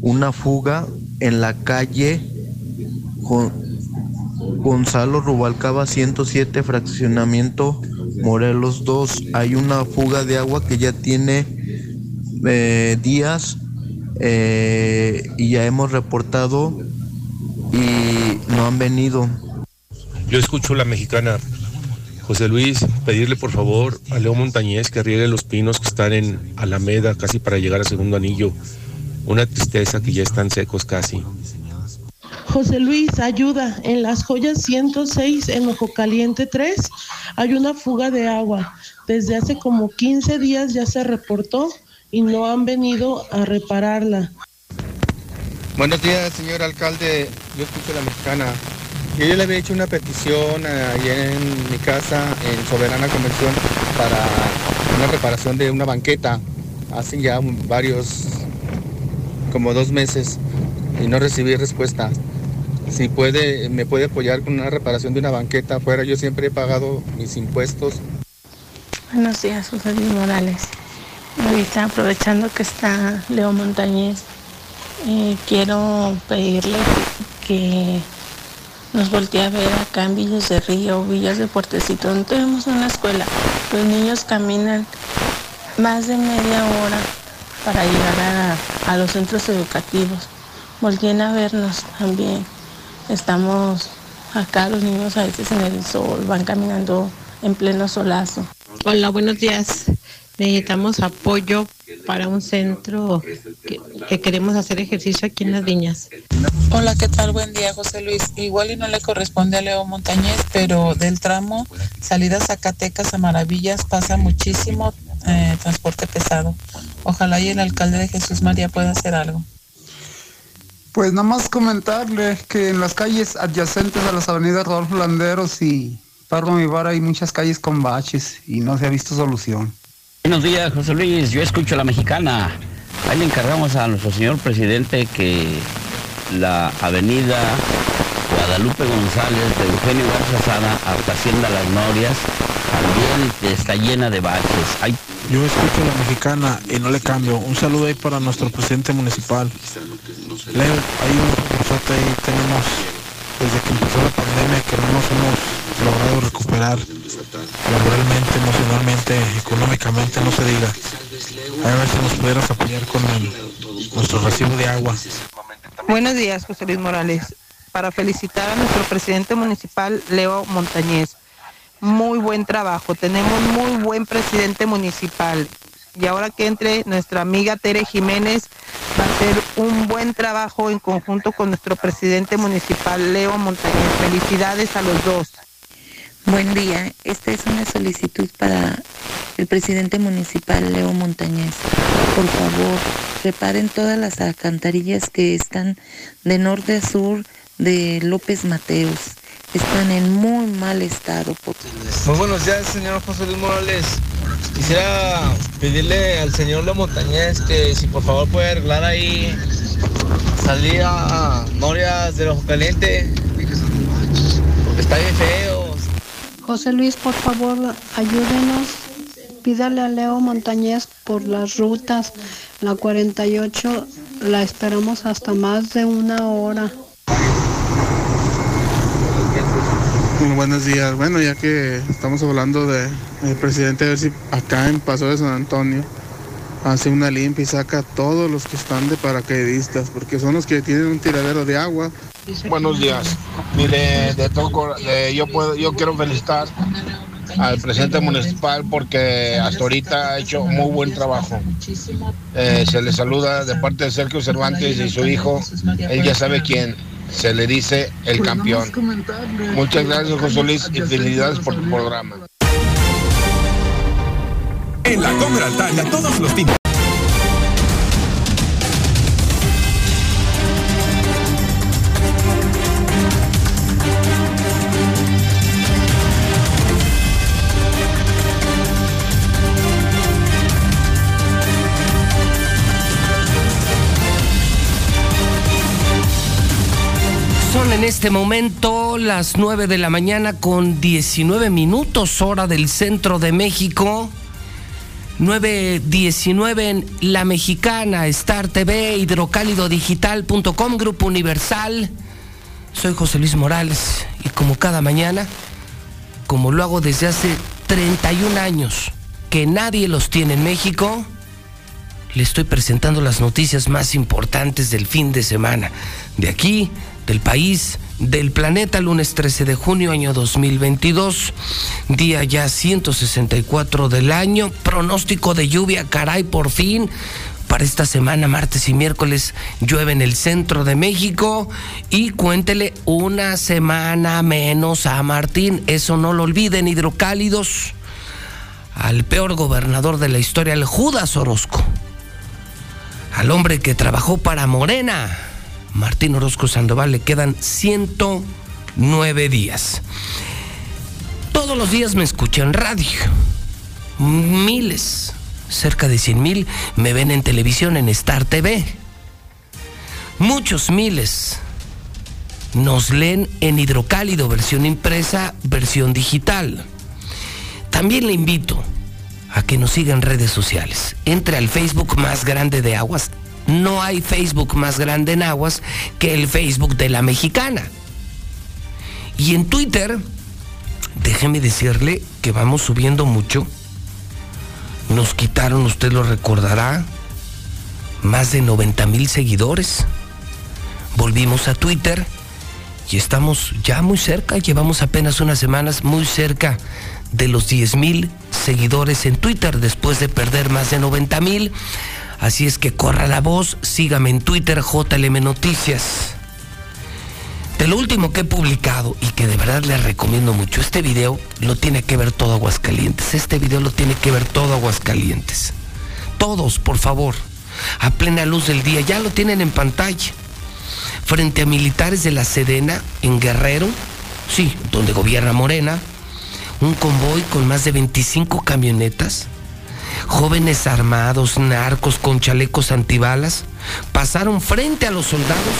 una fuga en la calle Gon- Gonzalo Rubalcaba 107, fraccionamiento Morelos 2. Hay una fuga de agua que ya tiene eh, días eh, y ya hemos reportado y no han venido. Yo escucho la mexicana. José Luis, pedirle por favor a Leo Montañez que riegue los pinos que están en Alameda, casi para llegar al segundo anillo. Una tristeza que ya están secos casi. José Luis, ayuda. En las joyas 106 en Ojo Caliente 3 hay una fuga de agua. Desde hace como 15 días ya se reportó y no han venido a repararla. Buenos días, señor alcalde. Yo escucho la mexicana. Yo le había hecho una petición ahí en mi casa, en Soberana Convención, para una reparación de una banqueta. Hace ya varios, como dos meses, y no recibí respuesta. Si puede, me puede apoyar con una reparación de una banqueta afuera. Yo siempre he pagado mis impuestos. Buenos días, José Luis Morales. Ahorita aprovechando que está Leo Montañez, eh, quiero pedirle que nos voltee a ver acá en Villas de Río, Villas de Puertecito, donde tenemos una escuela. Los niños caminan más de media hora para llegar a, a los centros educativos. Volteen a vernos también. Estamos acá, los niños a veces en el sol, van caminando en pleno solazo. Hola, buenos días. Necesitamos apoyo para un centro que, que queremos hacer ejercicio aquí en Las Viñas. Hola, ¿qué tal? Buen día, José Luis. Igual y no le corresponde a Leo Montañez, pero del tramo salida Zacatecas a Maravillas pasa muchísimo eh, transporte pesado. Ojalá y el alcalde de Jesús María pueda hacer algo. Pues nada más comentarle que en las calles adyacentes a las avenidas Rodolfo Landeros y Pardo Mivar hay muchas calles con baches y no se ha visto solución. Buenos días, José Luis. Yo escucho la mexicana. Ahí le encargamos a nuestro señor presidente que la avenida Guadalupe González de Eugenio Garza Sada hasta Hacienda Las Norias también está llena de baches. Hay... Yo escucho la mexicana y no le cambio. Un saludo ahí para nuestro presidente municipal. Leo, hay un ahí, tenemos desde que empezó la pandemia que no nos hemos logrado recuperar laboralmente, emocionalmente, económicamente, no se diga. A ver si nos pudieras apoyar con el, nuestro recibo de agua. Buenos días, José Luis Morales. Para felicitar a nuestro presidente municipal, Leo Montañez. Muy buen trabajo. Tenemos muy buen presidente municipal. Y ahora que entre nuestra amiga Tere Jiménez, va a hacer un buen trabajo en conjunto con nuestro presidente municipal, Leo Montañez. Felicidades a los dos. Buen día. Esta es una solicitud para el presidente municipal, Leo Montañez. Por favor, reparen todas las alcantarillas que están de norte a sur de López Mateos. Están en muy mal estado. Muy buenos días, señor José Luis Morales. Quisiera pedirle al señor Leo Montañez que si por favor puede arreglar ahí salida a Norias del Ojo Caliente. Porque está bien feo. José Luis, por favor, ayúdenos. Pídale a Leo Montañez por las rutas. La 48 la esperamos hasta más de una hora. Muy buenos días. Bueno, ya que estamos hablando de el presidente, a ver si acá en Paso de San Antonio hace una limpia y saca a todos los que están de paracaidistas, porque son los que tienen un tiradero de agua. Buenos días. Mire, de todo, yo puedo, yo quiero felicitar al presidente municipal porque hasta ahorita ha hecho muy buen trabajo. Eh, se le saluda de parte de Sergio Cervantes y su hijo, él ya sabe quién. Se le dice el campeón. Muchas gracias, José Luis, y felicidades por tu programa. En la Altaria, todos los fines. En este momento las 9 de la mañana con 19 minutos hora del centro de México. 9.19 en La Mexicana, Star TV, hidrocálidodigital.com, Grupo Universal. Soy José Luis Morales y como cada mañana, como lo hago desde hace 31 años, que nadie los tiene en México, le estoy presentando las noticias más importantes del fin de semana. De aquí, del país, del planeta, lunes 13 de junio, año 2022, día ya 164 del año, pronóstico de lluvia, caray, por fin. Para esta semana, martes y miércoles, llueve en el centro de México y cuéntele una semana menos a Martín. Eso no lo olviden, hidrocálidos. Al peor gobernador de la historia, el Judas Orozco. Al hombre que trabajó para Morena, Martín Orozco Sandoval, le quedan 109 días. Todos los días me escucho en radio. Miles, cerca de 100 mil, me ven en televisión en Star TV. Muchos miles nos leen en hidrocálido, versión impresa, versión digital. También le invito a que nos siga en redes sociales. Entre al Facebook más grande de Aguas. No hay Facebook más grande en Aguas que el Facebook de la mexicana. Y en Twitter, déjeme decirle que vamos subiendo mucho. Nos quitaron, usted lo recordará, más de 90 mil seguidores. Volvimos a Twitter y estamos ya muy cerca, llevamos apenas unas semanas muy cerca de los 10 mil seguidores en Twitter después de perder más de 90 mil. Así es que corra la voz, sígame en Twitter JLM Noticias. De lo último que he publicado y que de verdad les recomiendo mucho, este video lo tiene que ver todo Aguascalientes. Este video lo tiene que ver todo Aguascalientes. Todos, por favor, a plena luz del día, ya lo tienen en pantalla. Frente a militares de la Sedena en Guerrero, sí, donde gobierna Morena, un convoy con más de 25 camionetas, jóvenes armados, narcos con chalecos antibalas, pasaron frente a los soldados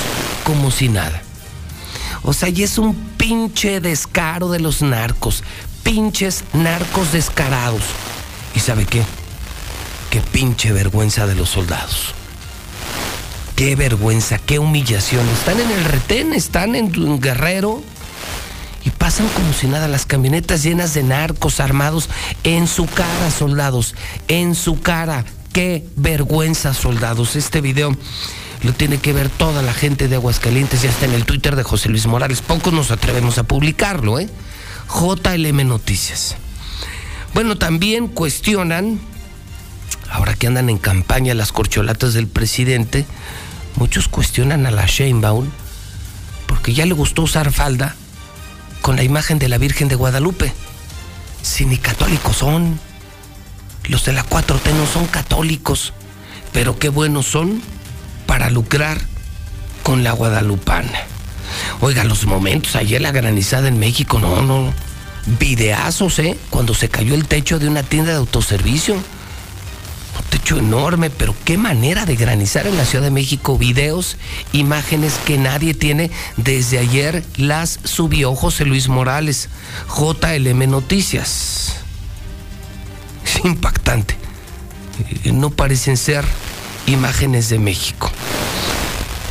como si nada. O sea, y es un pinche descaro de los narcos, pinches narcos descarados. ¿Y sabe qué? Qué pinche vergüenza de los soldados. Qué vergüenza, qué humillación. Están en el retén, están en guerrero y pasan como si nada las camionetas llenas de narcos armados en su cara, soldados, en su cara. Qué vergüenza, soldados. Este video lo tiene que ver toda la gente de Aguascalientes, ya está en el Twitter de José Luis Morales. Pocos nos atrevemos a publicarlo, ¿eh? JLM Noticias. Bueno, también cuestionan, ahora que andan en campaña las corcholatas del presidente, muchos cuestionan a la Sheinbaum porque ya le gustó usar falda con la imagen de la Virgen de Guadalupe. Si ni católicos son, los de la 4T no son católicos, pero qué buenos son para lucrar con la guadalupana. Oiga, los momentos, ayer la granizada en México, no, no. Videazos, ¿eh? Cuando se cayó el techo de una tienda de autoservicio. Un techo enorme, pero qué manera de granizar en la Ciudad de México. Videos, imágenes que nadie tiene. Desde ayer las subió José Luis Morales, JLM Noticias. Es impactante. No parecen ser imágenes de México.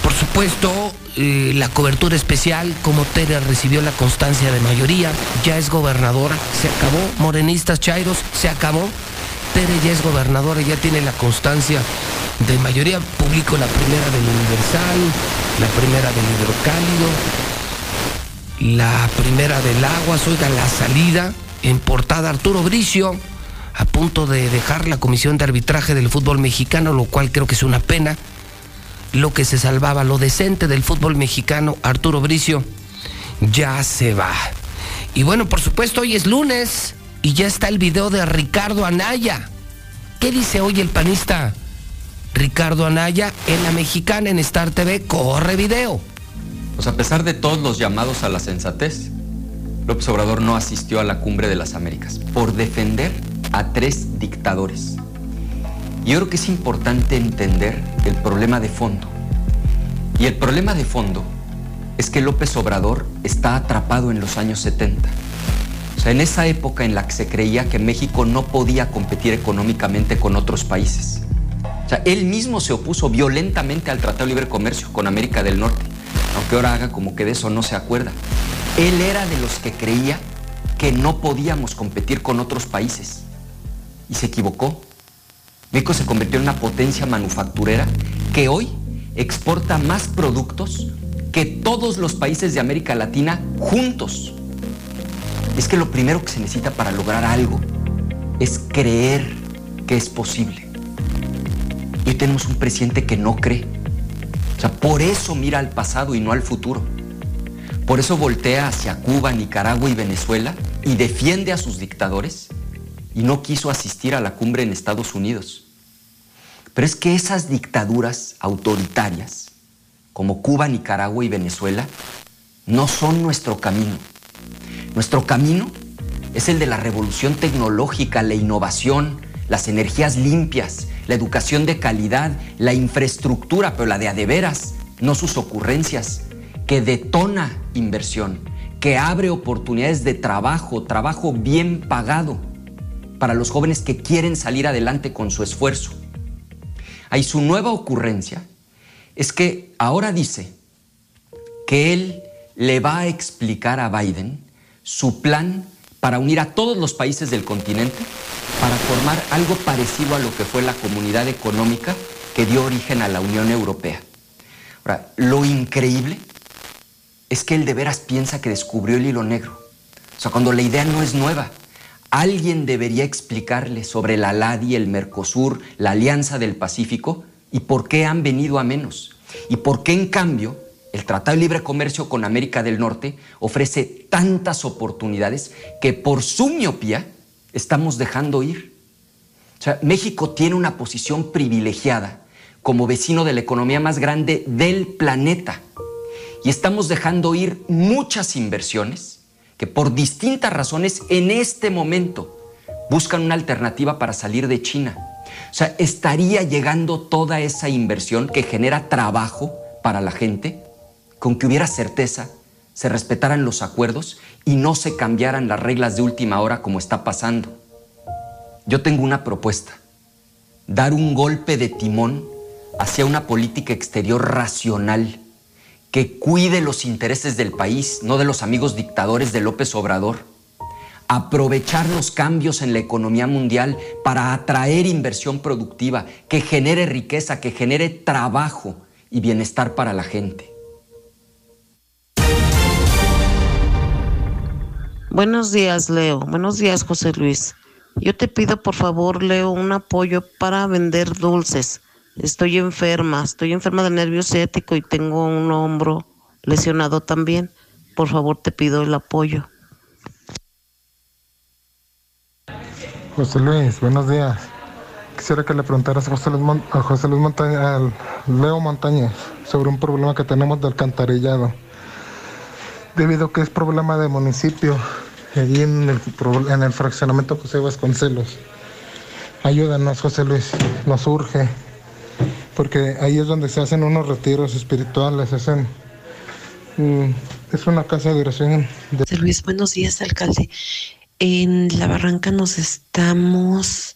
Por supuesto, eh, la cobertura especial, como Tere recibió la constancia de mayoría, ya es gobernadora, se acabó, morenistas chairos, se acabó. Tere ya es gobernadora, ya tiene la constancia de mayoría. Publicó la primera del Universal, la primera del Hidrocálido, la primera del Agua, oiga, la salida en portada Arturo Bricio a punto de dejar la comisión de arbitraje del fútbol mexicano, lo cual creo que es una pena. Lo que se salvaba, lo decente del fútbol mexicano, Arturo Bricio, ya se va. Y bueno, por supuesto, hoy es lunes y ya está el video de Ricardo Anaya. ¿Qué dice hoy el panista Ricardo Anaya en la mexicana en Star TV? Corre video. Pues a pesar de todos los llamados a la sensatez, López Obrador no asistió a la cumbre de las Américas por defender a tres dictadores. Yo creo que es importante entender el problema de fondo. Y el problema de fondo es que López Obrador está atrapado en los años 70. O sea, en esa época en la que se creía que México no podía competir económicamente con otros países. O sea, él mismo se opuso violentamente al Tratado de Libre Comercio con América del Norte, aunque ahora haga como que de eso no se acuerda. Él era de los que creía que no podíamos competir con otros países y se equivocó. México se convirtió en una potencia manufacturera que hoy exporta más productos que todos los países de América Latina juntos. Es que lo primero que se necesita para lograr algo es creer que es posible. Y hoy tenemos un presidente que no cree. O sea, por eso mira al pasado y no al futuro. Por eso voltea hacia Cuba, Nicaragua y Venezuela y defiende a sus dictadores y no quiso asistir a la cumbre en Estados Unidos. Pero es que esas dictaduras autoritarias, como Cuba, Nicaragua y Venezuela, no son nuestro camino. Nuestro camino es el de la revolución tecnológica, la innovación, las energías limpias, la educación de calidad, la infraestructura, pero la de adeveras, no sus ocurrencias, que detona inversión, que abre oportunidades de trabajo, trabajo bien pagado para los jóvenes que quieren salir adelante con su esfuerzo. Ahí su nueva ocurrencia es que ahora dice que él le va a explicar a Biden su plan para unir a todos los países del continente para formar algo parecido a lo que fue la comunidad económica que dio origen a la Unión Europea. Ahora, lo increíble es que él de veras piensa que descubrió el hilo negro. O sea, cuando la idea no es nueva, Alguien debería explicarle sobre la LADI, el Mercosur, la Alianza del Pacífico y por qué han venido a menos. Y por qué en cambio el Tratado de Libre Comercio con América del Norte ofrece tantas oportunidades que por su miopía estamos dejando ir. O sea, México tiene una posición privilegiada como vecino de la economía más grande del planeta y estamos dejando ir muchas inversiones que por distintas razones en este momento buscan una alternativa para salir de China. O sea, estaría llegando toda esa inversión que genera trabajo para la gente con que hubiera certeza, se respetaran los acuerdos y no se cambiaran las reglas de última hora como está pasando. Yo tengo una propuesta, dar un golpe de timón hacia una política exterior racional que cuide los intereses del país, no de los amigos dictadores de López Obrador. Aprovechar los cambios en la economía mundial para atraer inversión productiva que genere riqueza, que genere trabajo y bienestar para la gente. Buenos días, Leo. Buenos días, José Luis. Yo te pido, por favor, Leo, un apoyo para vender dulces. Estoy enferma, estoy enferma de nervio ciático y tengo un hombro lesionado también. Por favor, te pido el apoyo. José Luis, buenos días. Quisiera que le preguntaras a José Luis, a José Luis Montaña, al Leo Montañez sobre un problema que tenemos de alcantarillado. Debido a que es problema de municipio, allí en el, en el fraccionamiento José Vasconcelos. Ayúdanos, José Luis, nos urge, porque ahí es donde se hacen unos retiros espirituales, hacen, mm, es una casa de oración. De... José Luis, buenos días, alcalde. En la barranca nos estamos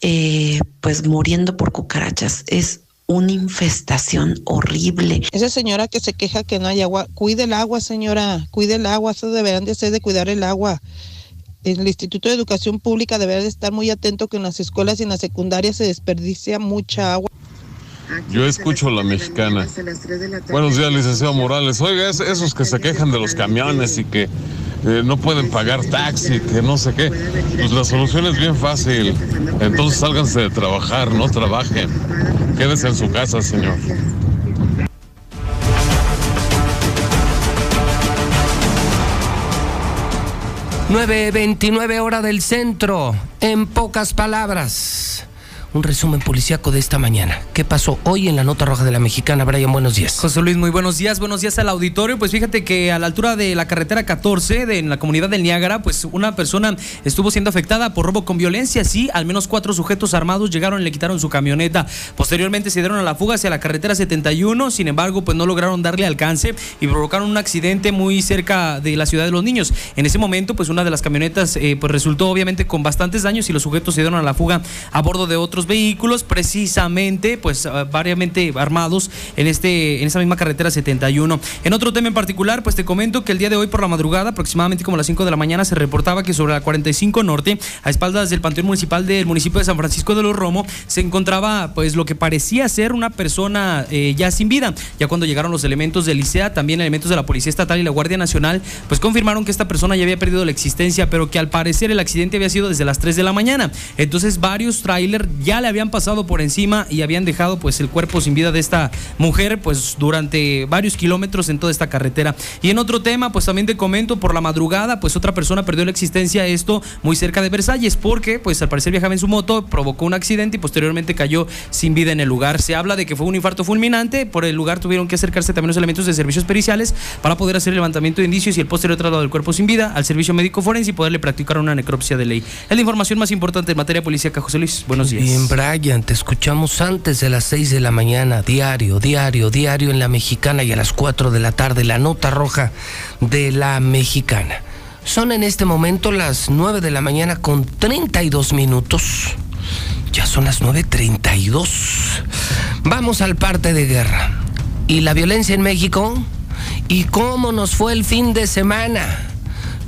eh, pues muriendo por cucarachas. Es una infestación horrible. Esa señora que se queja que no hay agua, cuide el agua, señora, cuide el agua, eso deberán de ser de cuidar el agua. El Instituto de Educación Pública deberá de estar muy atento que en las escuelas y en las secundarias se desperdicia mucha agua. Yo escucho la mexicana. Buenos días, licenciado Morales. Oiga, esos que se quejan de los camiones y que eh, no pueden pagar taxi, que no sé qué. Pues la solución es bien fácil. Entonces sálganse de trabajar, no trabajen. Quédese en su casa, señor. 9.29 hora del centro. En pocas palabras un resumen policíaco de esta mañana. ¿Qué pasó hoy en la nota roja de la mexicana? Brian, buenos días. José Luis, muy buenos días. Buenos días al auditorio. Pues fíjate que a la altura de la carretera 14 de, en la comunidad del Niágara, pues una persona estuvo siendo afectada por robo con violencia. Sí, al menos cuatro sujetos armados llegaron y le quitaron su camioneta. Posteriormente se dieron a la fuga hacia la carretera 71. Sin embargo, pues no lograron darle alcance y provocaron un accidente muy cerca de la ciudad de los niños. En ese momento, pues una de las camionetas eh, pues resultó obviamente con bastantes daños y los sujetos se dieron a la fuga a bordo de otros vehículos, precisamente, pues ah, variamente armados en, este, en esa misma carretera 71. En otro tema en particular, pues te comento que el día de hoy por la madrugada, aproximadamente como las 5 de la mañana, se reportaba que sobre la 45 Norte, a espaldas del Panteón Municipal del municipio de San Francisco de los Romo, se encontraba pues lo que parecía ser una persona eh, ya sin vida. Ya cuando llegaron los elementos del ICEA, también elementos de la Policía Estatal y la Guardia Nacional, pues confirmaron que esta persona ya había perdido la existencia, pero que al parecer el accidente había sido desde las 3 de la mañana. Entonces varios trailers ya le habían pasado por encima y habían dejado pues el cuerpo sin vida de esta mujer pues durante varios kilómetros en toda esta carretera. Y en otro tema pues también te comento por la madrugada pues otra persona perdió la existencia esto muy cerca de Versalles porque pues al parecer viajaba en su moto, provocó un accidente y posteriormente cayó sin vida en el lugar. Se habla de que fue un infarto fulminante, por el lugar tuvieron que acercarse también los elementos de servicios periciales para poder hacer el levantamiento de indicios y el posterior traslado del cuerpo sin vida al servicio médico forense y poderle practicar una necropsia de ley. Es la información más importante en materia policíaca, José Luis. Buenos días. Bien, te escuchamos antes de las 6 de la mañana, diario, diario, diario en la mexicana y a las 4 de la tarde, la nota roja de la mexicana. Son en este momento las 9 de la mañana con 32 minutos. Ya son las 9.32. Vamos al parte de guerra. ¿Y la violencia en México? ¿Y cómo nos fue el fin de semana?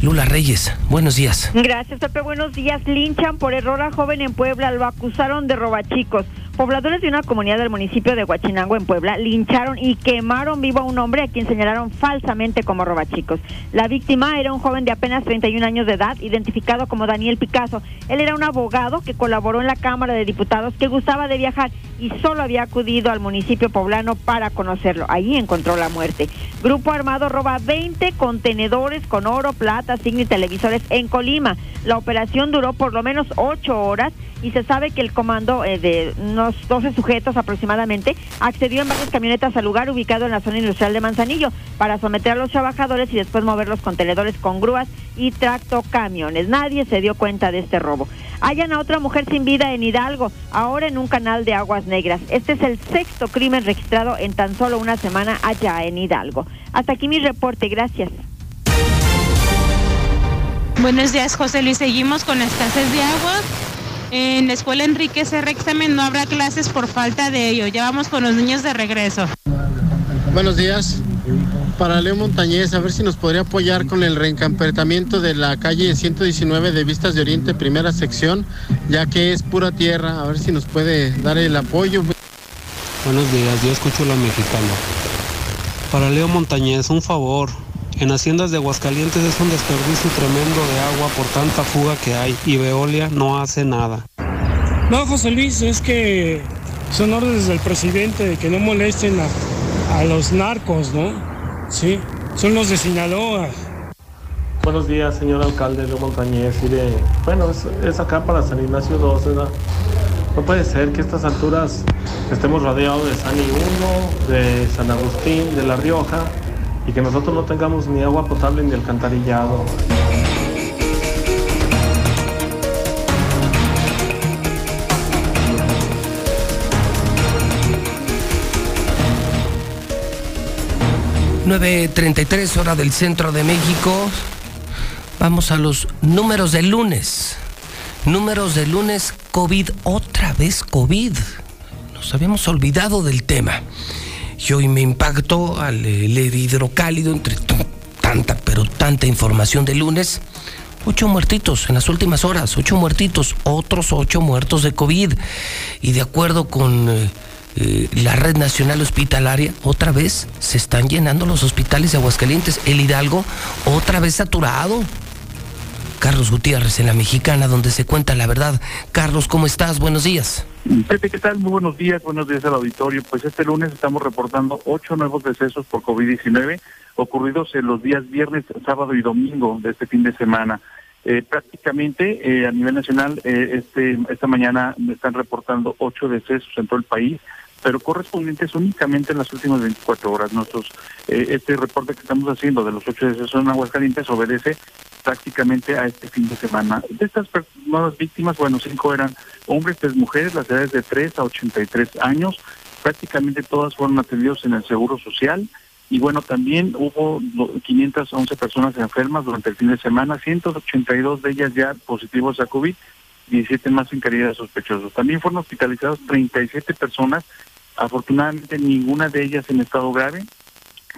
Lula Reyes, buenos días. Gracias, Pepe. Buenos días. Linchan por error a joven en Puebla. Lo acusaron de robachicos. Pobladores de una comunidad del municipio de Huachinango en Puebla lincharon y quemaron vivo a un hombre a quien señalaron falsamente como robachicos. La víctima era un joven de apenas 31 años de edad, identificado como Daniel Picasso. Él era un abogado que colaboró en la Cámara de Diputados que gustaba de viajar y solo había acudido al municipio poblano para conocerlo. Ahí encontró la muerte. Grupo armado roba 20 contenedores con oro, plata, signo y televisores en Colima. La operación duró por lo menos 8 horas y se sabe que el comando eh, de unos 12 sujetos aproximadamente accedió en varias camionetas al lugar ubicado en la zona industrial de Manzanillo para someter a los trabajadores y después mover los contenedores con grúas y tractocamiones. Nadie se dio cuenta de este robo. Hallan a otra mujer sin vida en Hidalgo, ahora en un canal de aguas negras. Este es el sexto crimen registrado en tan solo una semana allá en Hidalgo. Hasta aquí mi reporte, gracias. Buenos días, José Luis. Seguimos con la escasez de agua. En la escuela Enrique R. Examen no habrá clases por falta de ello. Ya vamos con los niños de regreso. Buenos días. Para Leo Montañez, a ver si nos podría apoyar con el reencampertamiento de la calle 119 de Vistas de Oriente, primera sección, ya que es pura tierra. A ver si nos puede dar el apoyo. Buenos días, yo escucho la mexicana. Para Leo Montañez, un favor. En Haciendas de Aguascalientes es un desperdicio tremendo de agua por tanta fuga que hay y Veolia no hace nada. No, José Luis, es que son órdenes del presidente de que no molesten a, a los narcos, ¿no? Sí, son los de Sinaloa. Buenos días, señor alcalde de Montañez. Y de, bueno, es, es acá para San Ignacio 2, ¿verdad? No puede ser que a estas alturas estemos rodeados de San I 1, de San Agustín, de La Rioja, y que nosotros no tengamos ni agua potable ni alcantarillado. ...9.33 hora del centro de México... ...vamos a los números del lunes... ...números del lunes COVID... ...otra vez COVID... ...nos habíamos olvidado del tema... Y hoy me impactó al leer hidrocálido entre tanta, pero tanta información de lunes. Ocho muertitos en las últimas horas, ocho muertitos, otros ocho muertos de COVID. Y de acuerdo con eh, eh, la Red Nacional Hospitalaria, otra vez se están llenando los hospitales de Aguascalientes. El Hidalgo, otra vez saturado. Carlos Gutiérrez en la Mexicana, donde se cuenta la verdad. Carlos, ¿cómo estás? Buenos días. Pepe, ¿qué tal? Muy buenos días, buenos días al auditorio. Pues este lunes estamos reportando ocho nuevos decesos por COVID-19 ocurridos en los días viernes, sábado y domingo de este fin de semana. Eh, prácticamente eh, a nivel nacional, eh, este esta mañana me están reportando ocho decesos en todo el país, pero correspondientes únicamente en las últimas 24 horas. Nosotros, este reporte que estamos haciendo de los ocho decesos en Aguascalientes obedece prácticamente a este fin de semana. De estas nuevas víctimas, bueno, cinco eran hombres, tres mujeres, las edades de 3 a 83 años. Prácticamente todas fueron atendidos en el Seguro Social. Y bueno, también hubo 511 personas enfermas durante el fin de semana, 182 de ellas ya positivos a COVID, 17 más en calidad de sospechosos. También fueron hospitalizados 37 personas, afortunadamente ninguna de ellas en estado grave.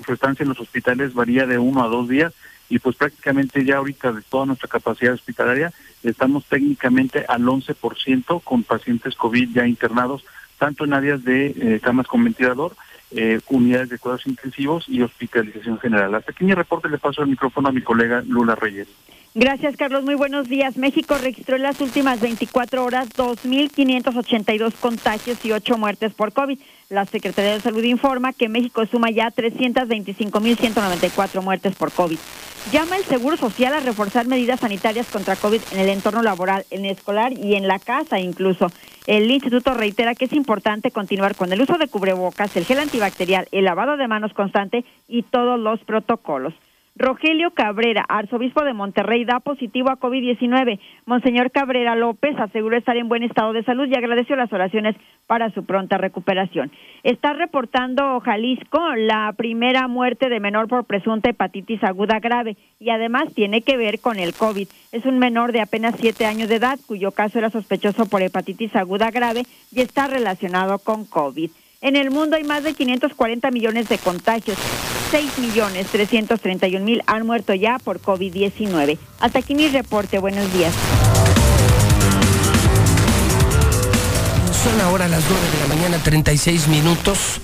Su estancia en los hospitales varía de uno a dos días y pues prácticamente ya ahorita de toda nuestra capacidad hospitalaria estamos técnicamente al 11% con pacientes COVID ya internados, tanto en áreas de eh, camas con ventilador, eh, unidades de cuidados intensivos y hospitalización general. Hasta aquí reporte le paso el micrófono a mi colega Lula Reyes. Gracias, Carlos. Muy buenos días. México registró en las últimas 24 horas 2.582 contagios y 8 muertes por COVID. La Secretaría de Salud informa que México suma ya 325.194 muertes por COVID. Llama el Seguro Social a reforzar medidas sanitarias contra COVID en el entorno laboral, en el escolar y en la casa incluso. El instituto reitera que es importante continuar con el uso de cubrebocas, el gel antibacterial, el lavado de manos constante y todos los protocolos. Rogelio Cabrera, arzobispo de Monterrey, da positivo a COVID-19. Monseñor Cabrera López aseguró estar en buen estado de salud y agradeció las oraciones para su pronta recuperación. Está reportando Jalisco la primera muerte de menor por presunta hepatitis aguda grave y además tiene que ver con el COVID. Es un menor de apenas siete años de edad cuyo caso era sospechoso por hepatitis aguda grave y está relacionado con COVID. En el mundo hay más de 540 millones de contagios. 6 millones 331 mil han muerto ya por COVID-19. Hasta aquí mi reporte. Buenos días. Son ahora las 9 de la mañana, 36 minutos.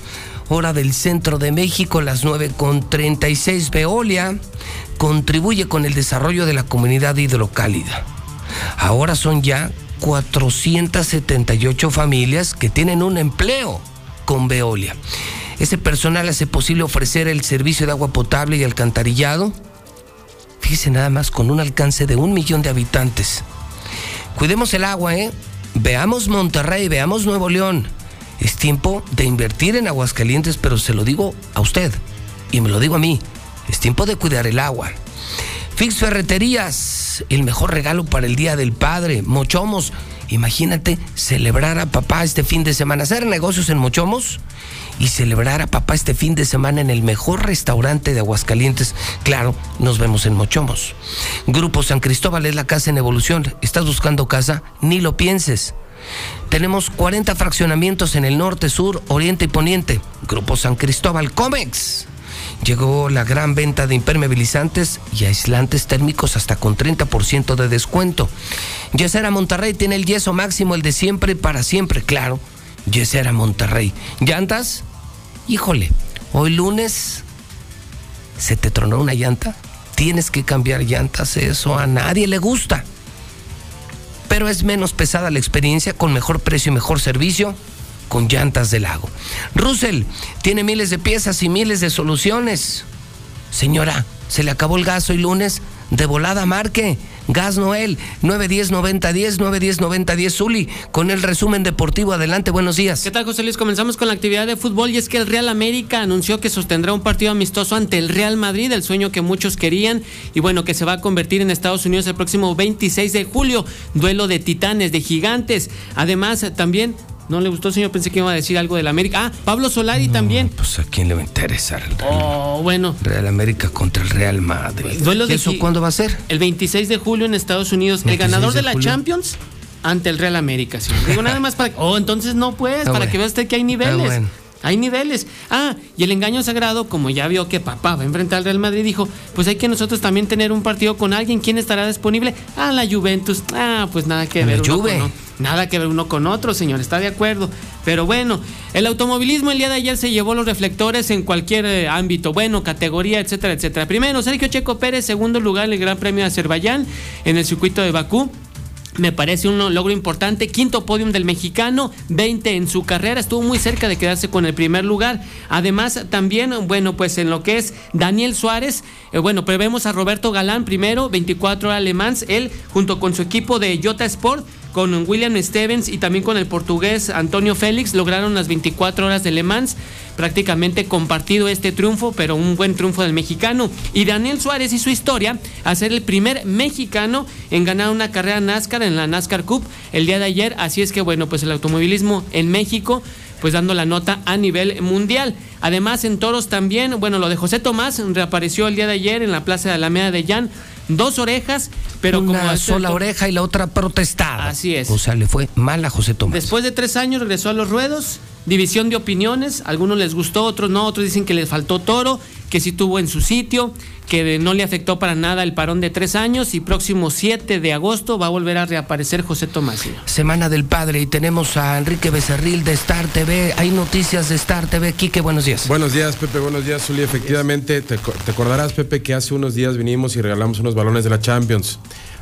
Hora del centro de México, las 9 con 36. Veolia contribuye con el desarrollo de la comunidad hidrocálida. Ahora son ya 478 familias que tienen un empleo con Veolia. Ese personal hace posible ofrecer el servicio de agua potable y alcantarillado. Fíjese nada más, con un alcance de un millón de habitantes. Cuidemos el agua, ¿eh? Veamos Monterrey, veamos Nuevo León. Es tiempo de invertir en Aguascalientes, pero se lo digo a usted y me lo digo a mí. Es tiempo de cuidar el agua. Fix Ferreterías, el mejor regalo para el Día del Padre. Mochomos, imagínate celebrar a papá este fin de semana. Hacer negocios en Mochomos y celebrar a papá este fin de semana en el mejor restaurante de Aguascalientes. Claro, nos vemos en Mochomos. Grupo San Cristóbal es la casa en evolución. ¿Estás buscando casa? Ni lo pienses. Tenemos 40 fraccionamientos en el norte, sur, oriente y poniente. Grupo San Cristóbal Comex. Llegó la gran venta de impermeabilizantes y aislantes térmicos hasta con 30% de descuento. Yesera Monterrey tiene el yeso máximo, el de siempre y para siempre, claro. Yesera Monterrey. ¿Llantas? Híjole, hoy lunes se te tronó una llanta. Tienes que cambiar llantas, eso a nadie le gusta. Pero es menos pesada la experiencia con mejor precio y mejor servicio con llantas de lago. Russell tiene miles de piezas y miles de soluciones. Señora, se le acabó el gas hoy lunes. De volada marque. Gas Noel, 910-9010, 910-9010 Zuli, con el resumen deportivo. Adelante, buenos días. ¿Qué tal, José Luis? Comenzamos con la actividad de fútbol y es que el Real América anunció que sostendrá un partido amistoso ante el Real Madrid, el sueño que muchos querían y bueno, que se va a convertir en Estados Unidos el próximo 26 de julio. Duelo de titanes, de gigantes. Además, también no le gustó, señor. Pensé que iba a decir algo del América. Ah, Pablo Solari también. Pues a quién le va a interesar el Real, Oh, bueno. Real América contra el Real Madrid. Duelo de ¿Eso cuándo va a ser? El 26 de julio en Estados Unidos. El 26 ganador de de la julio. Champions ante el Real América, señor. Digo nada más para. Oh, entonces no, pues, Ah, para bueno. que vea usted que hay niveles. Ah, bueno. Hay niveles. Ah, y el engaño sagrado, como ya vio que papá va a enfrentar al Real Madrid, dijo, pues hay que nosotros también tener un partido con alguien. ¿Quién estará disponible? Ah, la Juventus. Ah, pues nada que La ver. uno Juve. con Nada que ver uno con otro, señor, está de acuerdo. Pero bueno, el automovilismo el día de ayer se llevó los reflectores en cualquier eh, ámbito, bueno, categoría, etcétera, etcétera. Primero, Sergio Checo Pérez, segundo lugar en el Gran Premio de Azerbaiyán en el circuito de Bakú. Me parece un logro importante. Quinto podium del mexicano, 20 en su carrera. Estuvo muy cerca de quedarse con el primer lugar. Además, también, bueno, pues en lo que es Daniel Suárez, eh, bueno, prevemos a Roberto Galán primero, 24 horas Le Mans. Él, junto con su equipo de Jota Sport, con William Stevens y también con el portugués Antonio Félix, lograron las 24 horas de Le Mans. Prácticamente compartido este triunfo, pero un buen triunfo del mexicano. Y Daniel Suárez y su historia a ser el primer mexicano en ganar una carrera NASCAR en la NASCAR Cup el día de ayer. Así es que, bueno, pues el automovilismo en México pues dando la nota a nivel mundial. Además, en toros también, bueno, lo de José Tomás reapareció el día de ayer en la Plaza de Alameda de Llán. Dos orejas, pero Una como sola oreja y la otra protestada. Así es. O sea, le fue mal a José Tomás. Después de tres años regresó a los ruedos, división de opiniones, algunos les gustó, otros no, otros dicen que les faltó toro, que sí tuvo en su sitio, que no le afectó para nada el parón de tres años y próximo 7 de agosto va a volver a reaparecer José Tomás. Semana del Padre y tenemos a Enrique Becerril de Star TV. Hay noticias de Star TV. Quique, buenos días. Buenos días, Pepe. Buenos días, Zuli. Efectivamente, te, co- te acordarás, Pepe, que hace unos días vinimos y regalamos unos balones de la Champions.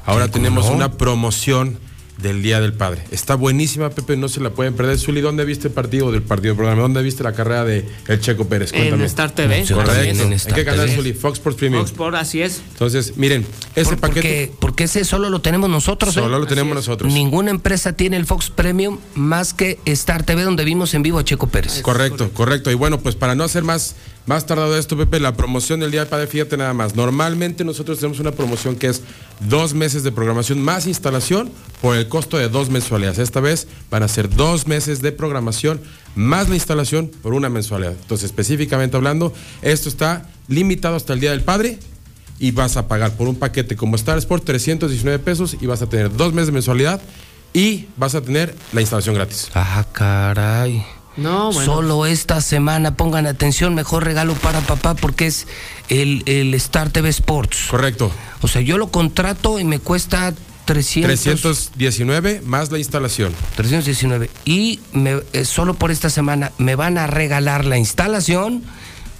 Ahora tenemos una promoción del Día del Padre. Está buenísima, Pepe, no se la pueden perder. Zuli, ¿dónde viste el partido del partido del programa? ¿Dónde viste la carrera de el Checo Pérez? En Cuéntame. Star TV. Correcto. ¿En, En Star qué canal, TV. Zuli? Fox Sports Premium. Fox Sports, así es. Entonces, miren, ese Por- paquete... Porque, porque ese solo lo tenemos nosotros. ¿eh? Solo lo tenemos nosotros. Ninguna empresa tiene el Fox Premium más que Star TV, donde vimos en vivo a Checo Pérez. Correcto, correcto. Y bueno, pues para no hacer más, más tardado esto, Pepe, la promoción del Día del Padre, fíjate nada más. Normalmente nosotros tenemos una promoción que es dos meses de programación más instalación por el costo de dos mensualidades. Esta vez van a ser dos meses de programación más la instalación por una mensualidad. Entonces, específicamente hablando, esto está limitado hasta el Día del Padre y vas a pagar por un paquete como Star Sport 319 pesos y vas a tener dos meses de mensualidad y vas a tener la instalación gratis. Ah, caray. No, bueno. Solo esta semana, pongan atención, mejor regalo para papá porque es el, el Star TV Sports. Correcto. O sea, yo lo contrato y me cuesta 300. 319 más la instalación. 319. Y me- eh, solo por esta semana me van a regalar la instalación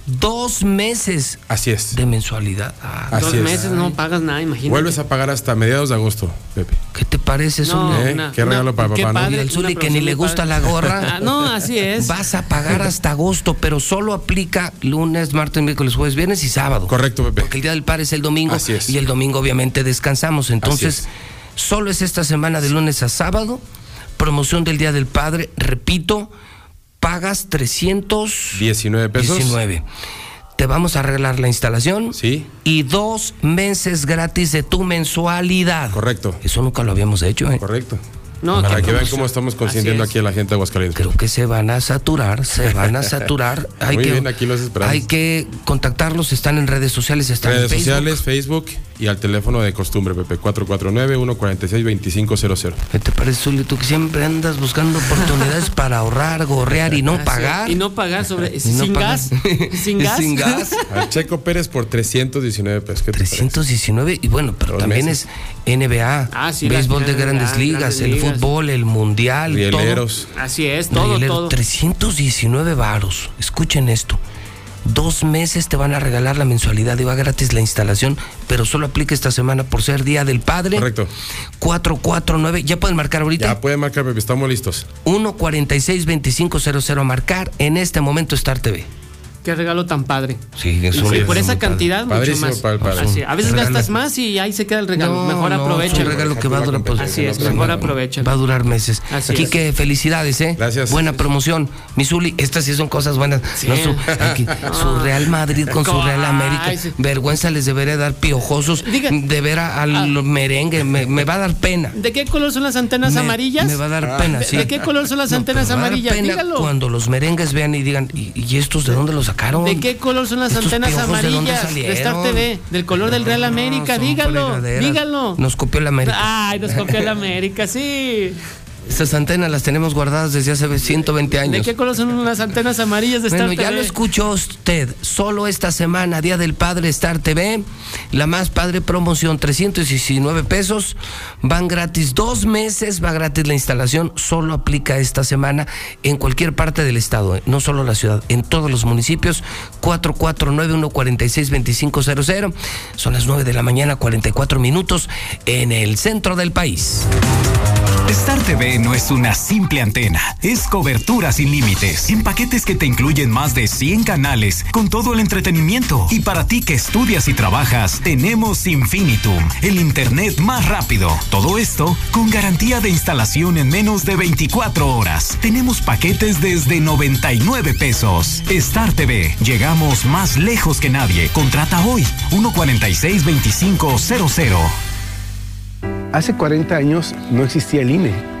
dos meses Así es. de mensualidad. Ah, Así Dos es. meses no pagas nada, imagínate. Vuelves a pagar hasta mediados de agosto, Pepe. ¿Qué te parece, No, Zuli? ¿Eh? una- Qué regalo para papá, ¿no? padre, Y Zuli una que ni le gusta la gorra. Ah, no, así es. Vas a pagar hasta agosto, pero solo aplica lunes, martes, miércoles, jueves, viernes y sábado. Correcto, Pepe. Porque el día del padre es el domingo. Así es. Y el domingo obviamente descansamos. Entonces, es. solo es esta semana de lunes a sábado. Promoción del Día del Padre. Repito, pagas 319. 19 pesos. Te vamos a arreglar la instalación. Sí. Y dos meses gratis de tu mensualidad. Correcto. Eso nunca lo habíamos hecho, ¿eh? Correcto. No, Para que vean cómo estamos consintiendo es. aquí a la gente de Aguascalientes. Creo que se van a saturar, se van a saturar. Hay Muy que, bien, aquí los esperamos. Hay que contactarlos, están en redes sociales, están Redes en Facebook. sociales, Facebook y al teléfono de costumbre, Pepe, 449-146-2500. ¿Qué te parece, Zuli? Tú que siempre andas buscando oportunidades para ahorrar, gorrear y no pagar. Y no pagar sobre. Sin no pagar. gas. Sin gas. Sin gas. Al Checo Pérez por 319 pesos. ¿Qué te parece? 319 y bueno, pero Dos también meses. es NBA, Ah, sí, béisbol de NBA, grandes ligas, grandes el fútbol, el mundial, Rieleros. Así es, todo. todo, Rielero, todo. 319 varos. Escuchen esto. Dos meses te van a regalar la mensualidad y va gratis la instalación, pero solo aplica esta semana por ser Día del Padre. Correcto. 449, ya pueden marcar ahorita. Ya puede marcar, Pepe, estamos listos. 146-2500 a marcar en este momento Star TV. Qué regalo tan padre. Sí, es Y un sí, regalo por esa padre. cantidad, mucho Padrísimo más. Así, a veces Regalo. gastas más y ahí se queda el regalo. No, Mejor no, aprovecha. Es un regalo que va a durar. pues, Así es, sí, mejor aprovecha. Va a durar meses. Así Aquí es. que felicidades, ¿eh? Gracias. Buena promoción. Misuli, estas sí son cosas buenas. No su, aquí, su Real Madrid con su Real América. Ay, sí. Vergüenza les debería dar piojosos Diga- Ah. de ver a- al merengue. Me, me va a dar pena. ¿De qué color son las antenas Me- amarillas? Me va a dar pena, ¿De, sí. de qué color son las antenas amarillas? Dígalo. Cuando los merengues vean y digan, ¿y, y estos de dónde los sacaron? ¿De qué color son las ¿Estos antenas piojos de amarillas? De Star? TV. Del color del Real América. son dígalo. Dígalo. Nos copió la América. Ay, nos copió el América, sí. Estas antenas las tenemos guardadas desde hace 120 ¿De años. qué color son las antenas amarillas de Star Bueno, ya TV? lo escuchó usted. Solo esta semana, Día del Padre Star TV, la más padre promoción, 319 pesos. Van gratis dos meses, va gratis la instalación. Solo aplica esta semana en cualquier parte del estado, eh, no solo la ciudad, en todos los municipios. 449-146-2500. Son las 9 de la mañana, 44 minutos en el centro del país. Star TV no es una simple antena, es cobertura sin límites, en paquetes que te incluyen más de 100 canales con todo el entretenimiento. Y para ti que estudias y trabajas, tenemos Infinitum, el internet más rápido. Todo esto con garantía de instalación en menos de 24 horas. Tenemos paquetes desde 99 pesos. Star TV, llegamos más lejos que nadie. Contrata hoy 146-2500. Hace 40 años no existía el INE.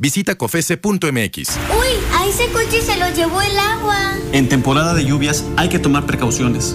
Visita cofese.mx. Uy, a ese coche se lo llevó el agua. En temporada de lluvias hay que tomar precauciones.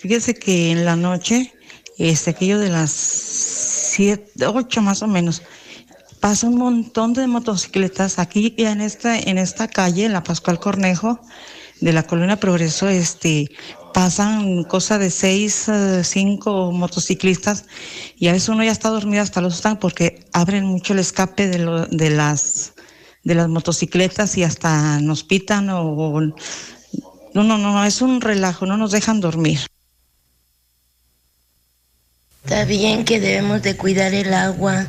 Fíjese que en la noche, este, aquello de las siete, ocho más o menos, pasa un montón de motocicletas aquí ya en esta, en esta calle, en la Pascual Cornejo, de la Colonia Progreso, este, pasan cosa de seis, eh, cinco motociclistas y a veces uno ya está dormido hasta los están porque abren mucho el escape de, lo, de las de las motocicletas y hasta nos pitan o no, no, no, es un relajo, no nos dejan dormir. Está bien que debemos de cuidar el agua,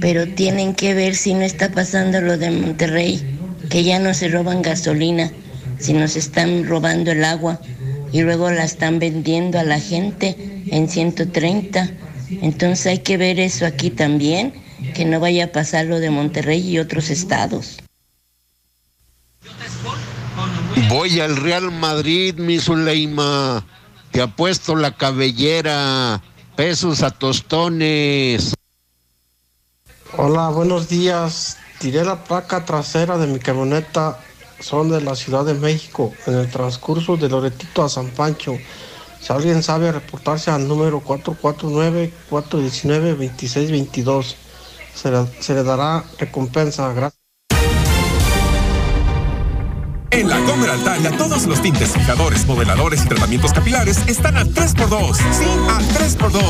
pero tienen que ver si no está pasando lo de Monterrey, que ya no se roban gasolina, si nos están robando el agua y luego la están vendiendo a la gente en 130. Entonces hay que ver eso aquí también, que no vaya a pasar lo de Monterrey y otros estados. Voy al Real Madrid, mi Zuleima. Te apuesto la cabellera. Pesos a tostones. Hola, buenos días. Tiré la placa trasera de mi camioneta. Son de la Ciudad de México. En el transcurso de Loretito a San Pancho. Si alguien sabe reportarse al número 449-419-2622, se le, se le dará recompensa. Gracias. En la Comer Altaria, todos los tintes, fijadores, modeladores y tratamientos capilares están al 3x2. Sí, al 3x2.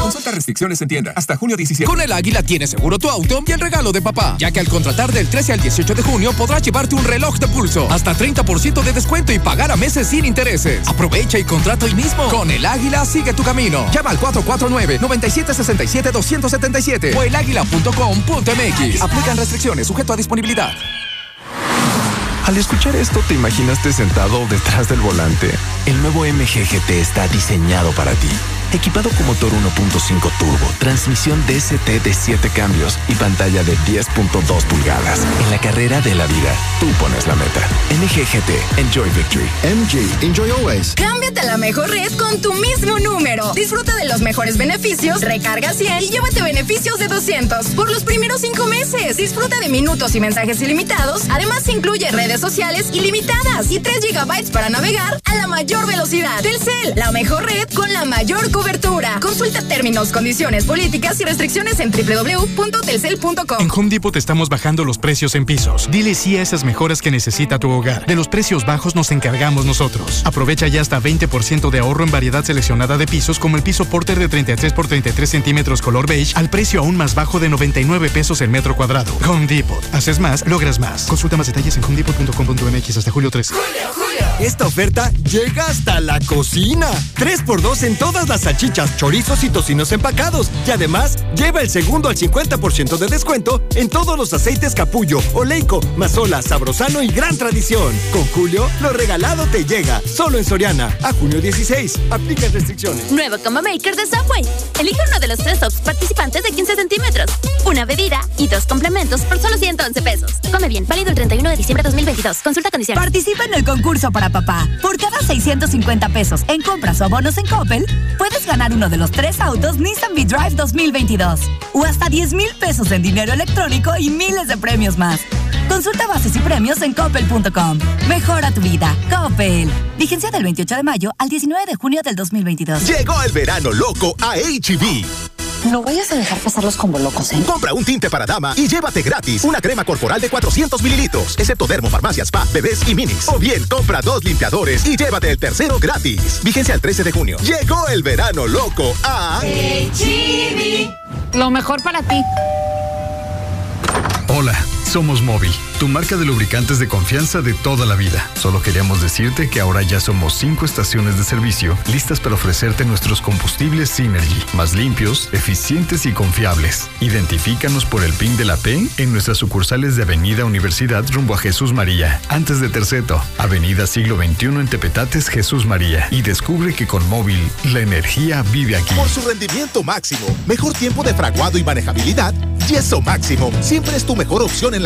Consulta restricciones en tienda hasta junio 17. Con el Águila tienes seguro tu auto y el regalo de papá, ya que al contratar del 13 al 18 de junio podrás llevarte un reloj de pulso, hasta 30% de descuento y pagar a meses sin intereses. Aprovecha y contrata hoy mismo. Con el Águila sigue tu camino. Llama al 449-9767-277 o elaguila.com.mx. Aplican restricciones sujeto a disponibilidad. Al escuchar esto, ¿te imaginaste sentado detrás del volante? El nuevo MGGT está diseñado para ti. Equipado con motor 1.5 turbo, transmisión DST de 7 cambios y pantalla de 10.2 pulgadas. En la carrera de la vida, tú pones la meta. MGGT, enjoy victory. MG, enjoy always. Cámbiate la mejor red con tu mismo número. Disfruta de los mejores beneficios, recarga 100 y llévate beneficios de 200 por los primeros 5 meses. Disfruta de minutos y mensajes ilimitados. Además, incluye redes sociales ilimitadas y 3 gigabytes para navegar a la mayor velocidad. Telcel, la mejor red con la mayor cobertura. Consulta términos, condiciones, políticas y restricciones en www.telcel.com. En Home Depot estamos bajando los precios en pisos. Dile sí a esas mejoras que necesita tu hogar. De los precios bajos nos encargamos nosotros. Aprovecha ya hasta 20% de ahorro en variedad seleccionada de pisos como el piso Porter de 33 por 33 centímetros color beige al precio aún más bajo de 99 pesos el metro cuadrado. Home Depot. Haces más, logras más. Consulta más detalles en homedepot.com.mx hasta julio 3. Esta oferta llega hasta la cocina. 3x2 en todas las salchichas, chorizos y tocinos empacados. Y además, lleva el segundo al 50% de descuento en todos los aceites capullo, oleico, mazola, sabrosano y gran tradición. Con Julio, lo regalado te llega. Solo en Soriana. Junio 16. Aplica restricciones. Nuevo Combo Maker de Subway. Elige uno de los tres tops participantes de 15 centímetros. Una bebida y dos complementos por solo 111 pesos. Come bien. Válido el 31 de diciembre de 2022. Consulta condiciones. Participa en el concurso para papá. Por cada 650 pesos en compras o abonos en Coppel, puedes ganar uno de los tres autos Nissan V-Drive 2022. O hasta 10 mil pesos en dinero electrónico y miles de premios más. Consulta bases y premios en coppel.com. Mejora tu vida. Coppel. Vigencia del 28 de mayo al 19 de junio del 2022. Llegó el verano loco a HB. No vayas a dejar pasarlos como locos, ¿eh? Compra un tinte para dama y llévate gratis una crema corporal de 400 mililitros, excepto Dermo, Farmacias, Spa, Bebés y Minis. O bien, compra dos limpiadores y llévate el tercero gratis. Vigencia el 13 de junio. Llegó el verano loco a... Lo mejor para ti. Hola, somos Móvil, tu marca de lubricantes de confianza de toda la vida. Solo queríamos decirte que ahora ya somos cinco estaciones de servicio listas para ofrecerte nuestros combustibles Synergy, más limpios, eficientes y confiables. Identifícanos por el PIN de la P en nuestras sucursales de Avenida Universidad rumbo a Jesús María, antes de Terceto, Avenida Siglo XXI en Tepetates Jesús María. Y descubre que con Móvil la energía vive aquí. Por su rendimiento máximo, mejor tiempo de fraguado y manejabilidad, Yeso Máximo siempre es tu mejor opción en la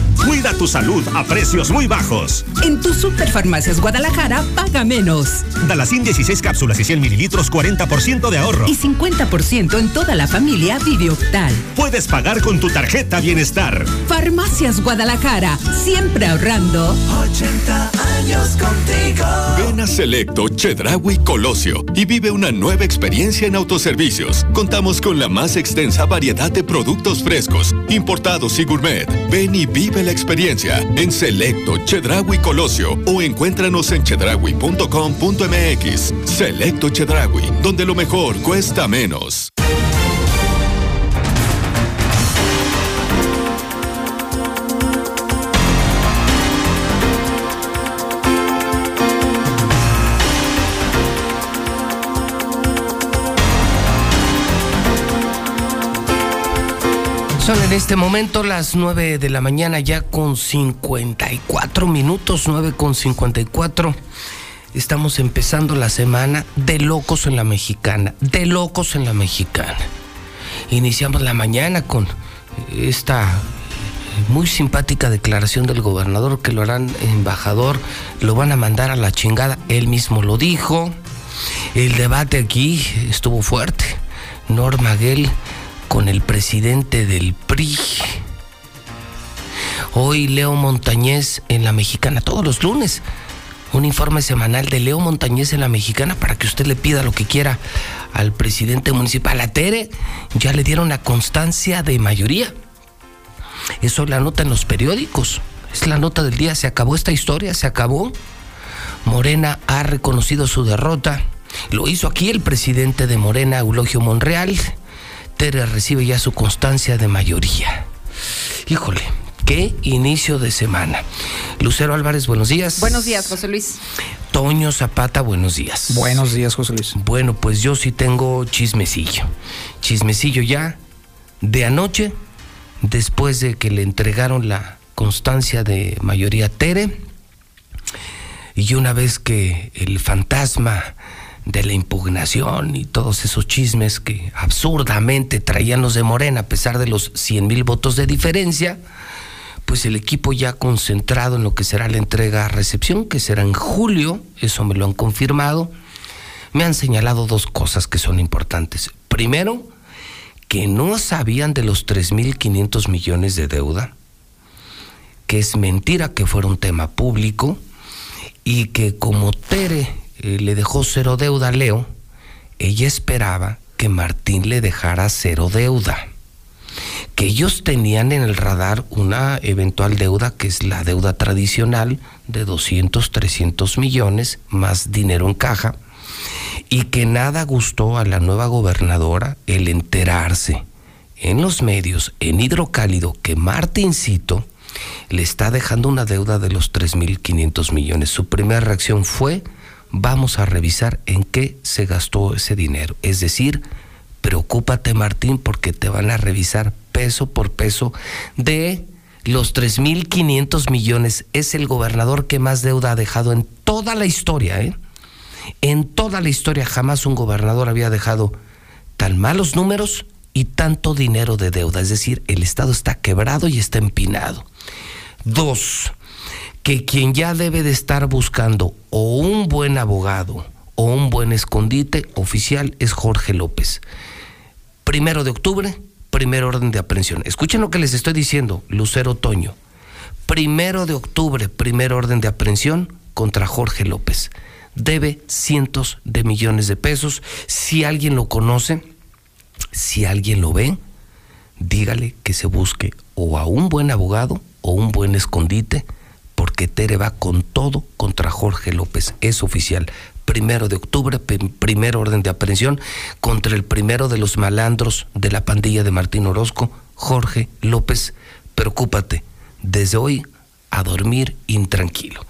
Cuida tu salud a precios muy bajos. En tu Superfarmacias Guadalajara, paga menos. Dalacin 16 cápsulas y 100 mililitros, 40% de ahorro. Y 50% en toda la familia Videoctal. Puedes pagar con tu tarjeta Bienestar. Farmacias Guadalajara, siempre ahorrando. 80 años contigo. Ven a Selecto, Chedraui Colosio y vive una nueva experiencia en autoservicios. Contamos con la más extensa variedad de productos frescos, importados y gourmet. Ven y vive la experiencia en Selecto, Chedraui Colosio o encuéntranos en chedraui.com.mx. Selecto Chedraui, donde lo mejor cuesta menos. Son en este momento las 9 de la mañana ya con 54 minutos, 9 con 54. Estamos empezando la semana de locos en la mexicana, de locos en la mexicana. Iniciamos la mañana con esta muy simpática declaración del gobernador que lo harán embajador, lo van a mandar a la chingada, él mismo lo dijo. El debate aquí estuvo fuerte. Norma Gell con el presidente del PRI. Hoy Leo Montañez en la Mexicana, todos los lunes. Un informe semanal de Leo Montañez en la Mexicana para que usted le pida lo que quiera al presidente municipal. A Tere ya le dieron la constancia de mayoría. Eso es la nota en los periódicos. Es la nota del día. Se acabó esta historia, se acabó. Morena ha reconocido su derrota. Lo hizo aquí el presidente de Morena, Eulogio Monreal recibe ya su constancia de mayoría. Híjole, qué inicio de semana. Lucero Álvarez, buenos días. Buenos días, José Luis. Toño Zapata, buenos días. Buenos días, José Luis. Bueno, pues yo sí tengo chismecillo. Chismecillo ya de anoche, después de que le entregaron la constancia de mayoría Tere, y una vez que el fantasma de la impugnación y todos esos chismes que absurdamente traían los de Morena a pesar de los 100 mil votos de diferencia, pues el equipo ya concentrado en lo que será la entrega-recepción, que será en julio, eso me lo han confirmado, me han señalado dos cosas que son importantes. Primero, que no sabían de los 3.500 millones de deuda, que es mentira que fuera un tema público y que como Tere eh, le dejó cero deuda a Leo, ella esperaba que Martín le dejara cero deuda. Que ellos tenían en el radar una eventual deuda que es la deuda tradicional de 200, 300 millones, más dinero en caja, y que nada gustó a la nueva gobernadora el enterarse en los medios, en hidrocálido, que Martincito le está dejando una deuda de los 3.500 millones. Su primera reacción fue, vamos a revisar en qué se gastó ese dinero. Es decir, preocúpate Martín porque te van a revisar peso por peso de los 3.500 millones. Es el gobernador que más deuda ha dejado en toda la historia. ¿eh? En toda la historia jamás un gobernador había dejado tan malos números y tanto dinero de deuda. Es decir, el Estado está quebrado y está empinado. Dos, que quien ya debe de estar buscando o un buen abogado o un buen escondite oficial es Jorge López. Primero de octubre, primer orden de aprehensión. Escuchen lo que les estoy diciendo, Lucero Toño. Primero de octubre, primer orden de aprehensión contra Jorge López. Debe cientos de millones de pesos. Si alguien lo conoce, si alguien lo ve, dígale que se busque o a un buen abogado o un buen escondite, porque Tere va con todo contra Jorge López. Es oficial. Primero de octubre, primer orden de aprehensión contra el primero de los malandros de la pandilla de Martín Orozco, Jorge López. Preocúpate, desde hoy a dormir intranquilo.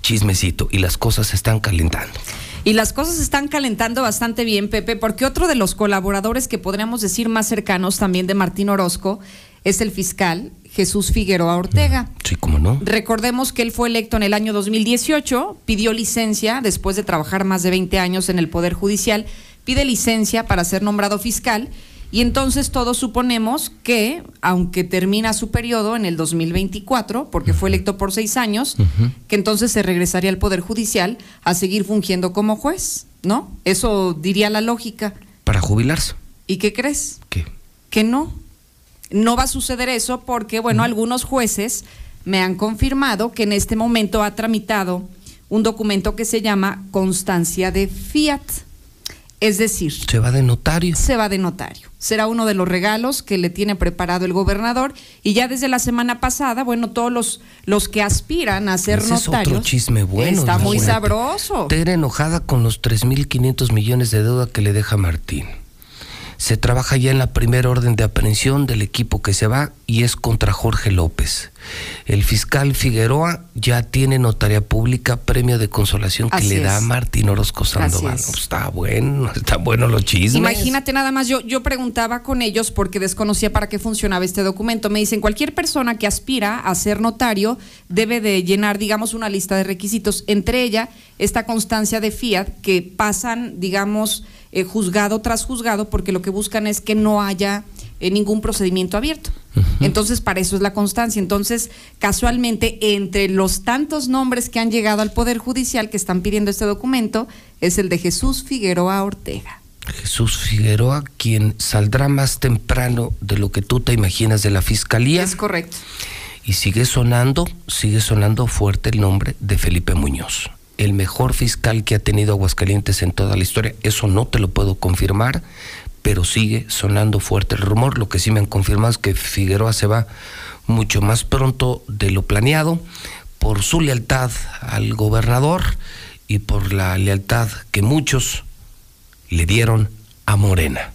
Chismecito, y las cosas se están calentando. Y las cosas están calentando bastante bien, Pepe, porque otro de los colaboradores que podríamos decir más cercanos también de Martín Orozco es el fiscal Jesús Figueroa Ortega. Sí, cómo no. Recordemos que él fue electo en el año 2018, pidió licencia después de trabajar más de 20 años en el Poder Judicial, pide licencia para ser nombrado fiscal y entonces todos suponemos que, aunque termina su periodo en el 2024, porque fue electo por seis años, que entonces se regresaría al Poder Judicial a seguir fungiendo como juez, ¿no? Eso diría la lógica. Para jubilarse. ¿Y qué crees? ¿Qué? Que no no va a suceder eso porque, bueno, algunos jueces me han confirmado que en este momento ha tramitado un documento que se llama constancia de fiat. Es decir, se va de notario. Se va de notario. Será uno de los regalos que le tiene preparado el gobernador y ya desde la semana pasada, bueno, todos los, los que aspiran a ser notarios. Es otro chisme bueno. Está muy sabroso. Tere enojada con los 3.500 millones de deuda que le deja Martín se trabaja ya en la primera orden de aprehensión del equipo que se va y es contra Jorge López. El fiscal Figueroa ya tiene notaria pública, premio de consolación que le da a Martín Orozco Sandoval. Pues está bueno, está bueno los chismes. Imagínate nada más, yo, yo preguntaba con ellos porque desconocía para qué funcionaba este documento. Me dicen, cualquier persona que aspira a ser notario debe de llenar, digamos, una lista de requisitos, entre ella esta constancia de fiat que pasan, digamos, eh, juzgado tras juzgado porque lo que buscan es que no haya eh, ningún procedimiento abierto. Entonces, para eso es la constancia. Entonces, casualmente, entre los tantos nombres que han llegado al Poder Judicial que están pidiendo este documento, es el de Jesús Figueroa Ortega. Jesús Figueroa, quien saldrá más temprano de lo que tú te imaginas de la fiscalía. Es correcto. Y sigue sonando, sigue sonando fuerte el nombre de Felipe Muñoz el mejor fiscal que ha tenido Aguascalientes en toda la historia. Eso no te lo puedo confirmar, pero sigue sonando fuerte el rumor. Lo que sí me han confirmado es que Figueroa se va mucho más pronto de lo planeado por su lealtad al gobernador y por la lealtad que muchos le dieron a Morena.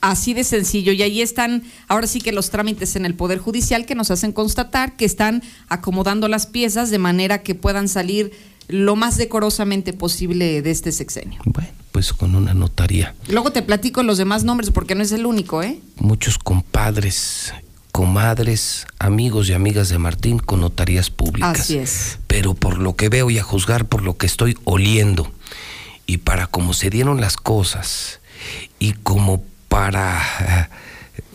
Así de sencillo. Y ahí están, ahora sí que los trámites en el Poder Judicial que nos hacen constatar que están acomodando las piezas de manera que puedan salir lo más decorosamente posible de este sexenio. Bueno, pues con una notaría. Luego te platico los demás nombres porque no es el único, ¿eh? Muchos compadres, comadres, amigos y amigas de Martín con notarías públicas. Así es. Pero por lo que veo y a juzgar por lo que estoy oliendo y para cómo se dieron las cosas y como para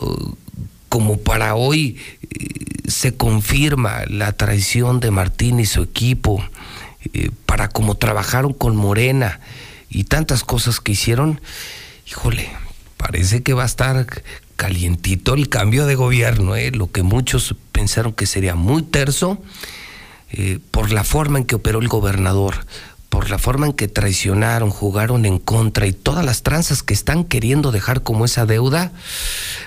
uh, como para hoy uh, se confirma la traición de Martín y su equipo eh, para cómo trabajaron con Morena y tantas cosas que hicieron, híjole, parece que va a estar calientito el cambio de gobierno, ¿eh? lo que muchos pensaron que sería muy terso eh, por la forma en que operó el gobernador, por la forma en que traicionaron, jugaron en contra y todas las tranzas que están queriendo dejar como esa deuda,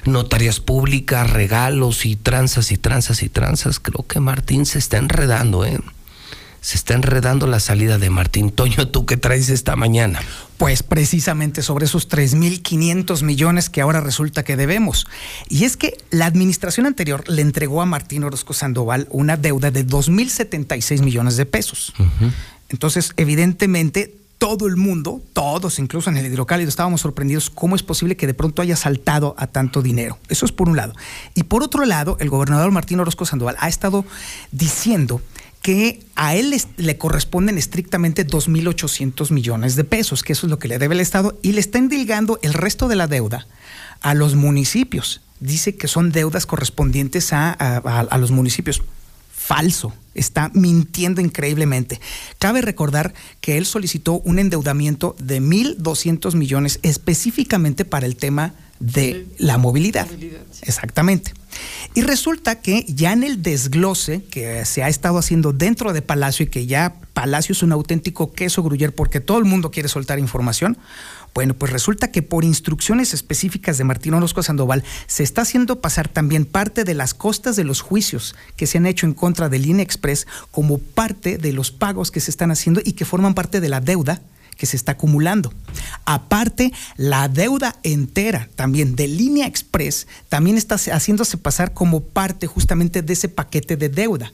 notarias públicas, regalos y tranzas y tranzas y tranzas, creo que Martín se está enredando, ¿eh? Se está enredando la salida de Martín. Toño, ¿tú qué traes esta mañana? Pues precisamente sobre esos 3.500 millones que ahora resulta que debemos. Y es que la administración anterior le entregó a Martín Orozco Sandoval una deuda de 2.076 millones de pesos. Entonces, evidentemente, todo el mundo, todos, incluso en el hidrocálido, estábamos sorprendidos cómo es posible que de pronto haya saltado a tanto dinero. Eso es por un lado. Y por otro lado, el gobernador Martín Orozco Sandoval ha estado diciendo que a él le corresponden estrictamente 2.800 millones de pesos, que eso es lo que le debe el Estado, y le está endilgando el resto de la deuda a los municipios. Dice que son deudas correspondientes a, a los municipios falso, está mintiendo increíblemente. Cabe recordar que él solicitó un endeudamiento de 1.200 millones específicamente para el tema de la movilidad. Exactamente. Y resulta que ya en el desglose que se ha estado haciendo dentro de Palacio y que ya Palacio es un auténtico queso gruyer porque todo el mundo quiere soltar información, bueno, pues resulta que por instrucciones específicas de Martín Orozco Sandoval se está haciendo pasar también parte de las costas de los juicios que se han hecho en contra de Línea Express como parte de los pagos que se están haciendo y que forman parte de la deuda que se está acumulando. Aparte, la deuda entera también de Línea Express también está haciéndose pasar como parte justamente de ese paquete de deuda.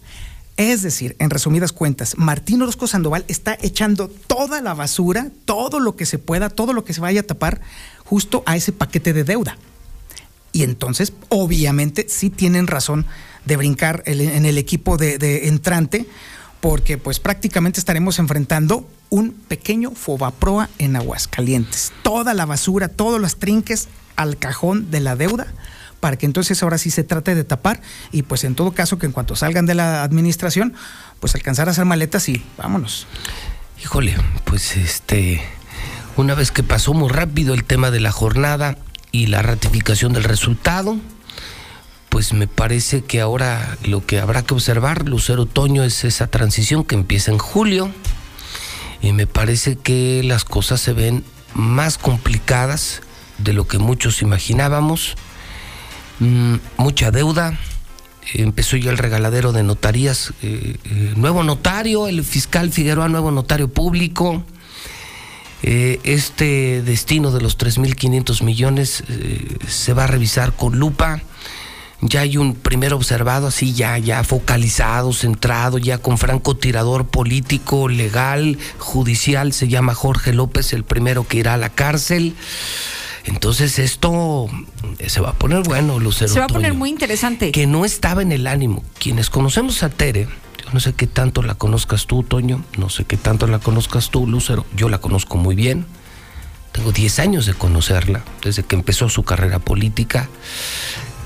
Es decir, en resumidas cuentas, Martín Orozco Sandoval está echando toda la basura, todo lo que se pueda, todo lo que se vaya a tapar, justo a ese paquete de deuda. Y entonces, obviamente, sí tienen razón de brincar en el equipo de, entrante, porque pues prácticamente estaremos enfrentando un pequeño fobaproa en Aguascalientes. Toda la basura, todos los trinques al cajón de la deuda para que entonces ahora sí se trate de tapar y pues en todo caso que en cuanto salgan de la administración, pues alcanzar a hacer maletas y vámonos. Híjole, pues este, una vez que pasó muy rápido el tema de la jornada y la ratificación del resultado, pues me parece que ahora lo que habrá que observar, Lucero Otoño, es esa transición que empieza en julio y me parece que las cosas se ven más complicadas de lo que muchos imaginábamos Mm, mucha deuda. Empezó ya el regaladero de notarías. Eh, eh, nuevo notario, el fiscal Figueroa, nuevo notario público. Eh, este destino de los 3.500 millones se va a revisar con lupa. Ya hay un primer observado así, ya, ya focalizado, centrado, ya con francotirador político, legal, judicial. Se llama Jorge López, el primero que irá a la cárcel. Entonces esto se va a poner bueno, Lucero. Se va a poner muy interesante. Que no estaba en el ánimo. Quienes conocemos a Tere, yo no sé qué tanto la conozcas tú, Toño, no sé qué tanto la conozcas tú, Lucero. Yo la conozco muy bien. Tengo 10 años de conocerla, desde que empezó su carrera política,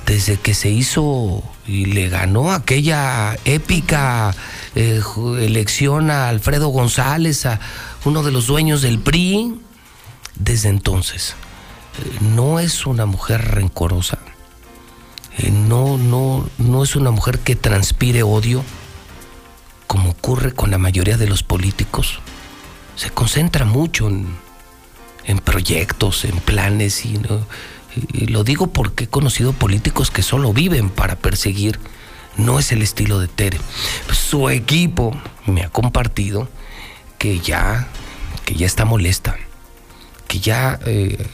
desde que se hizo y le ganó aquella épica eh, elección a Alfredo González, a uno de los dueños del PRI, desde entonces no es una mujer rencorosa, eh, no, no, no es una mujer que transpire odio, como ocurre con la mayoría de los políticos. Se concentra mucho en, proyectos, en planes, y, lo digo porque he conocido políticos que solo viven para perseguir. No es el estilo de Tere. Su equipo me ha compartido que ya, que ya está molesta, que ya eh,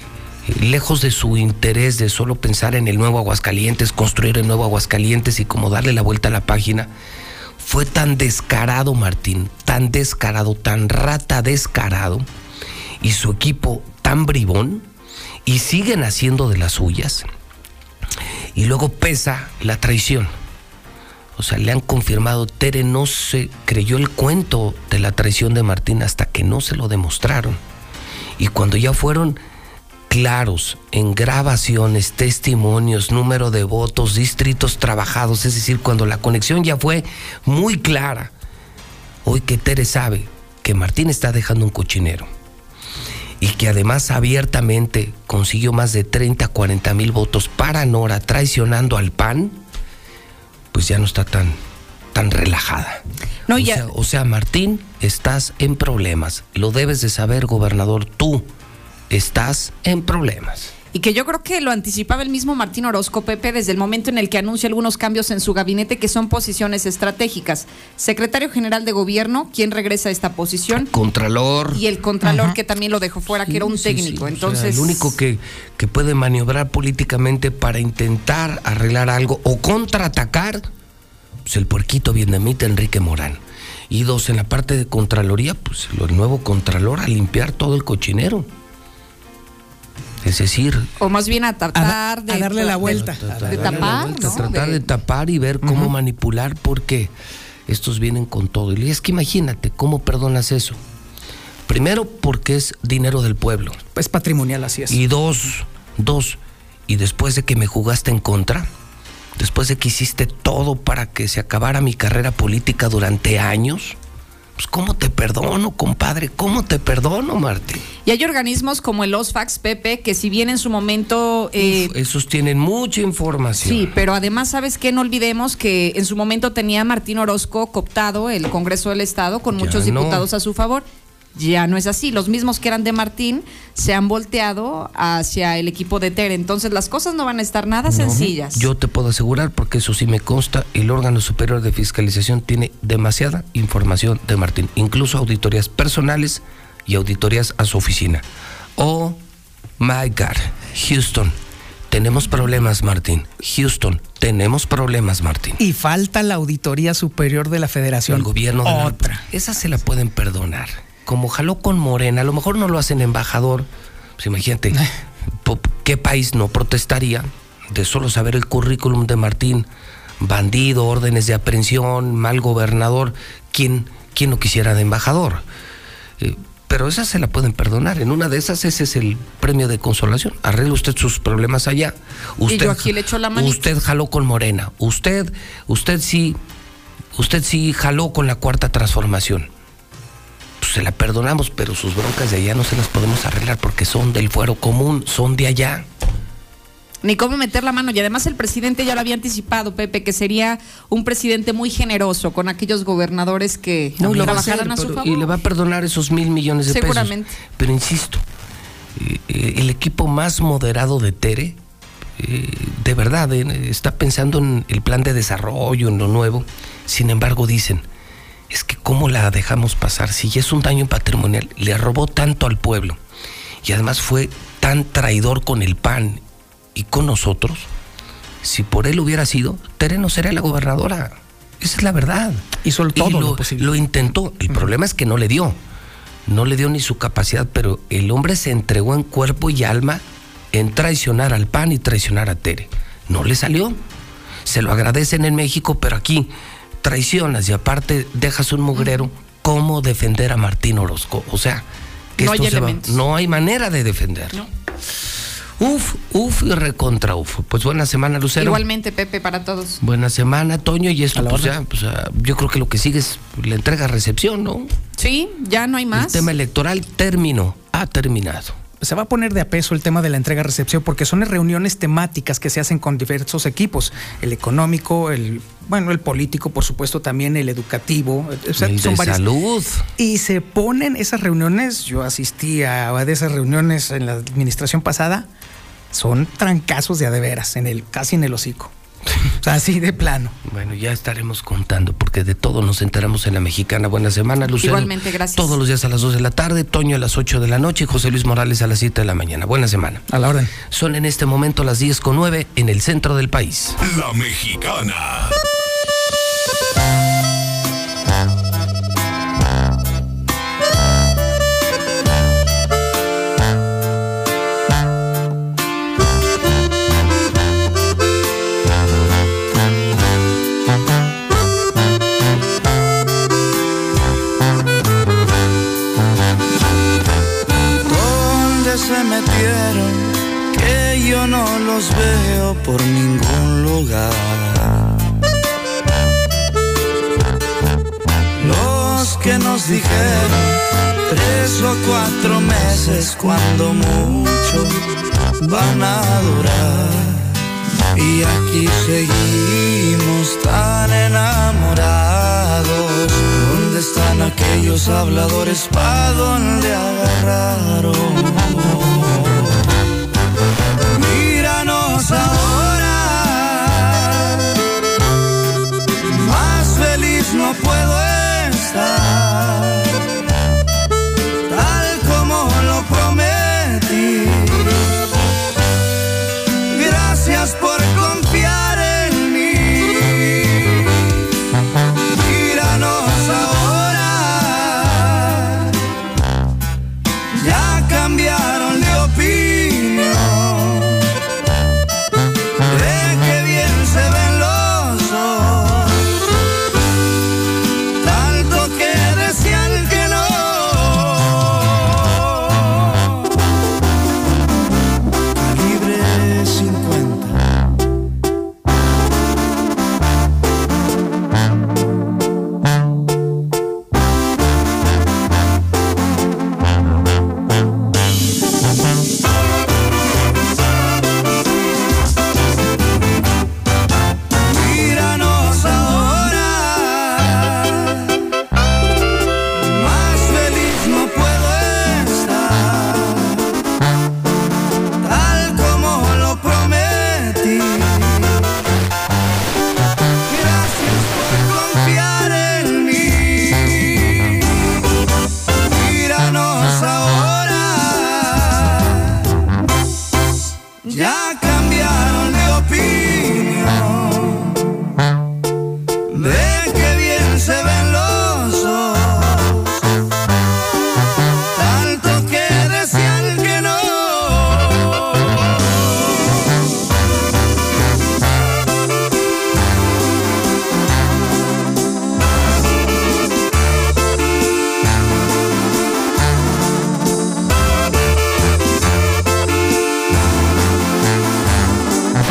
lejos de su interés de solo pensar en el nuevo Aguascalientes, construir el nuevo Aguascalientes y como darle la vuelta a la página, fue tan descarado Martín, tan descarado, tan rata descarado, y su equipo tan bribón, y siguen haciendo de las suyas. Y luego pesa la traición. O sea, le han confirmado, Tere no se creyó el cuento de la traición de Martín hasta que no se lo demostraron. Y cuando ya fueron claros en grabaciones, testimonios, número de votos, distritos trabajados, es decir, cuando la conexión ya fue muy clara. Hoy que Tere sabe que Martín está dejando un cochinero y que además abiertamente consiguió más de 30, 40 mil votos para Nora, traicionando al PAN, pues ya no está tan, tan relajada. No, o, ya- sea, o sea, Martín, estás en problemas. Lo debes de saber, gobernador. Tú estás en problemas. Y que yo creo que lo anticipaba el mismo Martín Orozco Pepe desde el momento en el que anuncia algunos cambios en su gabinete que son posiciones estratégicas. Secretario General de Gobierno, ¿quién regresa a esta posición? Contralor. Y el Contralor que también lo dejó fuera, que era un Sí, técnico. sí. O sea, Entonces, el único que, que puede maniobrar políticamente para intentar arreglar algo o contraatacar, pues el puerquito vietnamita Enrique Morán. Y dos, en la parte de Contraloría, pues el nuevo Contralor a limpiar todo el cochinero. Es decir, o más bien a tratar de, a darle la vuelta. de, tapar, vuelta, ¿no? tratar de... tapar y ver cómo manipular, porque estos vienen con todo. Y es que imagínate, ¿cómo perdonas eso? Primero, porque es dinero del pueblo. Es patrimonial, así es. Y dos, dos, y después de que me jugaste en contra, después de que hiciste todo para que se acabara mi carrera política durante años, pues ¿cómo te perdono, compadre? ¿Cómo te perdono, Martín? Y hay organismos como el OSFAX, Pepe, que si bien en su momento... eh, Esos tienen mucha información. Sí, pero además, ¿sabes qué? No olvidemos que en su momento tenía Martín Orozco cooptado el Congreso del Estado con Ya muchos no. diputados a su favor. Ya no es así. Los mismos que eran de Martín se han volteado hacia el equipo de Tere. Entonces, las cosas no van a estar nada No, sencillas. Yo te puedo asegurar, porque eso sí me consta, el órgano superior de fiscalización tiene demasiada información de Martín, incluso auditorías personales y auditorías a su oficina. Oh my God, Houston, tenemos problemas, Martín. Houston, tenemos problemas, Martín. Y falta la Auditoría Superior de la Federación. El gobierno de la- Otra. Esa se la pueden perdonar. Como jaló con Morena, a lo mejor no lo hacen embajador. Pues imagínate, ¿qué país no protestaría de solo saber el currículum de Martín? Bandido, órdenes de aprehensión, mal gobernador. ¿Quién, quién no quisiera de embajador? Eh, pero esa se la pueden perdonar. En una de esas, ese es el premio de consolación. Arregle usted sus problemas allá. Usted, yo aquí le echo la manita. Usted jaló con Morena. Usted, usted sí, usted sí jaló con la cuarta transformación. Se la perdonamos, pero sus broncas de allá no se las podemos arreglar porque son del fuero común, son de allá. Ni cómo meter la mano. Y además el presidente ya lo había anticipado, Pepe, que sería un presidente muy generoso con aquellos gobernadores que No, lo a trabajaran hacer, a, su favor. y le va a perdonar esos mil millones de Seguramente. pesos. Pero insisto, eh, eh, el equipo más moderado de Tere, eh, de verdad, eh, está pensando en el plan de desarrollo, en lo nuevo. Sin embargo, dicen, es que cómo la dejamos pasar si ya es un daño patrimonial, le robó tanto al pueblo y además fue tan traidor con el PAN y con nosotros. Si por él hubiera sido, Tere no sería la gobernadora. Esa es la verdad. Hizo todo lo, lo posible. lo intentó. El problema es que no le dio. No le dio ni su capacidad, pero el hombre se entregó en cuerpo y alma en traicionar al PAN y traicionar a Tere. No le salió. Se lo agradecen en México, pero aquí traicionas y aparte dejas un mugrero. ¿Cómo defender a Martín Orozco? O sea, que No esto hay se va- elementos. no hay manera de defenderlo. Uf, uf y recontra uf. Pues buena semana, Lucero. Igualmente, Pepe, para todos. Buena semana, Toño, y esto pues ya, pues, ah, yo creo que lo que sigue es la entrega-recepción, ¿no? Sí, ya no hay El más. tema electoral terminó, ha terminado. se va a poner de a peso el tema de la entrega-recepción porque son reuniones temáticas que se hacen con diversos equipos, el económico, el bueno, el político, por supuesto, también el educativo, o sea, El son de varias- salud. Y se ponen esas reuniones, yo asistí a, a de esas reuniones en la administración pasada, son trancazos de a de veras, en el, casi en el hocico. O sea, así de plano. Bueno, ya estaremos contando, porque de todo nos enteramos en la mexicana. Buena semana, Lucero. Igualmente, gracias. Todos los días a las 2 de la tarde, Toño a las 8 de la noche y José Luis Morales a las 7 de la mañana. Buena semana. A la orden. Son en este momento las 10 con 9 en el centro del país. La mexicana. ¿Dónde se metieron? Que yo no los veo por ningún lugar. Los que nos dijeron tres o cuatro meses cuando mucho van a durar. Y aquí seguimos tan enamorados. ¿Dónde están aquellos habladores? ¿Pa dónde agarraron? corazón.